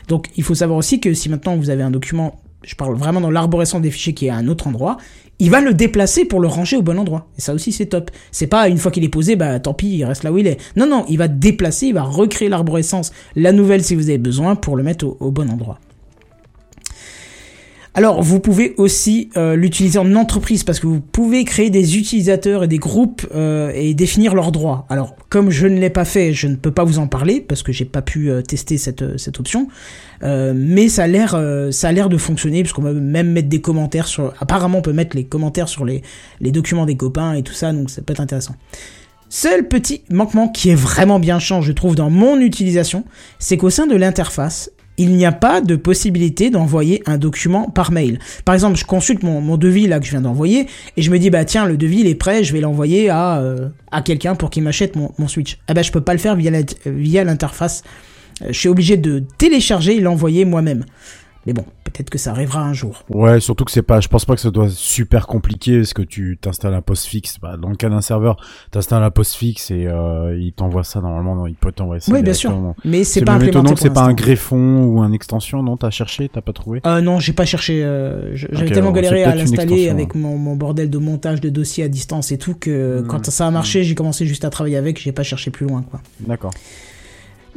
Donc, il faut savoir aussi que si maintenant vous avez un document, je parle vraiment dans l'arborescence des fichiers qui est à un autre endroit, il va le déplacer pour le ranger au bon endroit. Et ça aussi, c'est top. C'est pas une fois qu'il est posé, bah tant pis, il reste là où il est. Non, non, il va déplacer, il va recréer l'arborescence, la nouvelle si vous avez besoin, pour le mettre au- au bon endroit. Alors, vous pouvez aussi euh, l'utiliser en entreprise parce que vous pouvez créer des utilisateurs et des groupes euh, et définir leurs droits. Alors, comme je ne l'ai pas fait, je ne peux pas vous en parler parce que j'ai pas pu euh, tester cette, option. Mais ça a l'air ça a l'air de fonctionner puisqu'on peut même mettre des commentaires sur. Apparemment, on peut mettre les commentaires sur les les documents des copains et tout ça, donc ça peut être intéressant. Seul petit manquement qui est vraiment bien chiant, je trouve, dans mon utilisation, c'est qu'au sein de l'interface, il n'y a pas de possibilité d'envoyer un document par mail. Par exemple, je consulte mon, devis là que je viens d'envoyer et je me dis bah tiens le devis est prêt, je vais l'envoyer à euh, à quelqu'un pour qu'il m'achète mon, Switch. Ah bah je peux pas le faire via l'interface. Euh, Je suis obligé de télécharger et l'envoyer moi-même. Mais bon, peut-être que ça arrivera un jour. Ouais, surtout que c'est pas, je pense pas que ça doit être super compliqué, parce que tu t'installes un postfixe. Bah, dans le cas d'un serveur, t'installes un postfixe et euh, il t'envoie ça normalement, non, il peut t'envoyer ça. Oui, bien sûr. Mais c'est pas implémenté que c'est pas un greffon ou un extension, non T'as cherché, t'as pas trouvé? Euh, non, j'ai pas cherché. euh, J'avais tellement galéré à l'installer avec mon, mon bordel de montage de dossiers à distance et tout que Hmm. quand ça a marché, j'ai commencé juste à travailler avec. J'ai pas cherché plus loin, quoi. D'accord.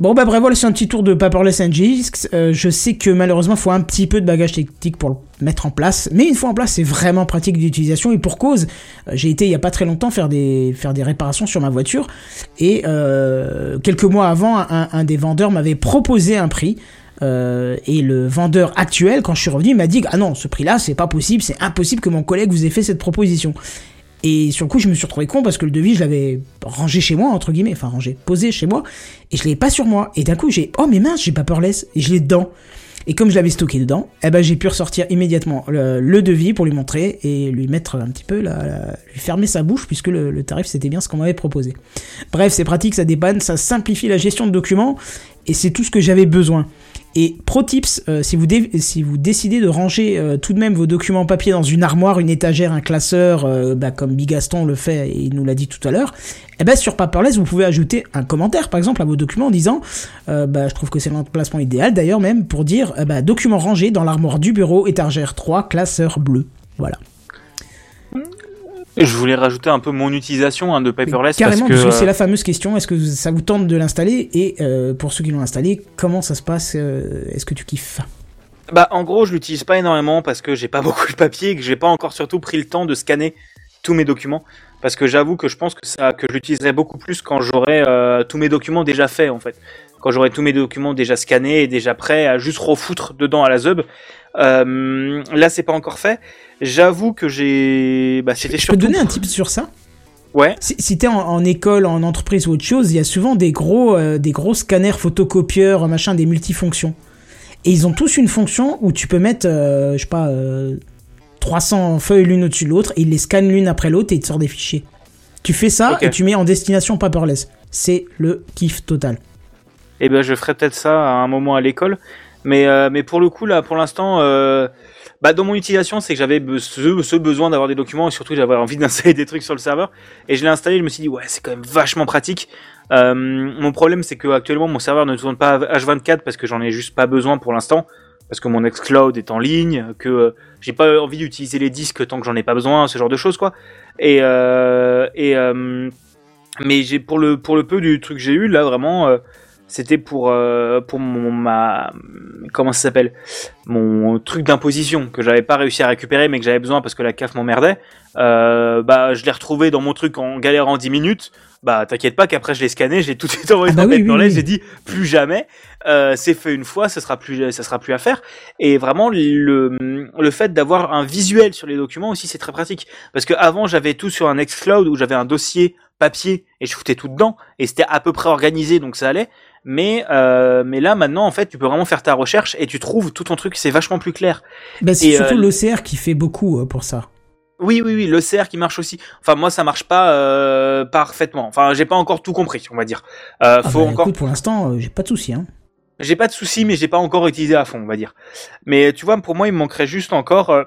Bon bah bref, voilà, c'est un petit tour de Paperless NGX. Euh, je sais que malheureusement, il faut un petit peu de bagage technique pour le mettre en place, mais une fois en place, c'est vraiment pratique d'utilisation et pour cause. Euh, J'ai été il y a pas très longtemps faire des faire des réparations sur ma voiture et euh, quelques mois avant, un, un des vendeurs m'avait proposé un prix. Euh, et le vendeur actuel, quand je suis revenu, il m'a dit ah non, ce prix-là, c'est pas possible, c'est impossible que mon collègue vous ait fait cette proposition. Et sur le coup, je me suis retrouvé con parce que le devis, je l'avais rangé chez moi, entre guillemets, enfin rangé, posé chez moi, et je l'avais pas sur moi. Et d'un coup, j'ai, oh mais mince, j'ai paperless, et je l'ai dedans. Et comme je l'avais stocké dedans, eh ben j'ai pu ressortir immédiatement le, devis pour lui montrer et lui mettre un petit peu, la, la- lui fermer sa bouche puisque le, le tarif c'était bien ce qu'on m'avait proposé. Bref, c'est pratique, ça dépanne, ça simplifie la gestion de documents et c'est tout ce que j'avais besoin. Et pro tips, euh, si, vous si vous décidez de ranger euh, tout de même vos documents papier dans une armoire, une étagère, un classeur, euh, bah, comme Bigaston le fait et il nous l'a dit tout à l'heure, eh ben sur Paperless vous pouvez ajouter un commentaire par exemple à vos documents en disant, bah, je trouve que c'est l'emplacement idéal d'ailleurs même pour dire, bah, document rangé dans l'armoire du bureau, étagère 3, classeur bleu. Voilà. Je voulais rajouter un peu mon utilisation hein, de Paperless Carrément, parce que c'est euh, la fameuse question, est-ce que ça vous tente de l'installer Et euh, pour ceux qui l'ont installé, comment ça se passe euh, Est-ce que tu kiffes? Bah, en gros, je l'utilise pas énormément parce que j'ai pas [LAUGHS] beaucoup de papier et que j'ai pas encore surtout pris le temps de scanner tous mes documents. Parce que j'avoue que je pense que ça, que je l'utiliserai beaucoup plus quand j'aurai euh, tous mes documents déjà faits, en fait. Quand j'aurai tous mes documents déjà scannés et déjà prêts à juste refoutre dedans à la zub. Euh, là, c'est pas encore fait. J'avoue que j'ai, bah, c'était Je peux te donner un tip sur ça? Ouais. Si, si t'es en, en école, en entreprise ou autre chose, il y a souvent des gros, euh, des gros scanners photocopieurs, machin, des multifonctions. Et ils ont tous une fonction où tu peux mettre, euh, je sais pas, euh, 300 feuilles l'une au-dessus de l'autre, et ils les scannent l'une après l'autre et ils te sortent des fichiers. Tu fais ça et tu mets en destination paperless. C'est le kiff total. Eh ben, je ferai peut-être ça à un moment à l'école. Mais, euh, mais pour le coup, là, pour l'instant, euh, bah, dans mon utilisation, c'est que j'avais ce, besoin d'avoir des documents et surtout j'avais envie [LAUGHS] d'installer des trucs sur le serveur. Et je l'ai installé, je me suis dit, ouais, c'est quand même vachement pratique. Euh, mon problème, c'est que actuellement, mon serveur ne tourne pas H24 parce que j'en ai juste pas besoin pour l'instant. Parce que mon Xcloud est en ligne, que euh, j'ai pas envie d'utiliser les disques tant que j'en ai pas besoin, ce genre de choses, quoi. Et, euh, et, euh, mais j'ai pour le, pour le peu du truc que j'ai eu, là, vraiment, C'était pour euh, pour mon ma comment ça s'appelle? Mon truc d'imposition que j'avais pas réussi à récupérer mais que j'avais besoin parce que la CAF m'emmerdait. Euh, bah je l'ai retrouvé dans mon truc en galère en 10 minutes. Bah t'inquiète pas qu'après je l'ai scanné, j'ai tout de suite envoyé Ah bah dans oui, Paperless, oui, oui. j'ai dit plus jamais. Euh, c'est fait une fois, ça sera plus ça sera plus à faire. Et vraiment le le fait d'avoir un visuel sur les documents aussi c'est très pratique parce que avant j'avais tout sur un Nextcloud où j'avais un dossier papier et je foutais tout dedans et c'était à peu près organisé donc ça allait. Mais euh, mais là maintenant en fait tu peux vraiment faire ta recherche et tu trouves tout ton truc c'est vachement plus clair. Bah, c'est surtout euh, l'OCR qui fait beaucoup euh, pour ça. Oui, oui, oui, le CR qui marche aussi. Enfin, moi, ça marche pas euh, parfaitement. Enfin, j'ai pas encore tout compris, on va dire. Euh, Ah faut bah, encore. écoute, pour l'instant, euh, j'ai pas de souci. Hein. J'ai pas de soucis, mais j'ai pas encore utilisé à fond, on va dire. Mais tu vois, pour moi, il me manquerait juste encore. euh,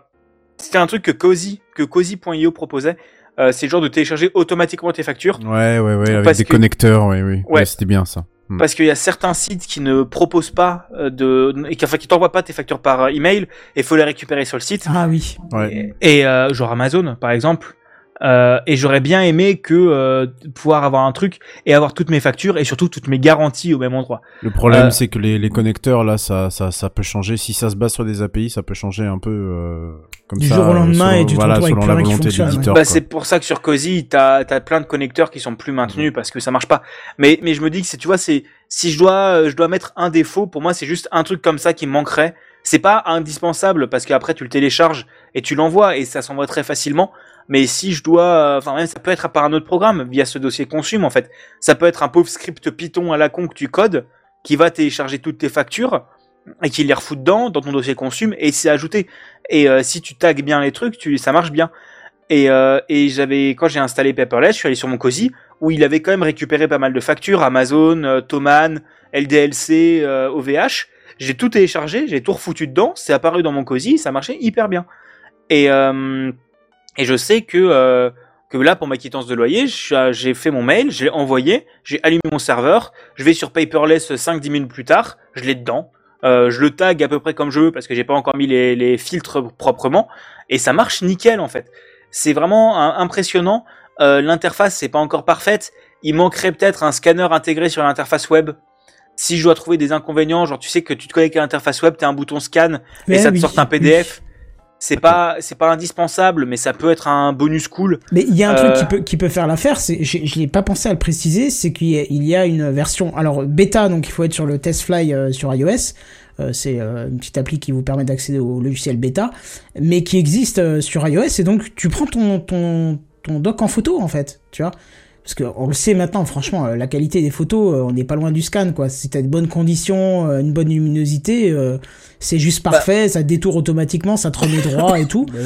C'était un truc que Cozy, que Cozy.io proposait. Euh, c'est le genre de télécharger automatiquement tes factures. Ouais, ouais, ouais, avec des que- connecteurs, ouais, oui. Ouais. Ouais, c'était bien ça. Mm. Parce qu'il y a certains sites qui ne proposent pas euh, de, et qui, enfin, qui t'envoient pas tes factures par euh, email, et faut les récupérer sur le site. Ah oui. Ouais. Et euh, genre Amazon, par exemple. Euh, et j'aurais bien aimé que euh, pouvoir avoir un truc et avoir toutes mes factures et surtout toutes mes garanties au même endroit. Le problème, Euh, c'est que les, les connecteurs, là, ça, ça, ça peut changer. Si ça se base sur des API, ça peut changer un peu euh, comme Du ça. jour au euh, lendemain, selon- et te voilà, avec selon la volonté de l'éditeur. Bah, c'est pour ça que sur Cozy, t'as as plein de connecteurs qui sont plus maintenus parce que ça marche pas. Mais mais je me dis que c'est tu vois c'est si je dois je dois mettre un défaut pour moi c'est juste un truc comme ça qui me manquerait. C'est pas indispensable parce qu'après tu le télécharges et tu l'envoies et ça s'envoie très facilement. Mais si je dois, euh, enfin même ça peut être par un autre programme via ce dossier consume en fait. Ça peut être un pauvre script Python à la con que tu codes qui va télécharger toutes tes factures et qui les refout dedans dans ton dossier consume et c'est ajouté. Et euh, si tu tags bien les trucs, tu ça marche bien. Et, euh, et j'avais quand j'ai installé Paperless, je suis allé sur mon Cozy où il avait quand même récupéré pas mal de factures Amazon, euh, LDLC, euh, OVH. J'ai tout téléchargé, j'ai tout refoutu dedans, c'est apparu dans mon Cozy, ça marchait hyper bien. Et euh, et je sais que euh, que là pour ma quittance de loyer, j'ai fait mon mail, je l'ai envoyé, j'ai allumé mon serveur, je vais sur Paperless 5-10 minutes plus tard, je l'ai dedans. Euh, je le tag à peu près comme je veux parce que j'ai pas encore mis les, les filtres proprement et ça marche nickel en fait. C'est vraiment un- impressionnant. Euh, l'interface c'est pas encore parfaite. Il manquerait peut-être un scanner intégré sur l'interface web. Si je dois trouver des inconvénients, genre tu sais que tu te connectes à l'interface web, t'as un bouton scan et ça te sort un PDF. C'est pas c'est pas indispensable, mais ça peut être un bonus cool. Mais il y a un Euh, truc qui peut, qui peut faire l'affaire, c'est, je, je l'ai pas pensé à le préciser, c'est qu'il y, y a une version, alors bêta, donc il faut être sur le TestFly euh, sur iOS, euh, c'est euh, une petite appli qui vous permet d'accéder au logiciel bêta, mais qui existe euh, sur iOS, et donc tu prends ton, ton, ton doc en photo en fait, tu vois. Parce que on le sait maintenant, franchement, euh, la qualité des photos, euh, on n'est pas loin du scan, quoi. Si t'as de bonnes conditions, euh, une bonne luminosité, euh, c'est juste Bah. parfait, ça détourne automatiquement, ça te remet droit et tout. [LAUGHS] Bah,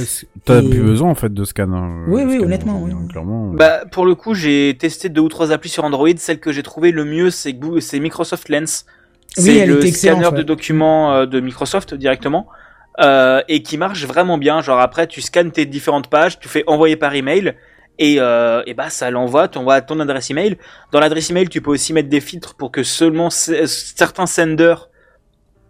T'as Et- plus besoin en fait de scan. hein, Oui, le oui, scan, honnêtement, hein, oui. Clairement. Bah pour le coup, j'ai testé deux ou trois applis sur Android. Celle que j'ai trouvé le mieux, c'est Microsoft Lens. Oui, C'est elle le est excellente, scanner ouais. de documents de Microsoft directement. Euh, et qui marche vraiment bien. Genre après, tu scannes tes différentes pages, tu fais envoyer par email et, euh, et bah ça l'envoie, tu envoies ton adresse email. Dans l'adresse email, tu peux aussi mettre des filtres pour que seulement c- certains senders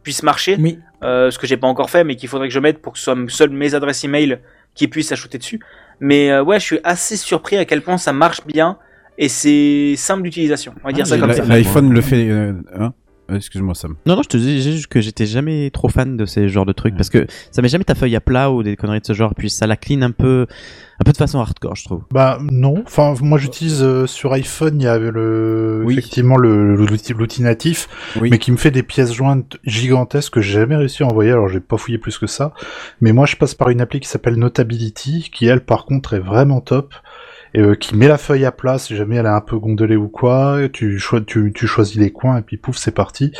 puissent marcher. Oui. Euh, ce que j'ai pas encore fait, mais qu'il faudrait que je mette pour que ce soit seules mes adresses email qui puissent ajouter dessus. Mais euh, ouais, je suis assez surpris à quel point ça marche bien et c'est simple d'utilisation. On va dire Ah, ça comme ça. L'iPhone le fait. euh, hein Euh, Excuse-moi Sam. Non, non, je te dis juste que j'étais jamais trop fan de ces genres de trucs parce que ça met jamais ta feuille à plat ou des conneries de ce genre, puis ça la clean un peu, un peu de façon hardcore, je trouve. Bah non, enfin moi j'utilise euh, sur iPhone, il y a le Oui. effectivement le l'outil l'outil natif, Oui. mais qui me fait des pièces jointes gigantesques que j'ai jamais réussi à envoyer. Alors j'ai pas fouillé plus que ça, mais moi je passe par une appli qui s'appelle Notability, qui elle par contre est vraiment top. Euh, qui met la feuille à plat si jamais elle est un peu gondolée ou quoi, tu, choi- tu, tu choisis les coins et puis pouf c'est parti.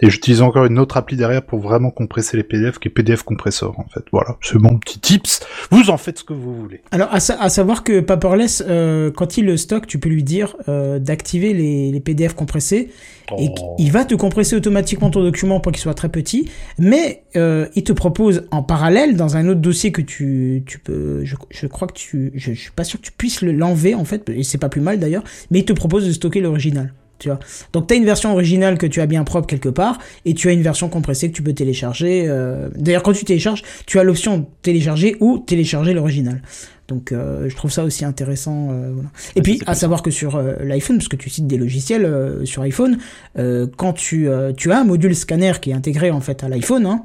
Et j'utilise encore une autre appli derrière pour vraiment compresser les PDF qui est PDF Compressor en fait. Voilà, c'est mon petit tips. Vous en faites ce que vous voulez. Alors, à, sa- à savoir que Paperless, euh, quand il le stocke, tu peux lui dire euh, d'activer les, les PDF compressés et Oh. il va te compresser automatiquement ton document pour qu'il soit très petit, mais il te propose en parallèle dans un autre dossier que tu, tu peux, je, je crois que tu, je, je suis pas sûr que tu puisses le- l'enlever en fait, et c'est pas plus mal d'ailleurs, mais il te propose de stocker l'original. Tu vois. Donc tu as une version originale que tu as bien propre quelque part et tu as une version compressée que tu peux télécharger. euh, D'ailleurs quand tu télécharges, tu as l'option télécharger ou télécharger l'original. Donc euh, je trouve ça aussi intéressant. euh, voilà. Et puis à savoir que sur l'iPhone, parce que tu cites des logiciels sur iPhone, quand tu, tu as un module scanner qui est intégré en fait à l'iPhone, hein,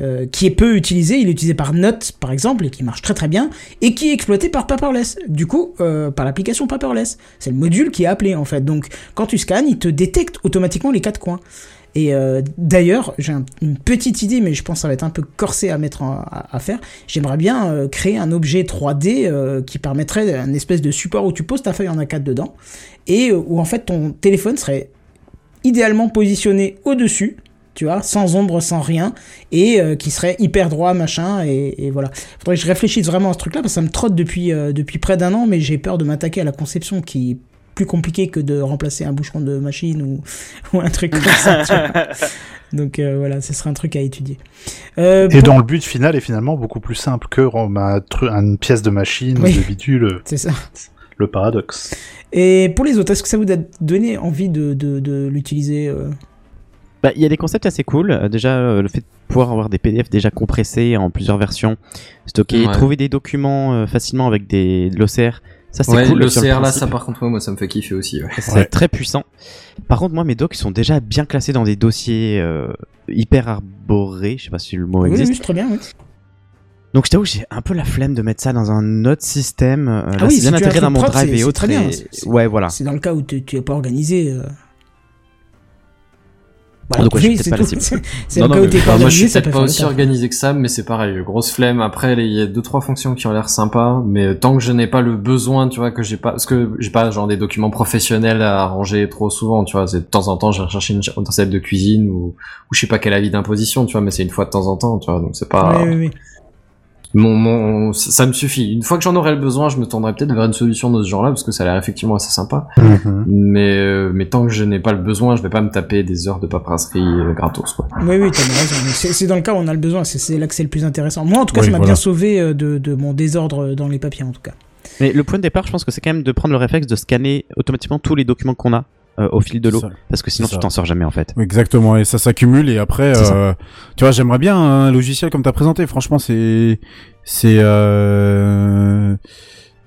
euh, qui est peu utilisé, il est utilisé par Note par exemple et qui marche très très bien et qui est exploité par Paperless. Du coup, euh, par l'application Paperless, c'est le module qui est appelé en fait. Donc quand tu scannes, il te détecte automatiquement les quatre coins. Et euh, d'ailleurs, j'ai un- une petite idée, mais je pense que ça va être un peu corsé à mettre à, faire. J'aimerais bien créer un objet 3D euh, qui permettrait un espèce de support où tu poses ta feuille en A4 dedans et où en fait ton téléphone serait idéalement positionné au-dessus, tu vois, sans ombre, sans rien, et euh, qui serait hyper droit, machin, et, et voilà. Faudrait que je réfléchisse vraiment à ce truc-là, parce que ça me trotte depuis, euh, depuis près d'un an, mais j'ai peur de m'attaquer à la conception qui est plus compliquée que de remplacer un bouchon de machine ou, [LAUGHS] ou un truc comme ça. tu vois. [LAUGHS] Donc euh, voilà, ce serait un truc à étudier. Euh, Et pour- dont le but final est finalement beaucoup plus simple que rendre un tru- une pièce de machine Oui. ou de bidule. C'est ça. Le paradoxe. Et pour les autres, est-ce que ça vous a donné envie de, de, de l'utiliser euh Bah, il y a des concepts assez cool. Euh, déjà, euh, le fait de pouvoir avoir des PDF déjà compressés en plusieurs versions, stockés, Ouais. trouver des documents euh, facilement avec des, de l'OCR. Ça, c'est Ouais, cool. le sur CR là, ça par contre, ouais, moi ça me fait kiffer aussi. Ouais. C'est très puissant. Par contre, moi, mes docs ils sont déjà bien classés dans des dossiers euh, hyper arborés. Je sais pas si le mot Oui, existe. oui, très bien. Oui. Donc, je t'avoue, j'ai un peu la flemme de mettre ça dans un autre système. Euh, là, Ah oui, c'est si dans mon propre, drive et autres. et- Ouais, voilà. C'est dans le cas où tu tu es pas organisé. euh. Voilà, donc, je suis oui, c'est pas [LAUGHS] Non, le non, mais- enfin, moi je suis peut-être peut pas aussi organisé que ça, mais c'est pareil, grosse flemme. Après, il y a deux trois fonctions qui ont l'air sympas, mais tant que je n'ai pas le besoin, tu vois, que j'ai pas, parce que j'ai pas genre des documents professionnels à ranger trop souvent, tu vois, c'est de temps en temps, je vais rechercher une recette de cuisine ou, ou je sais pas quel avis d'imposition, tu vois, mais c'est une fois de temps en temps, tu vois, donc c'est pas. Oui, oui, oui. Mon, mon, ça ça me suffit. Une fois que j'en aurai le besoin, je me tournerai peut-être vers une solution de ce genre-là, parce que ça a l'air effectivement assez sympa. Mais, euh, mais tant que je n'ai pas le besoin, je vais pas me taper des heures de paperasserie euh, gratos, quoi. Oui, oui, t'as raison. C'est c'est dans le cas où on a le besoin. C'est- C'est là que c'est le plus intéressant. Moi, en tout cas, Oui, ça m'a voilà. bien sauvé euh, de, de mon désordre dans les papiers, en tout cas. Mais le point de départ, je pense que c'est quand même de prendre le réflexe de scanner automatiquement tous les documents qu'on a euh, au fil de l'eau. Parce que sinon, tu t'en sors jamais en fait. Exactement, et ça s'accumule et après, euh, tu vois, j'aimerais bien un logiciel comme t'as présenté. Franchement, c'est, c'est, euh,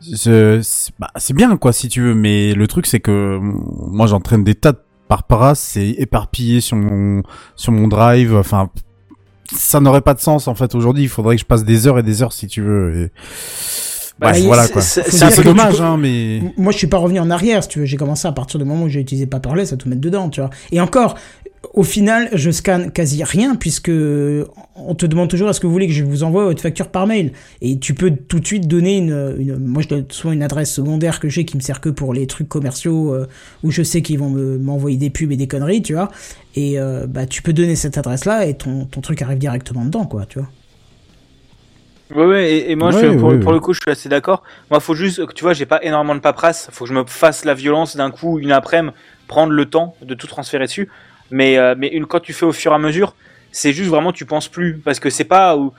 c'est bah, bien quoi si tu veux, mais le truc c'est que moi j'entraîne des tas de parparas, c'est éparpillé sur mon sur mon drive. Enfin, ça n'aurait pas de sens en fait. Aujourd'hui, il faudrait que je passe des heures et des heures si tu veux. Et... Bah, Bref, voilà quoi. c'est- un peu dommage, hein, mais Moi, je suis pas revenu en arrière, si tu veux. J'ai commencé à partir du moment où j'ai utilisé Paperless à tout mettre dedans, tu vois. Et encore, au final, je scanne quasi rien puisque on te demande toujours est-ce que vous voulez que je vous envoie votre facture par mail? Et tu peux tout de suite donner une, une moi je donne souvent une adresse secondaire que j'ai qui me sert que pour les trucs commerciaux euh, où je sais qu'ils vont me- m'envoyer des pubs et des conneries, tu vois. Et euh, bah tu peux donner cette adresse-là et ton, ton truc arrive directement dedans, quoi, tu vois. Ouais, ouais, et, et moi, je Ouais, pour, ouais, pour le coup, je suis assez d'accord. Moi, faut juste, tu vois, j'ai pas énormément de paperasse. Faut que je me fasse la violence d'un coup, une après-midi, prendre le temps de tout transférer dessus. Mais, euh, mais une, quand tu fais au fur et à mesure, c'est juste vraiment, tu penses plus. Parce que c'est pas où.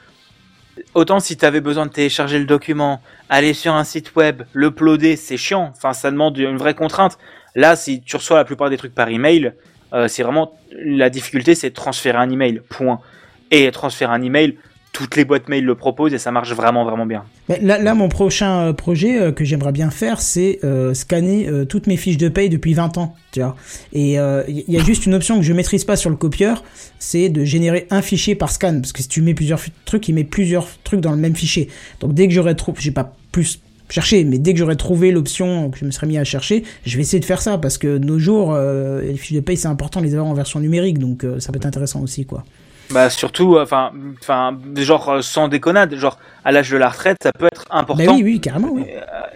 Autant si tu avais besoin de télécharger le document, aller sur un site web, l'uploader, c'est chiant. Enfin, ça demande une vraie contrainte. Là, si tu reçois la plupart des trucs par email, euh, c'est vraiment la difficulté, c'est de transférer un email. Point. Et transférer un email, toutes les boîtes mail le proposent et ça marche vraiment vraiment bien. Là, là, mon prochain euh, projet euh, que j'aimerais bien faire, c'est euh, scanner toutes mes fiches de paye depuis 20 ans, tu vois. Et il y a juste une option que je maîtrise pas sur le copieur, c'est de générer un fichier par scan, parce que si tu mets plusieurs trucs, il met plusieurs trucs dans le même fichier. Donc dès que j'aurai trouvé, j'ai pas plus cherché, mais dès que j'aurai trouvé l'option que je me serais mis à chercher, je vais essayer de faire ça, parce que nos jours, les fiches de paye, c'est important de les avoir en version numérique, donc ça peut être intéressant aussi, quoi. Bah surtout, enfin, enfin, genre euh, sans déconnade, genre à l'âge de la retraite, ça peut être important. Bah oui, oui, carrément, oui.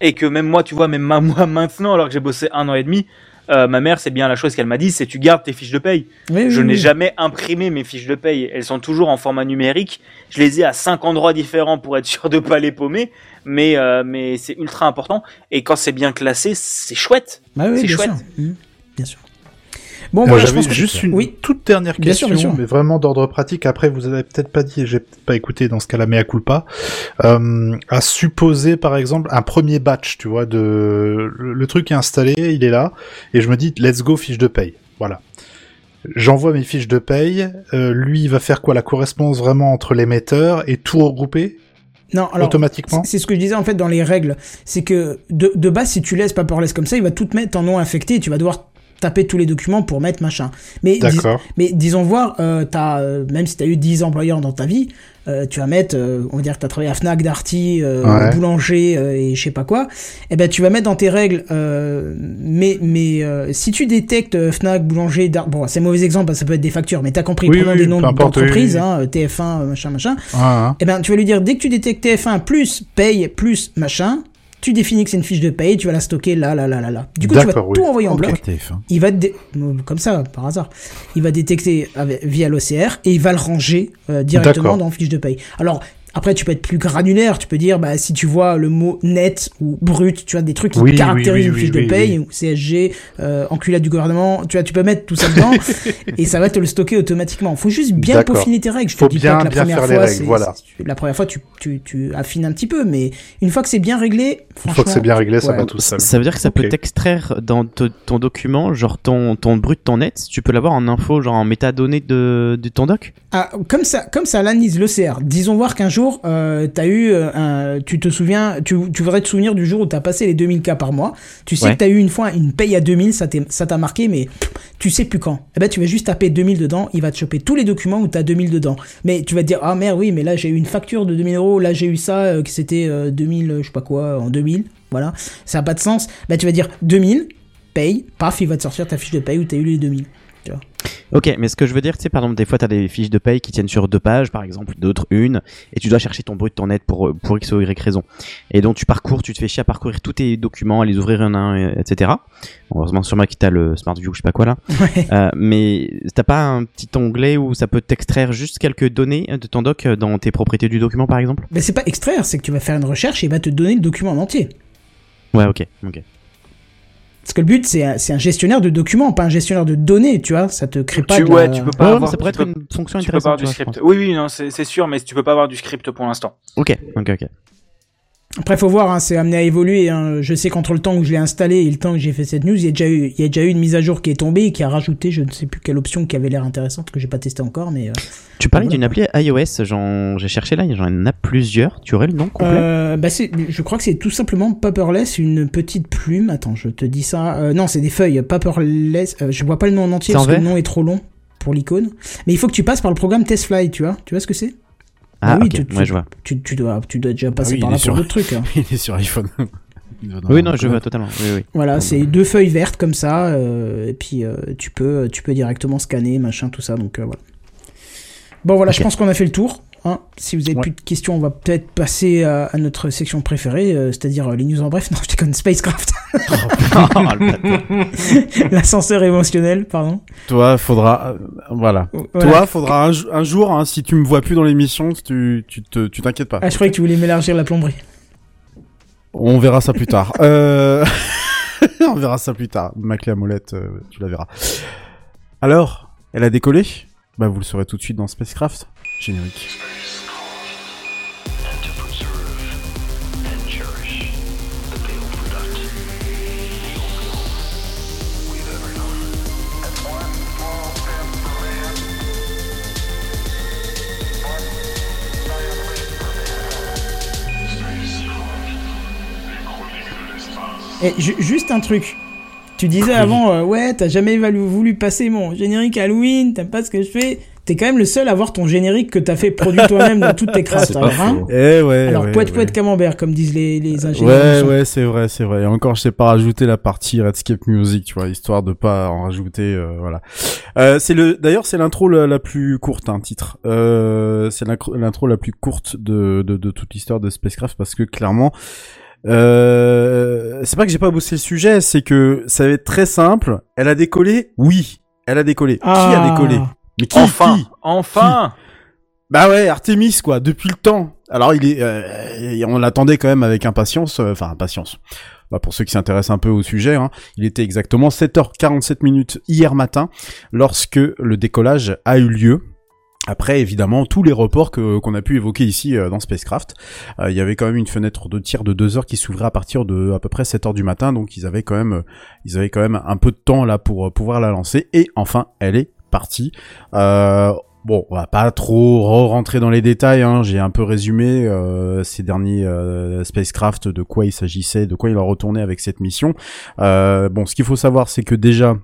Et que même moi, tu vois, même ma- [LAUGHS] moi maintenant, alors que j'ai bossé un an et demi, euh, ma mère, c'est bien la chose qu'elle m'a dit, c'est tu gardes tes fiches de paye. Oui, je oui, n'ai oui. jamais imprimé mes fiches de paye. Elles sont toujours en format numérique. Je les ai à cinq endroits différents pour être [LAUGHS] sûr de pas les paumer. Mais, euh, mais c'est ultra important. Et quand c'est bien classé, c'est chouette. Bah c'est chouette. sûr. Mhm, bien sûr. Bon, Euh, voilà, je J'avais que juste une oui. toute dernière Bien sûr, question, bien sûr. mais vraiment d'ordre pratique. Après, vous avez peut-être pas dit, et j'ai peut-être pas écouté dans ce cas-là, mais à culpa. Euh, à supposer, par exemple, un premier batch, tu vois, de le, truc est installé, il est là, et je me dis, let's go, fiche de paye. Voilà. J'envoie mes fiches de paye. euh, lui, il va faire quoi? La correspondance vraiment entre l'émetteur et tout regrouper Non, alors Automatiquement? c'est- ce que je disais en fait dans les règles, c'est que de, de base si tu laisses paperless comme ça, il va tout te mettre en non infecté, et tu vas devoir taper tous les documents pour mettre machin. Mais dis- mais disons voir, euh, t'as, euh, même si tu as eu 10 employeurs dans ta vie, euh, tu vas mettre, euh, on va dire que tu as travaillé à Fnac, Darty, euh, Ouais. boulanger euh, et je sais pas quoi, et ben tu vas mettre dans tes règles, euh, mais, mais euh, si tu détectes Fnac, boulanger, Dar- bon c'est un mauvais exemple, ça peut être des factures, mais t'as compris, Oui, prenons oui, des noms d'entreprises, oui, hein, euh, TF1, euh, machin, machin, Ah, hein. eh ben, tu vas lui dire, dès que tu détectes TF1 plus paye plus machin, tu définis que c'est une fiche de paye, tu vas la stocker là, là, là, là, là. Du coup, tu vas oui. tout envoyer en bloc. TF1. Il va te dé- euh, comme ça, par hasard. Il va détecter avec- via l'OCR et il va le ranger euh, directement dans fiche de paye. Alors, après, tu peux être plus granulaire. Tu peux dire, bah, si tu vois le mot net ou brut, tu vois, des trucs qui Oui, oui, caractérisent oui, une fiche oui, de paye, oui. ou CSG, euh, enculade du gouvernement, tu vois, tu peux mettre tout ça dedans [LAUGHS] et ça va te le stocker automatiquement. Faut juste bien peaufiner tes règles. Je te Faut dis bien- pas que la première faire les fois, règles, voilà. la première fois, tu, tu, tu affines un petit peu, mais une fois que c'est bien réglé, Une fois que c'est bien réglé, ça ouais. va tout seul. Ça veut dire que ça peut t'extraire dans te- ton document, genre ton, ton brut, ton net, tu peux l'avoir en info, genre en métadonnées de, de ton doc? Ah, comme ça, comme ça l'analyse l'OCR. Disons voir qu'un jour, euh, t'as eu euh, un, tu te souviens, tu, tu voudrais te souvenir du jour où t'as passé les 2000 cas par mois. Tu sais Ouais. que t'as eu une fois une paye à 2000, ça t'a marqué, mais tu sais plus quand. Eh ben, tu vas juste taper 2000 dedans, il va te choper tous les documents où t'as 2000 dedans. Mais tu vas te dire, ah merde, oui, mais là j'ai eu une facture de 2000 euros, là j'ai eu ça, euh, que c'était euh, 2000, euh, je sais pas quoi, en 2000. Voilà. Ça a pas de sens. Bah, tu vas dire 2000, paye, paf, il va te sortir ta fiche de paye où t'as eu les 2000. Ok, mais ce que je veux dire, tu sais, par exemple, des fois, tu as des fiches de paye qui tiennent sur deux pages, par exemple, d'autres une, et tu dois chercher ton brut, ton net pour, pour X ou Y raison. Et donc, tu parcours, tu te fais chier à parcourir tous tes documents, à les ouvrir un à un, etc. Heureusement, sur Mac, t'as le Smart View, je sais pas quoi là. [LAUGHS] Ouais. Euh, mais t'as pas un petit onglet où ça peut t'extraire juste quelques données de ton doc euh, dans tes propriétés du document, par exemple? Ben, c'est pas extraire, c'est que tu vas faire une recherche et il va te donner le document en entier. Ouais, ok, ok. Parce que le but, c'est un, gestionnaire de documents, pas un gestionnaire de données, tu vois. Ça te crée pas Tu, de ouais, la- tu peux pas Ouais, avoir, ça pourrait tu être peux- une fonction tu peux pas avoir intéressante. tu vois, script. Oui, oui, non, c'est c'est sûr, mais tu peux pas avoir du script pour l'instant. Ok, ok, ok. Après, faut voir, hein, c'est amené à évoluer. hein. Je sais qu'entre le temps où je l'ai installé et le temps que j'ai fait cette news, il y a déjà eu, il y a déjà eu une mise à jour qui est tombée et qui a rajouté, je ne sais plus quelle option qui avait l'air intéressante que j'ai pas testé encore, mais. euh, Tu parlais Voilà. d'une appli iOS, j'ai cherché là, j'en ai plusieurs. Tu aurais le nom complet? Euh, bah je crois que c'est tout simplement paperless, une petite plume. Attends, je te dis ça. Euh, non, c'est des feuilles paperless. je vois pas le nom en entier en parce que le nom est trop long pour l'icône. Mais il faut que tu passes par le programme TestFly, tu vois. Tu vois ce que c'est? Ah, bah oui, tu- tu- ouais, je vois. tu, tu dois, tu dois déjà passer oui, par il là est pour sur- d'autres trucs. hein. [LAUGHS] Il est sur iPhone. Oui, non, je vois totalement. Oui, oui. Voilà, c'est deux feuilles vertes comme ça, euh, et puis euh, tu peux, tu peux directement scanner, machin, tout ça. Donc euh, voilà. Bon voilà, je pense qu'on a fait le tour. hein. Si vous avez Ouais. plus de questions, on va peut-être passer à, à notre section préférée, euh, c'est-à-dire euh, les news en bref. [LAUGHS] Non, je déconne, Spacecraft. Oh. [LAUGHS] L'ascenseur émotionnel, pardon. Toi, faudra, euh, voilà. Voilà. Toi, faudra un, jo- un jour, hein, si tu me vois plus dans l'émission, tu, tu te, tu t'inquiètes pas. Ah, je croyais que tu voulais m'élargir la plomberie. On verra ça plus tard. Euh... [LAUGHS] on verra ça plus tard. Ma clé à molette, euh, tu la verras. Alors, elle a décollé? Bah, vous le saurez tout de suite dans Spacecraft. Générique. Et ju- juste un truc. Tu disais avant, euh, ouais, t'as jamais voulu passer mon générique Halloween, t'aimes pas ce que je fais. T'es quand même le seul à avoir ton générique que t'as fait produit [LAUGHS] toi-même dans toutes tes crafts. Alors, hein. Eh ouais. Alors, ouais, poète, ouais. poète, camembert, comme disent les, les ingénieurs. Ouais, ouais, c'est vrai, c'est vrai. Et encore, je sais pas rajouter la partie Redscape Music, tu vois, histoire de pas en rajouter, euh, voilà. Euh, c'est le, d'ailleurs, c'est l'intro la, la plus courte, un titre. Euh, c'est l'intro la plus courte de, de, de toute l'histoire de Spacecraft parce que clairement, euh, c'est pas que j'ai pas bossé le sujet, c'est que ça va être très simple. Elle a décollé, oui, elle a décollé. Qui a Ah. décollé? Mais qui Enfin, qui? enfin. bah ouais, Artemis quoi, depuis le temps. Alors il est, euh, on l'attendait quand même avec impatience, euh, enfin impatience. Bah, pour ceux qui s'intéressent un peu au sujet, hein, il était exactement 7h47 minutes hier matin lorsque le décollage a eu lieu. Après, évidemment, tous les reports que qu'on a pu évoquer ici euh, dans Spacecraft, Euh, il y avait quand même une fenêtre de tir de 2 heures qui s'ouvrait à partir de à peu près 7 heures du matin, donc ils avaient quand même, euh, ils avaient quand même un peu de temps là pour pouvoir la lancer. Et enfin, elle est partie. Bon, on va pas trop rentrer dans les détails. Hein. J'ai un peu résumé ces derniers spacecraft, de quoi il s'agissait, de quoi il en retournait avec cette mission. Bon, ce qu'il faut savoir, c'est que déjà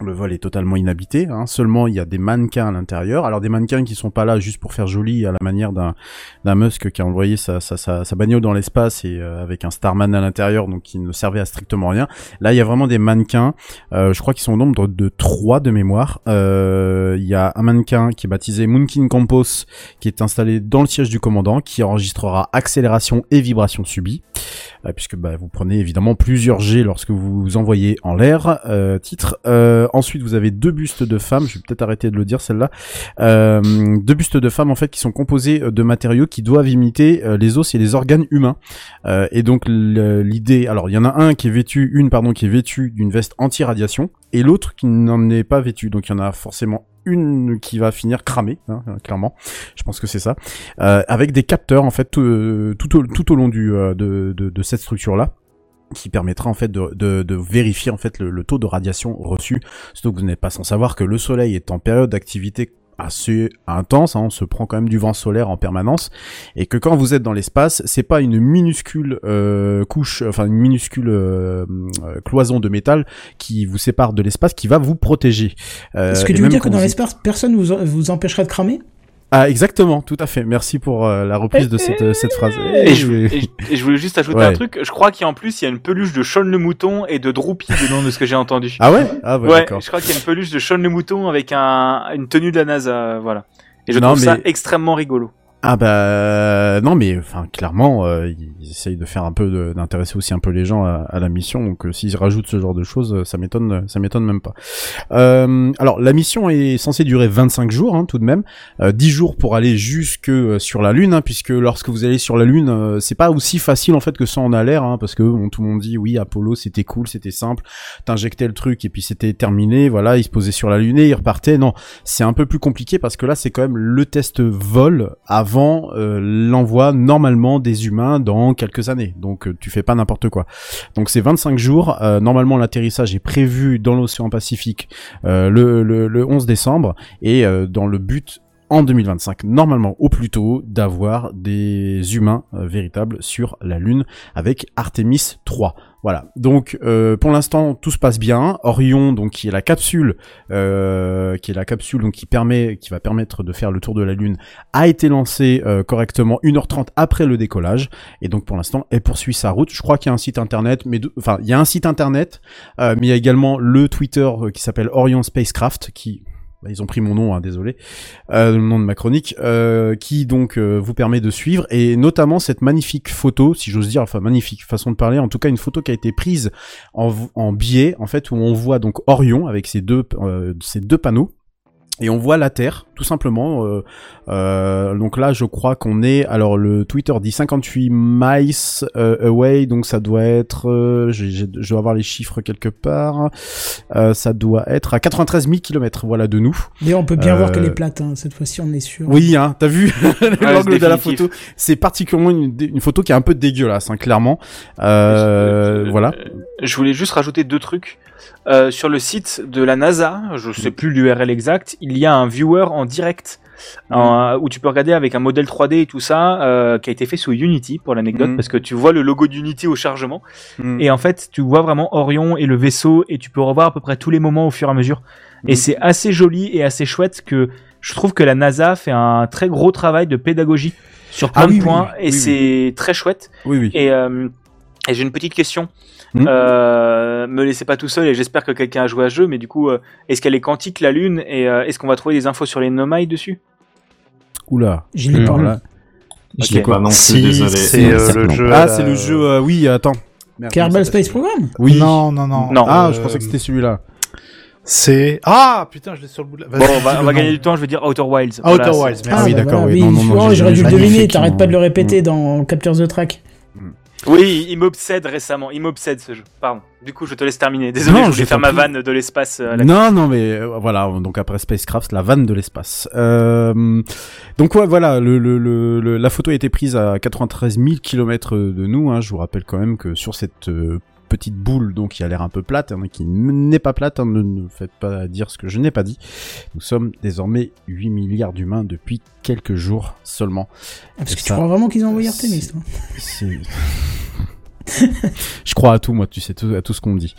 le vol est totalement inhabité, hein. seulement il y a des mannequins à l'intérieur. Alors des mannequins qui sont pas là juste pour faire joli à la manière d'un d'un Musk qui a envoyé sa, sa, sa, sa bagnole dans l'espace et euh, avec un Starman à l'intérieur, donc qui ne servait à strictement rien. Là il y a vraiment des mannequins, euh, je crois qu'ils sont au nombre de trois de mémoire. Euh, Il y a un mannequin qui est baptisé Moonkin Campos qui est installé dans le siège du commandant, qui enregistrera accélération et vibration subie. Euh, puisque bah, vous prenez évidemment plusieurs G lorsque vous vous envoyez en l'air. Euh, titre. Euh, ensuite, vous avez deux bustes de femmes. Je vais peut-être arrêter de le dire celle-là. Euh, deux bustes de femmes en fait qui sont composés de matériaux qui doivent imiter euh, les os et les organes humains. Euh, et donc l'idée, alors il y en a un qui est vêtu, une pardon, qui est vêtue d'une veste anti-radiation et l'autre qui n'en est pas vêtue. Donc il y en a forcément une qui va finir cramée, hein, euh, clairement. Je pense que c'est ça. Euh, avec des capteurs en fait tout, euh, au, tout au long du euh, de, de, de cette structure là qui permettra en fait de, de, de vérifier en fait le, le taux de radiation reçu. Surtout que vous n'êtes pas sans savoir que le Soleil est en période d'activité assez intense, hein, on se prend quand même du vent solaire en permanence, et que quand vous êtes dans l'espace, c'est pas une minuscule euh, couche, enfin une minuscule euh, euh, cloison de métal qui vous sépare de l'espace, qui va vous protéger. Euh, Est-ce que tu veux dire que dans vous- l'espace, personne vous, vous empêchera de cramer? Ah exactement, tout à fait. Merci pour euh, la reprise de cette, euh, cette phrase. Et je, et je- et je voulais juste ajouter Ouais. un truc. Je crois qu'en plus, il y a une peluche de Sean le mouton et de Droopy dedans de ce que j'ai entendu. Ah ouais? Ah ouais, je crois qu'il y a une peluche de Sean le mouton avec un, une tenue de la NASA, euh, voilà. Et je Non, trouve ça extrêmement rigolo. Ah bah non mais enfin clairement euh, ils essayent de faire un peu d'intéresser aussi un peu les gens à, la mission. Donc euh, s'ils rajoutent ce genre de choses euh, ça m'étonne ça m'étonne même pas. Euh, alors la mission est censée durer 25 jours hein, tout de même, euh, 10 jours pour aller jusque euh, sur la lune hein, puisque lorsque vous allez sur la lune euh, c'est pas aussi facile en fait que ça en a l'air hein, parce que bon, tout le monde dit oui Apollo c'était cool c'était simple. T'injectais le truc et puis c'était terminé voilà il se posait sur la lune et il repartait non c'est un peu plus compliqué parce que là c'est quand même le test vol avant euh, l'envoi normalement des humains dans quelques années. Donc euh, tu fais pas n'importe quoi. Donc c'est 25 jours. Euh, normalement l'atterrissage est prévu dans l'océan Pacifique le, le, le 11 décembre. Et dans le but en 2025, normalement au plus tôt, d'avoir des humains véritables sur la Lune avec Artemis 3. Voilà. Donc euh, pour l'instant tout se passe bien. Orion, donc qui est la capsule, euh, qui est la capsule donc qui permet, qui va permettre de faire le tour de la Lune, a été lancée euh, correctement 1h30 après le décollage. Et donc pour l'instant elle poursuit sa route. Je crois qu'il y a un site internet, mais enfin il y a un site internet, mais il y a également le Twitter qui s'appelle Orion Spacecraft qui bah, ils ont pris mon nom, hein, désolé, euh, le nom de ma chronique, euh, qui donc euh, vous permet de suivre et notamment cette magnifique photo, si j'ose dire, enfin magnifique façon de parler, en tout cas une photo qui a été prise en, biais, en fait, où on voit donc Orion avec ses deux, euh, ses deux panneaux. Et on voit la Terre, tout simplement. euh, euh, donc là, je crois qu'on est. Alors le Twitter dit 58 miles euh, away, donc ça doit être. euh, j'ai- j'ai- je dois avoir les chiffres quelque part. Euh, ça doit être à 93 000 kilomètres, voilà, de nous. Mais on peut bien Euh, voir qu'elle est plate, hein. cette fois-ci on est sûr. Oui, hein, t'as vu [LAUGHS] l'angle c'est de la photo. C'est particulièrement une, une photo qui est un peu dégueulasse, hein, clairement. Euh, voilà. Je voulais juste rajouter deux trucs. Euh, sur le site de la NASA, je sais plus l'URL exact, il y a un viewer en direct en- où tu peux regarder avec un modèle 3D et tout ça euh, qui a été fait sous Unity pour l'anecdote Mhm. parce que tu vois le logo d'Unity au chargement Mm. et en fait tu vois vraiment Orion et le vaisseau et tu peux revoir à peu près tous les moments au fur et à mesure et c'est assez joli et assez chouette que je trouve que la NASA fait un très gros travail de pédagogie sur plein Ah de oui, oui, points oui, et c'est très chouette Oui, oui. et, euh, et j'ai une petite question. Hmm. Euh, me laissez pas tout seul et j'espère que quelqu'un a joué à ce jeu, mais du coup, euh, est-ce qu'elle est quantique la Lune et euh, est-ce qu'on va trouver des infos sur les Nomai dessus? Oula. Je l'ai pas. Là- Je l'ai pas non plus, Si, désolé. c'est euh, Certes, le jeu. Ah, c'est le jeu. oui, attends. Kerbal Space Program Oui. Non, non, non. Non. Ah, Euh, je pensais que c'était celui-là. C'est. Ah, putain, je l'ai sur le bout de la. Bon, on va, on gagner du temps, je vais dire Outer Wilds. Outer Voilà, Wilds, c'est- merci. Ah oui, d'accord, oui. oui, Non, non, non, oh, j'aurais dû le deviner, t'arrêtes pas de le répéter dans Capture the Track. Oui, il m'obsède récemment, il m'obsède ce jeu. Pardon. Du coup, je te laisse terminer. Désolé, Non, je voulais faire ma vanne de l'espace. euh, Non, non, mais euh, voilà. Donc après Spacecraft, la vanne de l'espace. Euh, donc ouais, voilà. Le, le, le, le- la photo a été prise à 93 000 kilomètres de nous. Hein. Je vous rappelle quand même que sur cette euh, petite boule donc qui a l'air un peu plate, hein, qui n'est pas plate, hein, ne, ne faites pas dire ce que je n'ai pas dit. Nous sommes désormais 8 milliards d'humains depuis quelques jours seulement. Ah, Parce Et que tu crois vraiment qu'ils ont envoyé Artemis, c'est- [LAUGHS] je crois à tout, moi, tu sais, tout, à tout ce qu'on me dit.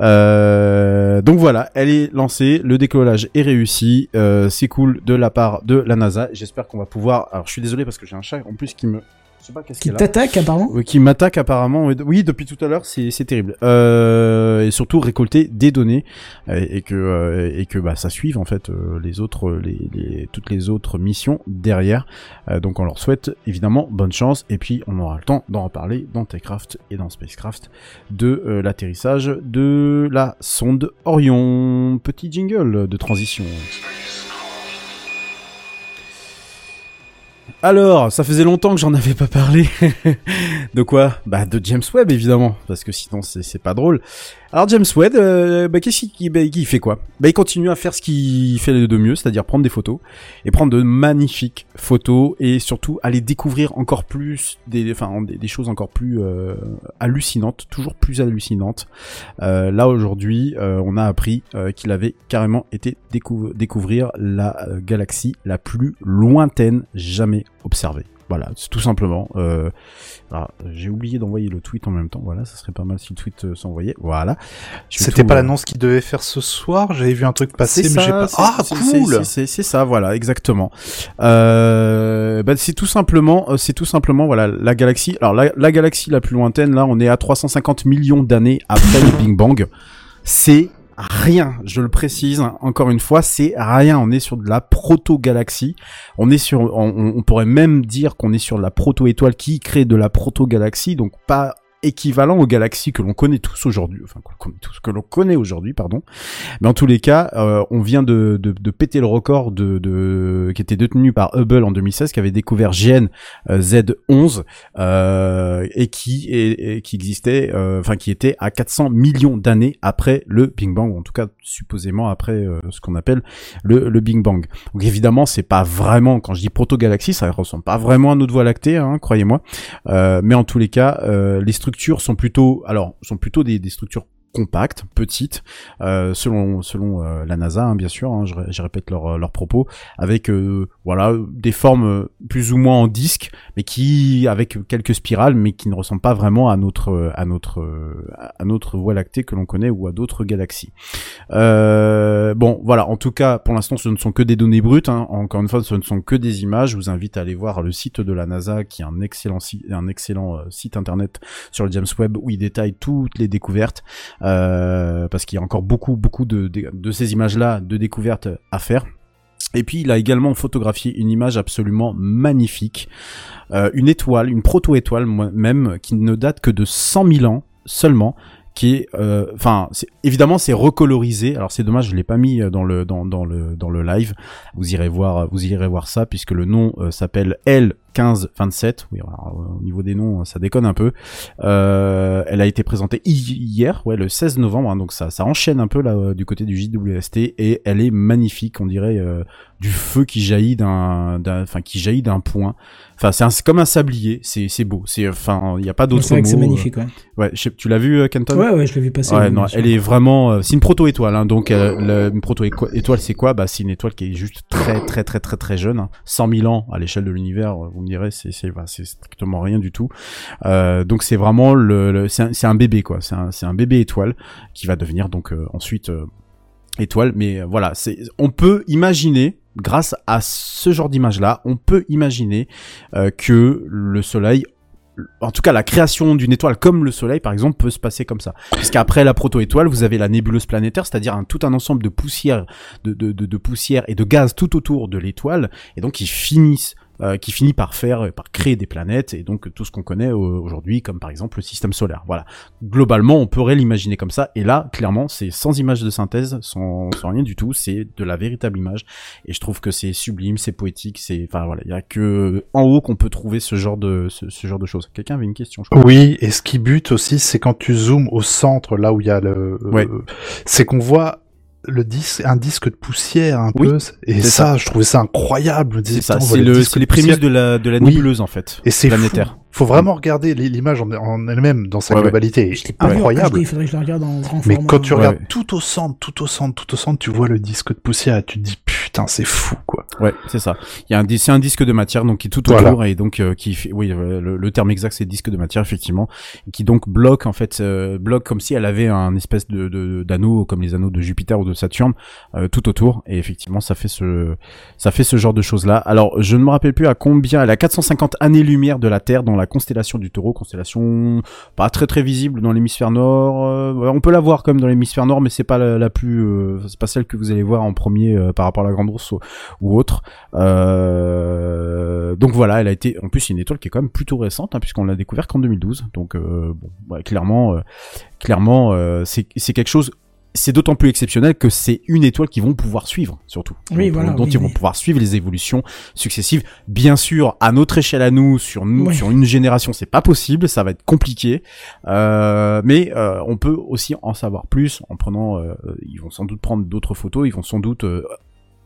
Euh, donc voilà, elle est lancée, le décollage est réussi, euh, c'est cool de la part de la NASA. J'espère qu'on va pouvoir. Alors, je suis désolé parce que j'ai un chat en plus qui me. Je sais pas qu'est-ce Qui t'attaque, apparemment Euh, qui m'attaque apparemment. Oui, Oui, depuis tout à l'heure, c'est c'est terrible. Euh, et surtout récolter des données et que euh, et que bah ça suive en fait euh, les autres les, les toutes les autres missions derrière. Euh, donc on leur souhaite évidemment bonne chance et puis on aura le temps d'en reparler dans Techcraft et dans Spacecraft de euh, l'atterrissage de la sonde Orion. Petit jingle de transition. Alors, ça faisait longtemps que j'en avais pas parlé. [LAUGHS] de quoi? Bah de James Webb évidemment, parce que sinon c'est pas drôle. Alors James Webb, euh, bah qu'est-ce qu'il bah, fait quoi? Bah il continue à faire ce qu'il fait de mieux, c'est-à-dire prendre des photos et prendre de magnifiques photos et surtout aller découvrir encore plus des enfin des, choses encore plus euh, hallucinantes, toujours plus hallucinantes. Euh, là aujourd'hui, on a appris qu'il avait carrément été décou- découvrir la galaxie la plus lointaine jamais observée. Voilà, c'est tout simplement. Euh, j'ai oublié d'envoyer le tweet en même temps. Voilà, ça serait pas mal si le tweet euh, s'envoyait. Voilà. C'était pas l'annonce qu'il devait faire ce soir. J'avais vu un truc passer, mais j'ai pas. Ah cool. C'est ça, voilà, exactement. Euh, bah, c'est tout simplement, euh, c'est tout simplement, voilà, la galaxie. Alors la, la galaxie la plus lointaine, là, on est à 350 millions d'années après le Big Bang. C'est rien, je le précise encore une fois, c'est rien. On est sur de la proto-galaxie. On est sur, on pourrait même dire qu'on est sur de la proto-étoile qui crée de la proto-galaxie, donc pas équivalent aux galaxies que l'on connaît tous aujourd'hui, enfin que l'on connaît aujourd'hui, pardon. Mais en tous les cas, euh, on vient de, péter le record de, de qui était détenu par Hubble en 2016, qui avait découvert GN euh, Z11 euh, et qui et, qui existait, euh, enfin qui était à 400 millions d'années après le Big Bang, ou en tout cas supposément après ce qu'on appelle le, Big Bang. Donc évidemment, c'est pas vraiment quand je dis proto-galaxie, ça ressemble pas vraiment à notre Voie lactée, hein, croyez-moi. Mais en tous les cas, les structures sont plutôt, alors, sont plutôt des, des structures compactes, petites, euh, selon selon euh, la NASA, hein, bien sûr. hein, je, je répète leurs leurs propos, avec euh, voilà des formes euh, plus ou moins en disque, mais qui avec quelques spirales, mais qui ne ressemblent pas vraiment à notre euh, à notre euh, à notre Voie lactée que l'on connaît ou à d'autres galaxies. Euh, bon, voilà. En tout cas, pour l'instant, ce ne sont que des données brutes. hein. Encore une fois, ce ne sont que des images. Je vous invite à aller voir le site de la NASA, qui est un excellent un excellent euh, site internet sur le James Webb où il détaille toutes les découvertes, euh, parce qu'il y a encore beaucoup, beaucoup de, ces images-là de découvertes à faire. Et puis il a également photographié une image absolument magnifique, euh, une étoile, une proto-étoile même, qui ne date que de 100 000 ans seulement, qui est, euh, enfin, c'est- évidemment c'est recolorisé. Alors c'est dommage, je l'ai pas mis euh, dans le dans, dans le dans le live. Vous irez voir, vous irez voir ça puisque le nom euh, s'appelle L 1527. Oui, euh, au niveau des noms, ça déconne un peu. Euh, elle a été présentée hi- hier, ouais, le 16 novembre. hein, donc ça, ça enchaîne un peu là euh, du côté du JWST et elle est magnifique. On dirait euh, du feu qui jaillit d'un, d'un- enfin qui jaillit d'un point. Enfin, c'est, un- c'est comme un sablier. C'est, c'est beau. C'est, enfin, il y a pas d'autre C'est vrai que c'est mot, euh. magnifique, ouais. Ouais, je tu l'as vu, euh, Kenton? Ouais, ouais, je l'ai vu passer. Ouais, non, elle est vraiment. euh, c'est une proto étoile, hein, donc euh, une proto étoile, c'est quoi? Bah, c'est une étoile qui est juste très, très, très, très, très jeune. hein. 100 000 ans à l'échelle de l'univers. Vous me direz, c'est, c'est, bah, c'est strictement rien du tout. Euh, donc c'est vraiment le, le- c'est, un, bébé quoi. C'est un, c'est un bébé étoile qui va devenir donc euh, ensuite étoile. Mais voilà, c'est, on peut imaginer. Grâce à ce genre d'image-là, on peut imaginer euh, que le Soleil en tout cas, la création d'une étoile comme le Soleil, par exemple, peut se passer comme ça. Puisqu'après la proto-étoile, vous avez la nébuleuse planétaire, c'est-à-dire tout un ensemble de poussière, de, et de gaz tout autour de l'étoile, et donc qui finissent euh, qui finit par faire, par créer des planètes et donc tout ce qu'on connaît euh, aujourd'hui, comme par exemple le système solaire. Voilà. Globalement, on pourrait l'imaginer comme ça. Et là, clairement, c'est sans image de synthèse, sans, sans rien du tout. C'est de la véritable image. Et je trouve que c'est sublime, c'est poétique. C'est, enfin voilà, il y a que en haut qu'on peut trouver ce genre de ce, ce genre de choses. Quelqu'un avait une question, je crois. Oui, et ce qui bute aussi, c'est quand tu zoomes au centre, là où il y a le, Ouais. euh, c'est qu'on voit le disque, un disque de poussière un Oui, peu, et ça, je trouvais ça incroyable. C'est ça, c'est le, les de poussière. prémices de la de la Oui. nébuleuse en fait. Et c'est planétaire. fou. faut vraiment regarder l'image en, en elle-même dans sa Ouais, ouais. globalité. En incroyable. Il faudrait que je la regarde en grand Mais format. quand tu Ouais. regardes tout au centre, tout au centre, tout au centre, tu vois le disque de poussière et tu te dis putain, c'est fou quoi. Ouais, c'est ça. Il y a un, c'est un disque de matière donc qui est tout autour Voilà. et donc euh, qui fait, oui, euh, le, le terme exact c'est disque de matière effectivement, qui donc bloque en fait, euh, bloque comme si elle avait un espèce de de- d'anneau comme les anneaux de Jupiter ou de Saturne euh, tout autour et effectivement ça fait ce ça fait ce genre de choses là. Alors je ne me rappelle plus à combien, elle a 450 années-lumière de la Terre dans la constellation du Taureau, constellation pas très très visible dans l'hémisphère nord. euh, on peut la voir comme dans l'hémisphère nord, mais c'est pas la, la plus, euh, c'est pas celle que vous allez voir en premier euh, par rapport à la Ou, ou autre. Euh, donc voilà, elle a été, en plus, c'est une étoile qui est quand même plutôt récente, hein, puisqu'on l'a découvert qu'en 2012. Donc euh, bon, ouais, clairement, euh, clairement, c'est c'est quelque chose. C'est d'autant plus exceptionnel que c'est une étoile qu'ils vont pouvoir suivre, surtout. Oui, dont, voilà, dont oui, ils vont oui. pouvoir suivre les évolutions successives. Bien sûr, à notre échelle à nous, sur nous, Ouais. sur une génération, c'est pas possible, ça va être compliqué. Euh, mais euh, on peut aussi en savoir plus en prenant. euh, ils vont sans doute prendre d'autres photos. Ils vont sans doute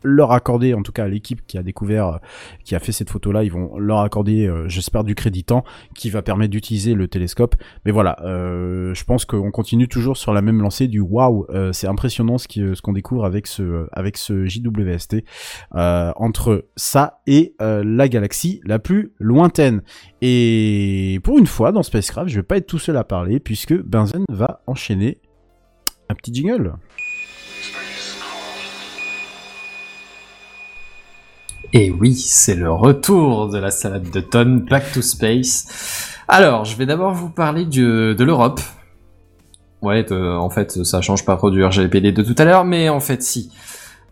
leur accorder, en tout cas à l'équipe qui a découvert, euh, qui a fait cette photo-là, ils vont leur accorder, euh, j'espère, du crédit temps qui va permettre d'utiliser le télescope. Mais voilà, euh, je pense qu'on continue toujours sur la même lancée du waouh. c'est impressionnant ce qu'on découvre avec ce JWST entre ça et la galaxie la plus lointaine. Et pour une fois dans Spacecraft, je vais pas être tout seul à parler puisque Benzen va enchaîner un petit jingle. Et oui, c'est le retour de la salade de tonnes Back to Space. Alors, je vais d'abord vous parler du- de l'Europe. Ouais, de- en fait, ça change pas trop du RGPD de tout à l'heure, mais en fait, si.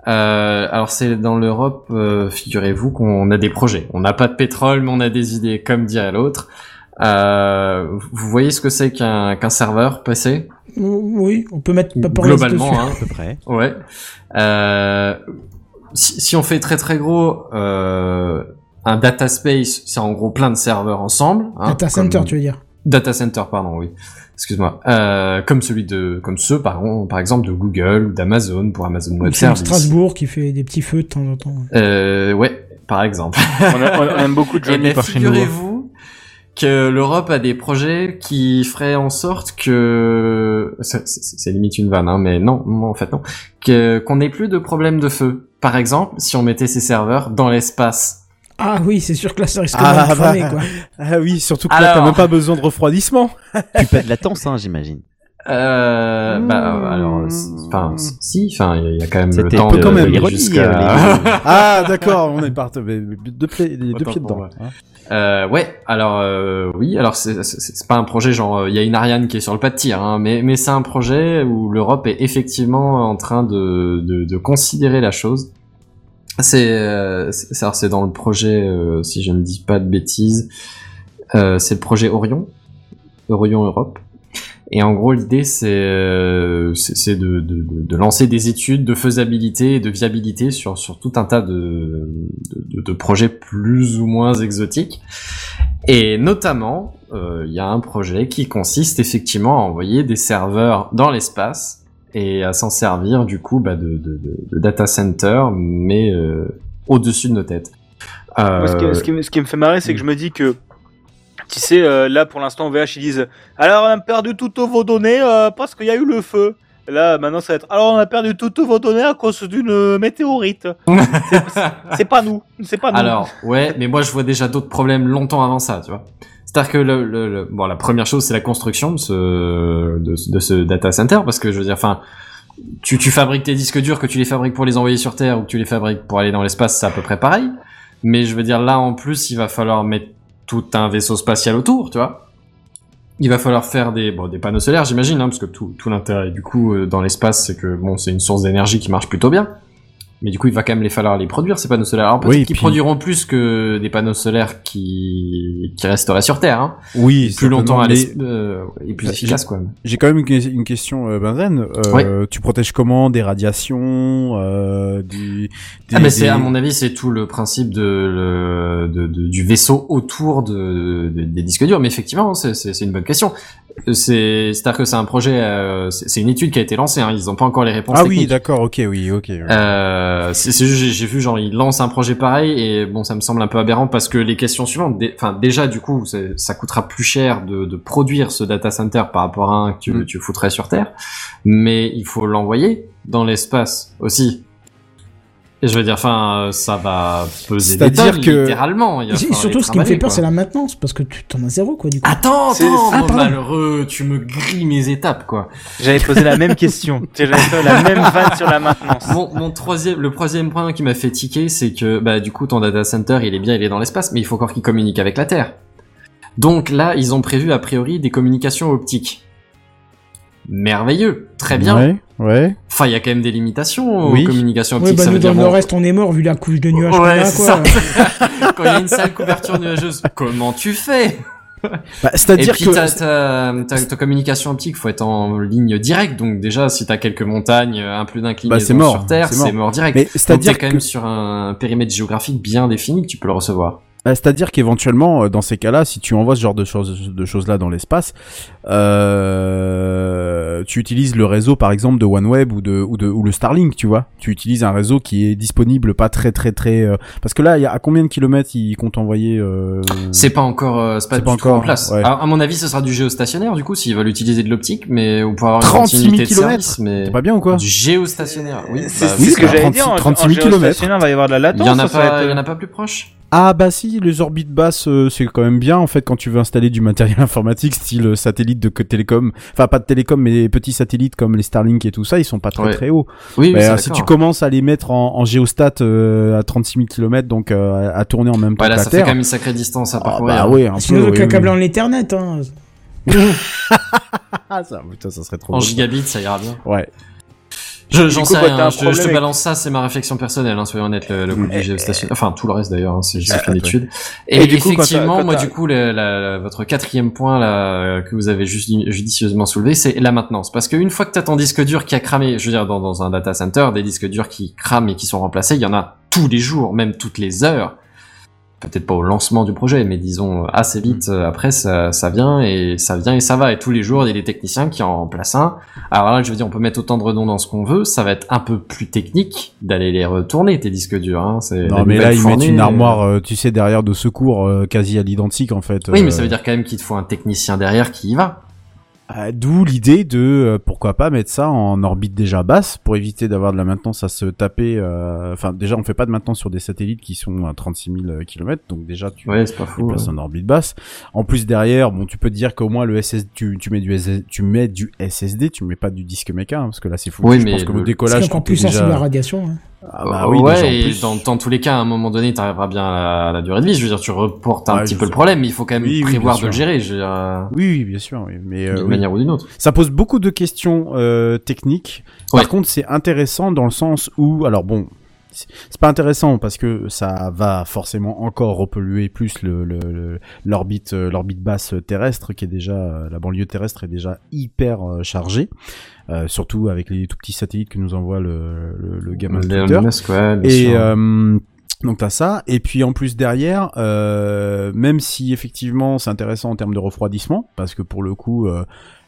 Euh, alors, c'est dans l'Europe, euh, figurez-vous qu'on a des projets. On n'a pas de pétrole, mais on a des idées, comme dirait l'autre. Euh, vous voyez ce que c'est qu'un serveur PC Oui, on peut mettre pas Globalement, hein. À peu près. Ouais. Si, si on fait très très gros, euh, un data space, c'est en gros plein de serveurs ensemble. hein, Data center, comme- tu veux dire? Data center, pardon, oui. Excuse-moi. Euh, comme celui de, comme ceux par, par exemple de Google ou d'Amazon pour Amazon Web c'est un Services. Strasbourg qui fait des petits feux de temps en temps. Euh, ouais, par exemple. On, a- on aime beaucoup [LAUGHS] de Johnny par chez nous. hein. figurez-vous que l'Europe a des projets qui feraient en sorte que c'est- limite une vanne, hein, mais non, non, en fait non, que qu'on n'ait plus de problème de feu. Par exemple, si on mettait ces serveurs dans l'espace. Ah oui, c'est sûr que là, ça risque Ah, de cramer, bah. quoi. [LAUGHS] Ah oui, surtout que là, Alors- t'as même pas besoin de refroidissement. [LAUGHS] Tu pas de latence, hein, j'imagine. Euh, bah, Mmh. alors, enfin, si, enfin, il y a quand même le temps un peu de comme d'aller l'ironie, jusqu'à. euh, [LAUGHS] ah d'accord, on est parti, mais deux, pieds- les deux Autant pieds dedans. hein. Euh, ouais, alors euh, oui, alors c'est pas un projet genre euh, il y a une Ariane qui est sur le pas de tir, hein, mais mais c'est un projet où l'Europe est effectivement en train de de, de considérer la chose. C'est euh, c'est dans le projet, euh, si je ne dis pas de bêtises, euh, c'est le projet Orion, Orion Europe. Et en gros, l'idée, c'est euh, de, de, de, de lancer des études de faisabilité et de viabilité sur, sur tout un tas de, projets plus ou moins exotiques. Et notamment, euh, il y a un projet qui consiste effectivement à envoyer des serveurs dans l'espace et à s'en servir du coup bah, de, data center, mais euh, au-dessus de nos têtes. Euh, Moi, ce, qui, ce qui me- ce qui me fait marrer, c'est que je me dis que, tu sais, euh, là pour l'instant, VH ils disent Alors on a perdu toutes vos données euh, parce qu'il y a eu le feu. Là maintenant, ça va être Alors on a perdu toutes vos données à cause d'une euh, météorite. [LAUGHS] C'est- pas nous, c'est pas nous. Alors, ouais, mais moi je vois déjà d'autres problèmes longtemps avant ça, tu vois. C'est-à-dire que le, le, le- bon, la première chose, c'est la construction de ce, de, ce- de ce data center, parce que je veux dire, enfin, tu, tu fabriques tes disques durs, que tu les fabriques pour les envoyer sur Terre ou que tu les fabriques pour aller dans l'espace, c'est à peu près pareil. Mais je veux dire, là en plus, il va falloir mettre tout un vaisseau spatial autour, tu vois. Il va falloir faire des, des panneaux solaires, j'imagine, hein, parce que tout, tout l'intérêt du coup euh, dans l'espace, c'est que bon, c'est une source d'énergie qui marche plutôt bien. Mais du coup, il va quand même les falloir les produire ces panneaux solaires. Alors peut-être Oui, qu'ils puis- produiront plus que des panneaux solaires qui qui resteraient sur Terre, hein. Oui, plus longtemps à l'es- euh, et plus Bah, efficace quoi. J'ai quand même une, que- une question, euh, Benzen. Euh, Tu protèges comment? Des radiations, euh, du, des, Ah mais c'est des- à mon avis c'est tout le principe de, le, de, de- du vaisseau autour de, de- des disques durs. Mais effectivement c'est c'est c'est une bonne question. C'est c'est à dire que c'est un projet, euh, c'est une étude qui a été lancée. Hein, ils n'ont pas encore les réponses. Ah oui, d'accord, ok, oui, ok. oui. Euh, euh, c'est juste j'ai- vu genre il lance un projet pareil et bon ça me semble un peu aberrant parce que les questions suivantes, enfin déjà du coup ça coûtera plus cher de, de produire ce data center par rapport à un que tu, Mm. tu foutrais sur Terre, mais il faut l'envoyer dans l'espace aussi. Et je veux dire, enfin, euh, ça va peser des C'est-à-dire tonnes, que- littéralement. il surtout, ce qui me fait peur, c'est la maintenance, parce que tu t'en as zéro, quoi, du coup. Attends, attends, Ah, malheureux, tu me grilles mes étapes, quoi. J'avais posé la même question. [LAUGHS] J'avais fait la même vanne sur la maintenance. Mon, mon troisième, le troisième point qui m'a fait tiquer, c'est que bah du coup ton data center il est bien, il est dans l'espace, mais il faut encore qu'il communique avec la Terre. Donc là, ils ont prévu a priori des communications optiques. Merveilleux, très bien. Ouais, ouais. Enfin, il y a quand même des limitations Oui. aux communications optiques. bah ça nous, veut dans dire le bon, reste, on est mort, vu la couche de nuages Ouais, a, quoi. ça. [LAUGHS] quand il y a une sale couverture nuageuse, comment tu fais? Bah, Et C'est-à-dire que ta, ta, ta, ta communication optique, faut être en ligne directe. Donc déjà, si t'as quelques montagnes, un plus d'inclinaison Bah, c'est mort, sur Terre, c'est mort. direct. Mais c'est-à-dire quand que même sur un périmètre géographique bien défini que tu peux le recevoir. Bah, C'est-à-dire qu'éventuellement, euh, dans ces cas-là, si tu envoies ce genre de choses, de choses-là dans l'espace, euh, tu utilises le réseau, par exemple, de OneWeb ou de ou de ou le Starlink, tu vois. Tu utilises un réseau qui est disponible, pas très très très. euh, Parce que là, il y a à combien de kilomètres ils comptent envoyer euh, C'est pas encore, euh, c'est pas, pas tout encore, en place. ouais. À mon avis, ce sera du géostationnaire, du coup, s'ils veulent utiliser de l'optique, mais ou pour avoir une 36 000 continuité de kilomètres. service, mais C'est pas bien ou quoi du géostationnaire. Oui, C'est bah, ce que oui, j'allais 36 dire. En, 36 en 000 kilomètres. géostationnaire, il va y avoir de la il latence. y en a ça va pas, être- il y en a pas plus proche. Ah bah si, les orbites basses, euh, c'est quand même bien en fait quand tu veux installer du matériel [LAUGHS] informatique style euh, satellite de télécom, enfin pas de télécom mais des petits satellites comme les Starlink et tout ça, ils sont pas très Ouais. très hauts. Oui, Mais c'est euh, si tu commences à les mettre en, en géostat euh, à 36 000 km, donc euh, à, tourner en même temps Ouais, là, que la ça fait Terre. quand même une sacrée distance à ah, parcourir. bah ouais, un Sinon, peu, le oui, câble oui. en Ethernet, hein. Ah [LAUGHS] [LAUGHS] ça, putain, ça serait trop En drôle. gigabits, ça ira bien. Ouais. Je, j'en sais rien. Je, te- avec- balance ça, c'est ma réflexion personnelle, hein, soyons honnêtes, le, le coup du géostationnaire. Enfin, tout le reste d'ailleurs, hein, c'est juste Ah, une ouais. étude. Et, Et du coup, quand t'as- effectivement, moi, du coup, la- la- votre quatrième point là que vous avez judicieusement soulevé, c'est la maintenance. Parce qu'une fois que t'as ton disque dur qui a cramé, je veux dire, dans, dans un data center, des disques durs qui crament et qui sont remplacés, il y en a tous les jours, même toutes les heures. Peut-être pas au lancement du projet, mais disons assez vite euh, après, ça, ça vient et ça vient et ça va. Et tous les jours, il y a des techniciens qui en remplacent un. Alors là, je veux dire, on peut mettre autant de redondance qu'on veut. Ça va être un peu plus technique d'aller les retourner, tes disques durs. Hein. Non mais là ils mettent une euh, armoire, euh, tu sais, derrière de secours euh, quasi à l'identique en fait. Oui, euh, mais ça veut dire quand même qu'il te faut un technicien derrière qui y va. Euh, D'où l'idée de euh, pourquoi pas mettre ça en orbite déjà basse pour éviter d'avoir de la maintenance à se taper. euh, Enfin, déjà, on fait pas de maintenance sur des satellites qui sont à 36 000 km, donc déjà tu Ouais, pas tu fou. places ouais. en orbite basse. En plus derrière, bon, tu peux te dire qu'au moins le SSD, tu, tu mets du SS tu mets du SSD, tu mets pas du disque méca, hein, parce que là c'est fou. Oui, je mais pense que le, le- C'est décollage encore plus déjà- sensible à la radiation. hein. Ah bah oui, ouais, et plus. dans, dans tous les cas, à un moment donné, tu arriveras bien à la, à la durée de vie. Je veux dire, tu reportes un Ouais, petit peu le problème, mais il faut quand même Oui, prévoir de le gérer. Je veux dire, euh, Oui, oui, bien sûr, oui. mais euh, d'une manière ou d'une autre. Ça pose beaucoup de questions euh, techniques. Par Ouais. contre, c'est intéressant dans le sens où, alors bon, c'est pas intéressant parce que ça va forcément encore repolluer plus le le- le- l'orbite euh, l'orbite basse terrestre qui est déjà euh, la banlieue terrestre est déjà hyper euh, chargée, euh, surtout avec les tout petits satellites que nous envoie le le, le gamin de Twitter. Musk, ouais, bien Et sûr. euh, donc t'as ça, et puis en plus derrière, euh, même si effectivement c'est intéressant en termes de refroidissement, parce que pour le coup,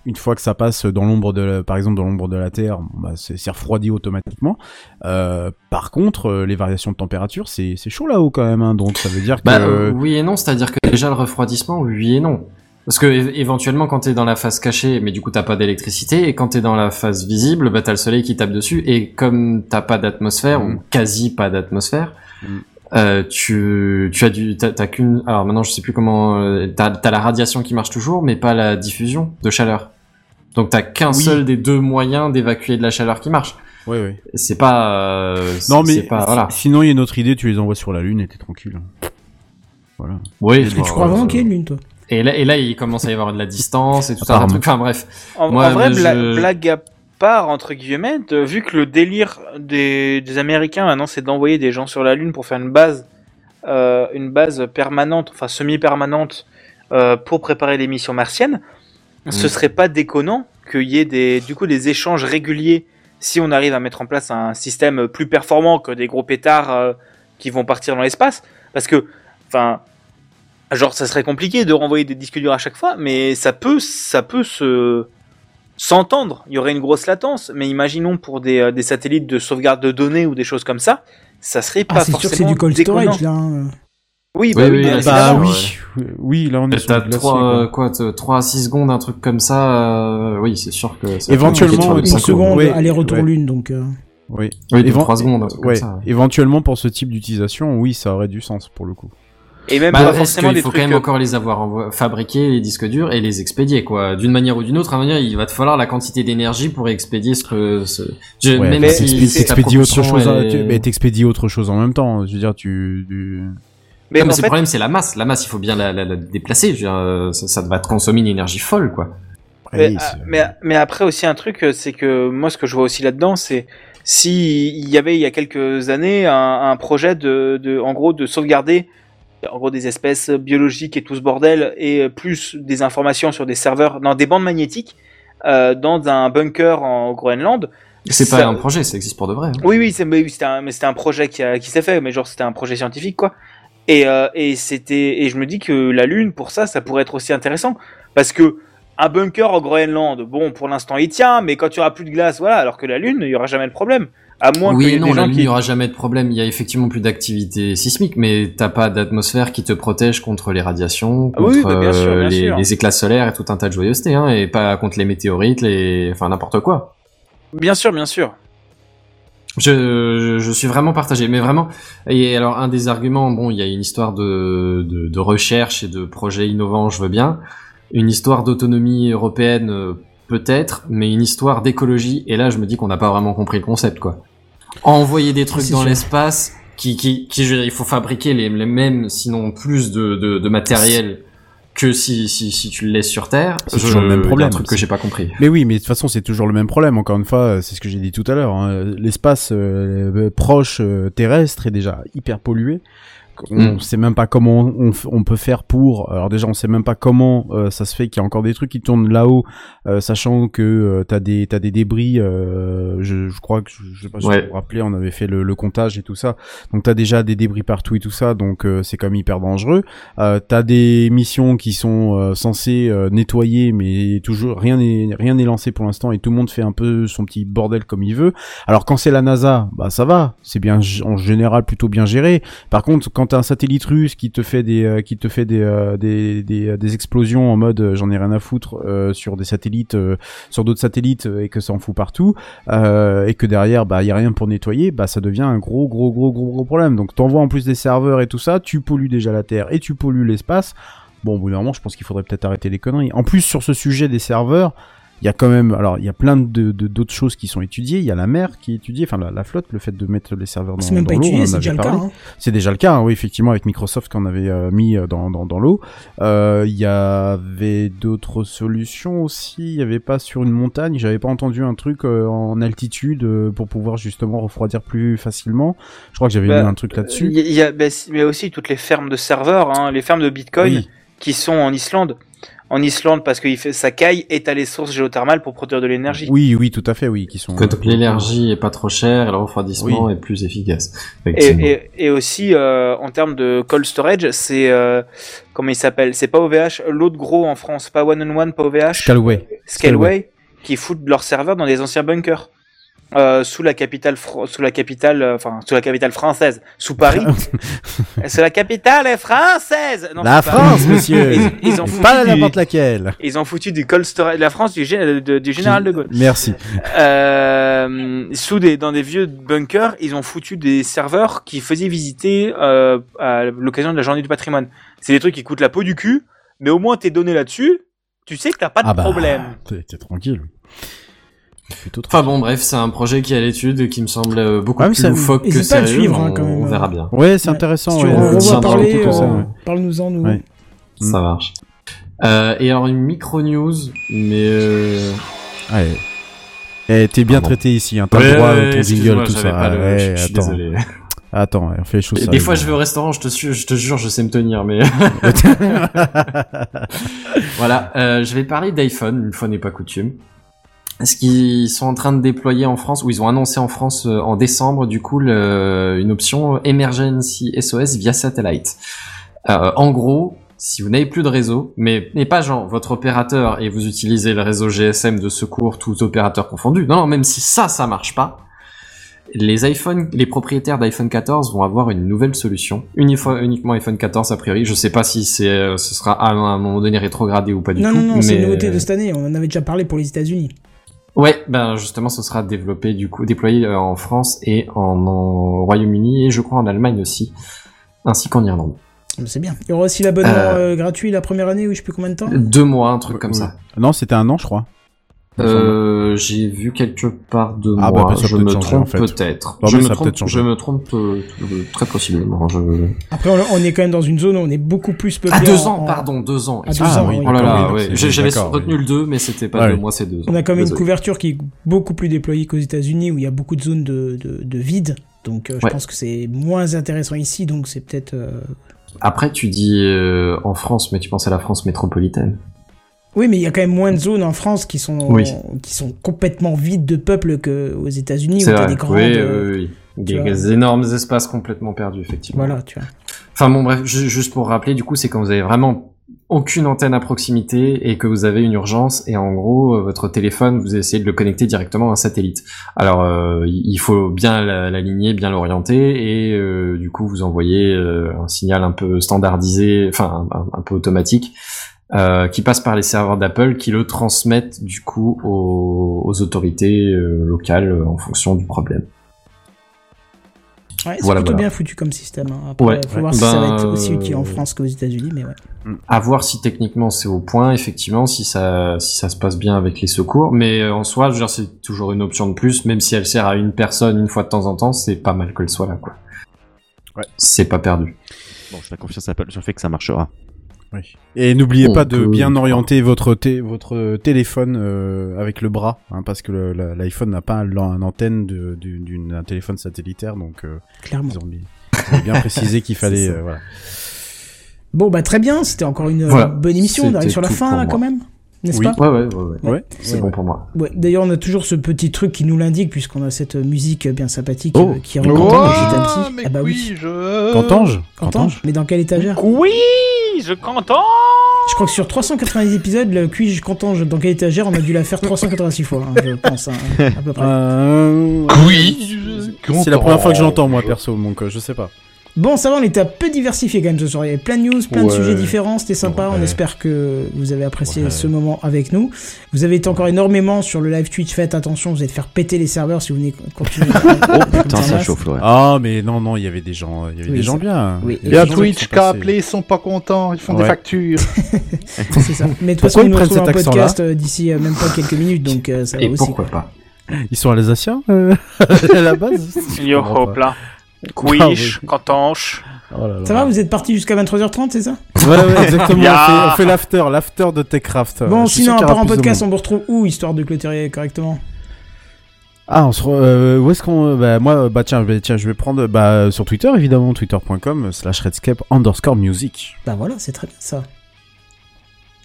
une fois que ça passe dans l'ombre de, la- par exemple dans l'ombre de la Terre, bah, c'est c'est refroidi automatiquement. Euh, par contre, euh, les variations de température, c'est c'est chaud là-haut quand même, hein, donc ça veut dire que Bah, euh, oui et non, c'est-à-dire que déjà le refroidissement, oui et non. Parce que éventuellement, quand t'es dans la phase cachée, mais du coup t'as pas d'électricité, et quand t'es dans la phase visible, bah t'as le soleil qui tape dessus, et comme t'as pas d'atmosphère Mm. ou quasi pas d'atmosphère, Mm. euh, tu tu as du t'as t'as qu'une alors maintenant je sais plus comment t'as t'as la radiation qui marche toujours, mais pas la diffusion de chaleur. Donc t'as qu'un Oui. seul des deux moyens d'évacuer de la chaleur qui marche. ouais, ouais. C'est pas euh, Non mais c'est pas voilà. sinon il y a une autre idée, tu les envoies sur la Lune et t'es tranquille. Voilà. Oui, Est-ce que tu crois vraiment qu'il y a une lune, toi? Et là, et là, il commence à y avoir de la distance et tout truc. Enfin bref. En, Moi, en vrai, bla- je- blague à part, entre guillemets, de- vu que le délire des, des Américains maintenant, c'est d'envoyer des gens sur la Lune pour faire une base, euh, une base permanente, enfin semi-permanente, euh, pour préparer les missions martiennes, ce Mm. serait pas déconnant qu'il y ait des, du coup, des échanges réguliers si on arrive à mettre en place un système plus performant que des gros pétards euh, qui vont partir dans l'espace. Parce que, enfin, genre, ça serait compliqué de renvoyer des disques durs à chaque fois, mais ça peut, ça peut se, s'entendre. Il y aurait une grosse latence, mais imaginons pour des, euh, des satellites de sauvegarde de données ou des choses comme ça, ça serait pas Ah, c'est sûr que c'est forcément du cold déconnant. storage là. hein. Oui, bah Oui, oui, là. Bah ouais. oui, oui, là on est sur T'as du glacier, 3, quoi. euh, quoi, t- 3 à 6 secondes, un truc comme ça, euh, oui, c'est sûr que... ça Éventuellement, Une seconde, ouais, aller-retour ouais. lune, donc. euh, Oui. Oui, de Évent- 3 secondes, un truc ouais. comme ça. Éventuellement pour ce type d'utilisation, oui, ça aurait du sens pour le coup. Et même Bah, pas reste forcément qu'il des faut trucs. quand même encore les avoir fabriqués, les disques durs, et les expédier, quoi. D'une manière ou d'une autre, à un moment, il va te falloir la quantité d'énergie pour expédier ce que... Ce... Je- Ouais, même mais si t'expédies autre chose, à- tu- mais t'expédies autre chose en même temps. Je veux dire, tu, tu- Mais Non, mais en c'est fait, le problème, c'est la masse. La masse, il faut bien la, la, la déplacer. Dire, euh, ça, ça va te consommer une énergie folle, quoi. Mais, Oui, ah, mais, mais après aussi un truc, euh, c'est que moi ce que je vois aussi là-dedans, c'est si il y avait il y a quelques années un, un projet de, de, en gros, de sauvegarder en gros des espèces biologiques et tout ce bordel et plus des informations sur des serveurs dans des bandes magnétiques euh, dans un bunker en Groenland. C'est Ça- pas un projet, ça existe pour de vrai. hein. Oui, oui, mais c'était un, projet qui, a- qui s'est fait, mais genre c'était un projet scientifique, quoi. Et, euh, et c'était, et je me dis que la Lune, pour ça, ça pourrait être aussi intéressant, parce que un bunker au Groenland, bon, pour l'instant il tient, mais quand il y aura plus de glace, voilà, alors que la Lune, il y aura jamais de problème, à moins y Oui, ait non, des la Lune, il n'y aura jamais de problème. Il y a effectivement plus d'activité sismique, mais t'as pas d'atmosphère qui te protège contre les radiations, Ah oui, contre bah, bien sûr, euh, bien les, sûr. les éclats solaires et tout un tas de joyeusetés, hein, et pas contre les météorites, les, enfin n'importe quoi. Bien sûr, bien sûr. Je, je, suis vraiment partagé, mais vraiment. Et alors, un des arguments, bon, il y a une histoire de, de, de recherche et de projets innovants, je veux bien. Une histoire d'autonomie européenne, euh, peut-être, mais une histoire d'écologie. Et là, je me dis qu'on n'a pas vraiment compris le concept, quoi. Envoyer des trucs dans l'espace, qui, qui, qui, je veux dire, il faut fabriquer les, les mêmes, sinon plus de, de, de matériel que si, si, si tu le laisses sur Terre. C'est toujours le même problème. Un truc que j'ai pas compris. Mais oui, mais de toute façon, c'est toujours le même problème. Encore une fois, c'est ce que j'ai dit tout à l'heure. hein. L'espace euh, euh, proche euh, terrestre est déjà hyper pollué. On Mm. sait même pas comment on, on peut faire pour. Alors déjà, on sait même pas comment euh, ça se fait qu'il y a encore des trucs qui tournent là-haut, euh, sachant que euh, t'as des t'as des débris. euh, je, je crois que je, je sais pas si Ouais. vous vous rappelez, on avait fait le, le comptage et tout ça. Donc t'as déjà des débris partout et tout ça, donc euh, c'est quand même hyper dangereux. Euh, t'as des missions qui sont euh, censées euh, nettoyer, mais toujours rien n'est rien n'est lancé pour l'instant et tout le monde fait un peu son petit bordel comme il veut. Alors quand c'est la NASA, bah ça va, c'est bien en général plutôt bien géré. Par contre, quand t'as un satellite russe qui te fait des euh, qui te fait des euh, des, euh, des explosions en mode j'en ai rien à foutre sur des satellites sur d'autres satellites et que ça en fout partout et que derrière bah y a rien pour nettoyer, bah ça devient un gros gros gros gros gros problème. Donc t'envoies en plus des serveurs et tout ça, tu pollues déjà la Terre et tu pollues l'espace. Bon, au bout d'un moment, je pense qu'il faudrait peut-être arrêter les conneries. En plus, sur ce sujet des serveurs, il y a quand même, alors il y a plein de d'autres choses qui sont étudiées. Il y a la mer qui est étudiée, enfin la, la flotte, le fait de mettre les serveurs dans, C'est même dans pas l'eau, étudié, en c'est déjà le cas. hein. C'est déjà le cas, hein, oui, effectivement, avec Microsoft qu'on avait euh, mis euh, dans, dans, dans l'eau. Euh, Il y avait d'autres solutions aussi. Il y avait pas sur une montagne. J'avais pas entendu un truc euh, en altitude euh, pour pouvoir justement refroidir plus facilement. Je crois que j'avais Bah, lu un truc là-dessus. Il y a, il y a- bah, mais aussi toutes les fermes de serveurs, hein, les fermes de Bitcoin Oui. qui sont en Islande. En Islande parce que fait, sa caille est à les sources géothermales pour produire de l'énergie. Oui, oui, tout à fait, oui, qui sont. Donc l'énergie est pas trop chère et le refroidissement Oui. est plus efficace. Et, Effectivement. et, et aussi euh, en termes de cold storage, c'est euh, comment il s'appelle C'est pas OVH, l'autre gros en France, pas One on One, pas OVH, Scalway. Scaleway, qui foutent leurs serveurs dans des anciens bunkers. Euh, sous la capitale, sous la capitale, euh, enfin sous la capitale française, sous Paris. [LAUGHS] c'est la capitale est française. Non, La Paris. France, monsieur. Ils, ils ont foutu Pas n'importe laquelle. Ils ont foutu du cold storage, la France du, gé- de- du général de Gaulle. Merci. Euh, sous des, dans des vieux bunkers, ils ont foutu des serveurs qui faisaient visiter euh, à l'occasion de la journée du patrimoine. C'est des trucs qui coûtent la peau du cul, mais au moins t'es donné là-dessus, tu sais que t'as pas de Ah bah, problème. T'es tranquille. Plutôt Enfin bon, bref, c'est un projet qui est à l'étude et qui me semble euh, beaucoup Ah, plus ça- loufoque que n'hésite pas sérieux. suivre, hein, on, quand même. on verra bien. Ouais, c'est Ouais. intéressant. Si ouais, on tiendra parler, tout ça, euh, ouais. parle-nous-en, nous. Ouais. Ça marche. Euh, et alors une micro news, mais euh... Ouais. Eh, t'es bien Ah bon. traité ici, hein. T'as ouais, le droit à ton jingle, tout ça. pas le- Ouais, je, suis attends. désolé. Attends, on fait les choses Des, fois, je vais au restaurant, je te, suis, je te jure, je sais me tenir, mais [LAUGHS] [LAUGHS] voilà. Euh, je vais parler d'iPhone, une fois n'est pas coutume. Ce qu'ils sont en train de déployer en France, ou ils ont annoncé en France euh, en décembre, du coup, le- une option Emergency SOS via satellite. Euh, en gros, si vous n'avez plus de réseau, mais, mais pas genre votre opérateur et vous utilisez le réseau GSM de secours, tous opérateurs confondus. Non, non, même si ça, ça marche pas, les iPhone, les propriétaires d'iPhone 14 vont avoir une nouvelle solution. Unifo- uniquement iPhone 14 a priori. Je sais pas si c'est, euh, ce sera à un moment donné rétrogradé ou pas du Non, tout. non, non, c'est mais- une nouveauté de cette année. On en avait déjà parlé pour les États-Unis. Ouais, ben justement, ce sera développé du coup, déployé euh, en France et en, en Royaume-Uni et je crois en Allemagne aussi, ainsi qu'en Irlande. C'est bien. Il y aura aussi l'abonnement Euh, euh, gratuit la première année, oui, je sais plus combien de temps? Deux mois, un truc comme Oui. ça. Non, c'était un an, je crois. Euh, j'ai vu quelque part deux Ah, bah, ça peut je me changer, trompe en fait. peut-être. Non, je me trompe, peut-être changer. je me trompe très possiblement. Je... Après, on, on est quand même dans une zone où on est beaucoup plus peuplé. Ah, deux ans, en- pardon, deux ans. Ah, deux ans, oui. Oh là Ah là, oui, ouais. c'est- J'avais retenu oui. le 2, mais c'était pas Ah deux mois, c'est deux ans. On a quand même une couverture qui est beaucoup plus déployée qu'aux États-Unis où il y a beaucoup de zones de, de, de vide. Donc, euh, je Ouais. pense que c'est moins intéressant ici. Donc, c'est peut-être. euh, Après, tu dis euh, en France, mais tu penses à la France métropolitaine. Oui, mais il y a quand même moins de zones en France qui sont Oui. qui sont complètement vides de peuple qu'aux États-unis où t'as des grandes. oui, euh, oui, oui. tu Des, énormes espaces complètement perdus, effectivement. Voilà, tu vois. Enfin bon, bref, ju- juste pour rappeler, du coup, c'est quand vous avez vraiment aucune antenne à proximité et que vous avez une urgence et en gros, euh, votre téléphone, vous essayez de le connecter directement à un satellite. Alors, euh, il faut bien la- l'aligner, bien l'orienter et euh, du coup, vous envoyez euh, un signal un peu standardisé, enfin un, un peu automatique. Euh, qui passe par les serveurs d'Apple, qui le transmettent du coup aux, aux autorités euh, locales euh, en fonction du problème. Ouais, c'est Voilà, plutôt voilà. bien foutu comme système. hein. Après, Ouais, faut ouais. voir si ça va Ben, être aussi euh, utile en France qu'aux États-Unis, mais ouais. À voir si techniquement c'est au point, effectivement, si ça, si ça se passe bien avec les secours. Mais en soi, je c'est toujours une option de plus, même si elle sert à une personne une fois de temps en temps, c'est pas mal qu'elle soit là, quoi. Ouais. C'est pas perdu. Bon, je fais confiance à Apple sur le fait que ça marchera. Oui. Et n'oubliez pas de peut- bien orienter votre, té- votre téléphone euh, avec le bras, hein, parce que le- la- l'iPhone n'a pas un, un antenne de- du- d'une- d'un téléphone satellitaire, donc euh, Clairement. ils, ont, mis- ils ont bien précisé qu'il [LAUGHS] fallait. Euh, voilà. Bon, bah très bien. C'était encore une Voilà. bonne émission. On arrive sur la fin, pour là, moi. quand même. N'est-ce Oui. pas Ouais, ouais, ouais, ouais. Ouais. C'est ouais, bon pour moi. Ouais, d'ailleurs, on a toujours ce petit truc qui nous l'indique, puisqu'on a cette musique bien sympathique Oh. euh, qui rentre petit à petit. mais ah bah oui. oui, je... Mais dans quelle étagère Oui, je qu'entends. Je crois que sur 390 épisodes, le quiz Qu'entends-je dans quelle étagère, on a dû la faire 386 fois, hein, je pense, hein, à peu près. Euh, Oui, C'est la première fois que je l'entends, moi, perso, donc euh, je sais pas. Bon, ça va, on était un peu diversifié quand même ce soir. Il y avait plein de news, plein de sujets différents, c'était sympa. On espère que vous avez apprécié Ouais. ce moment avec nous. Vous avez été encore énormément sur le live Twitch. Faites attention, vous allez faire péter les serveurs si vous venez continuer. [LAUGHS] Oh putain, ça chauffe, ouais. Ah, mais non, non, il y avait des gens, il y avait Oui, des gens bien. oui, Il y a Twitch qui a appelé, ils sont pas contents, ils font des factures. [LAUGHS] C'est ça. Mais de toute façon, ils nous prennent retrouvent accent-là podcast euh, d'ici euh, même pas quelques minutes, donc euh, ça va Et aussi. pourquoi pas? Ils sont alsaciens euh, [LAUGHS] à la base Yo hop pas. Là. Ah, Quiche, qu'entends-je. Oh là là. Ça va, vous êtes parti jusqu'à 23h30, c'est ça Ouais, ouais, [LAUGHS] exactement. On fait, l'after, l'after de Techcraft. Bon, Je sinon, à part en podcast, on vous retrouve où, histoire de clôturer correctement Ah, on se re- euh, où est-ce qu'on bah moi bah tiens, bah, tiens, je vais prendre bah sur Twitter évidemment twitter.com slash redscape underscore music. Bah voilà, c'est très bien ça.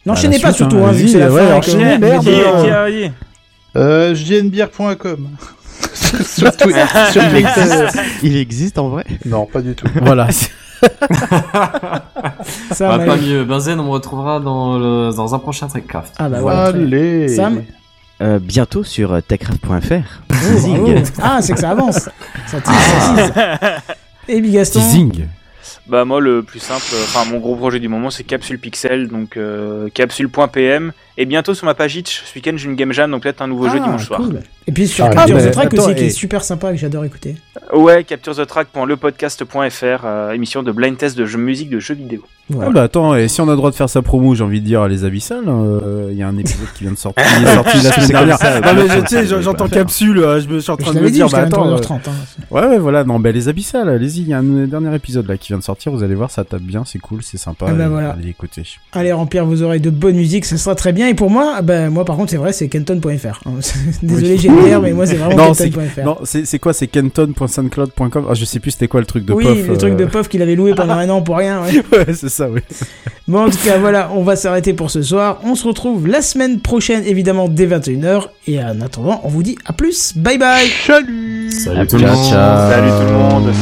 N'enchaînez la pas suite, surtout, hein, hein, vu que c'est la ouais, fin. enchaînez, euh, merde. Qui, euh, qui [LAUGHS] sur Il existe, il existe en vrai Non, pas du tout. voilà. [LAUGHS] Ça, Bah. Pas mieux. Benzen, on me retrouvera dans, le, dans un prochain Trekcraft. Ah bah voilà. Allez. Sam Euh, Bientôt sur euh, techcraft.fr. Oh, Zing. bravo. Ah, c'est que ça avance. Ça tease, ça tease. Et Big Gaston Teasing. Bah moi le plus simple, enfin mon gros projet du moment c'est Capsule Pixel, donc euh, capsule.pm et bientôt sur ma page Itch, ce week-end j'ai une game jam donc peut-être un nouveau jeu Ah, dimanche soir. Et puis sur Ah, Capture mais the Track attends, aussi, qui est et- super sympa, que j'adore écouter. Ouais, capturethetrack.lepodcast.fr, euh, émission de blind test de jeux musique de jeux vidéo. Voilà. Ah bah attends, et si on a le droit de faire sa promo, j'ai envie de dire à les abyssales, euh, il y a un épisode qui vient de sortir, qui est sorti [LAUGHS] la semaine C'est dernière. ça, non mais bah, je- tu sais, j'entends capsule, euh, je me je suis en Je train de me dire, bah attends. 23h30. hein. euh, Ouais ouais voilà, non bah les abyssales, allez-y, il y a un dernier épisode là qui vient de sortir, vous allez voir, ça tape bien, c'est cool, c'est sympa, Ah bah euh, voilà. allez écouter. Allez remplir vos oreilles de bonne musique, ça sera très bien. Et pour moi, bah, moi par contre, c'est vrai, c'est kenton.fr. [LAUGHS] Désolé, Oui. j'ai l'air, mais moi c'est vraiment kenton.fr. non, c'est quoi, c'est kenton.soundcloud.com. Ah je sais plus c'était quoi le truc de oui, pof. le truc euh, de pof qu'il avait loué pendant [LAUGHS] un an pour rien. ouais. ouais, c'est ça, oui. Bon, en tout cas, voilà, on va s'arrêter pour ce soir. On se retrouve la semaine prochaine, évidemment, dès 21h. Et en attendant, on vous dit à plus. Bye bye Salut Salut tout le Ciao, monde. ciao. Salut tout le monde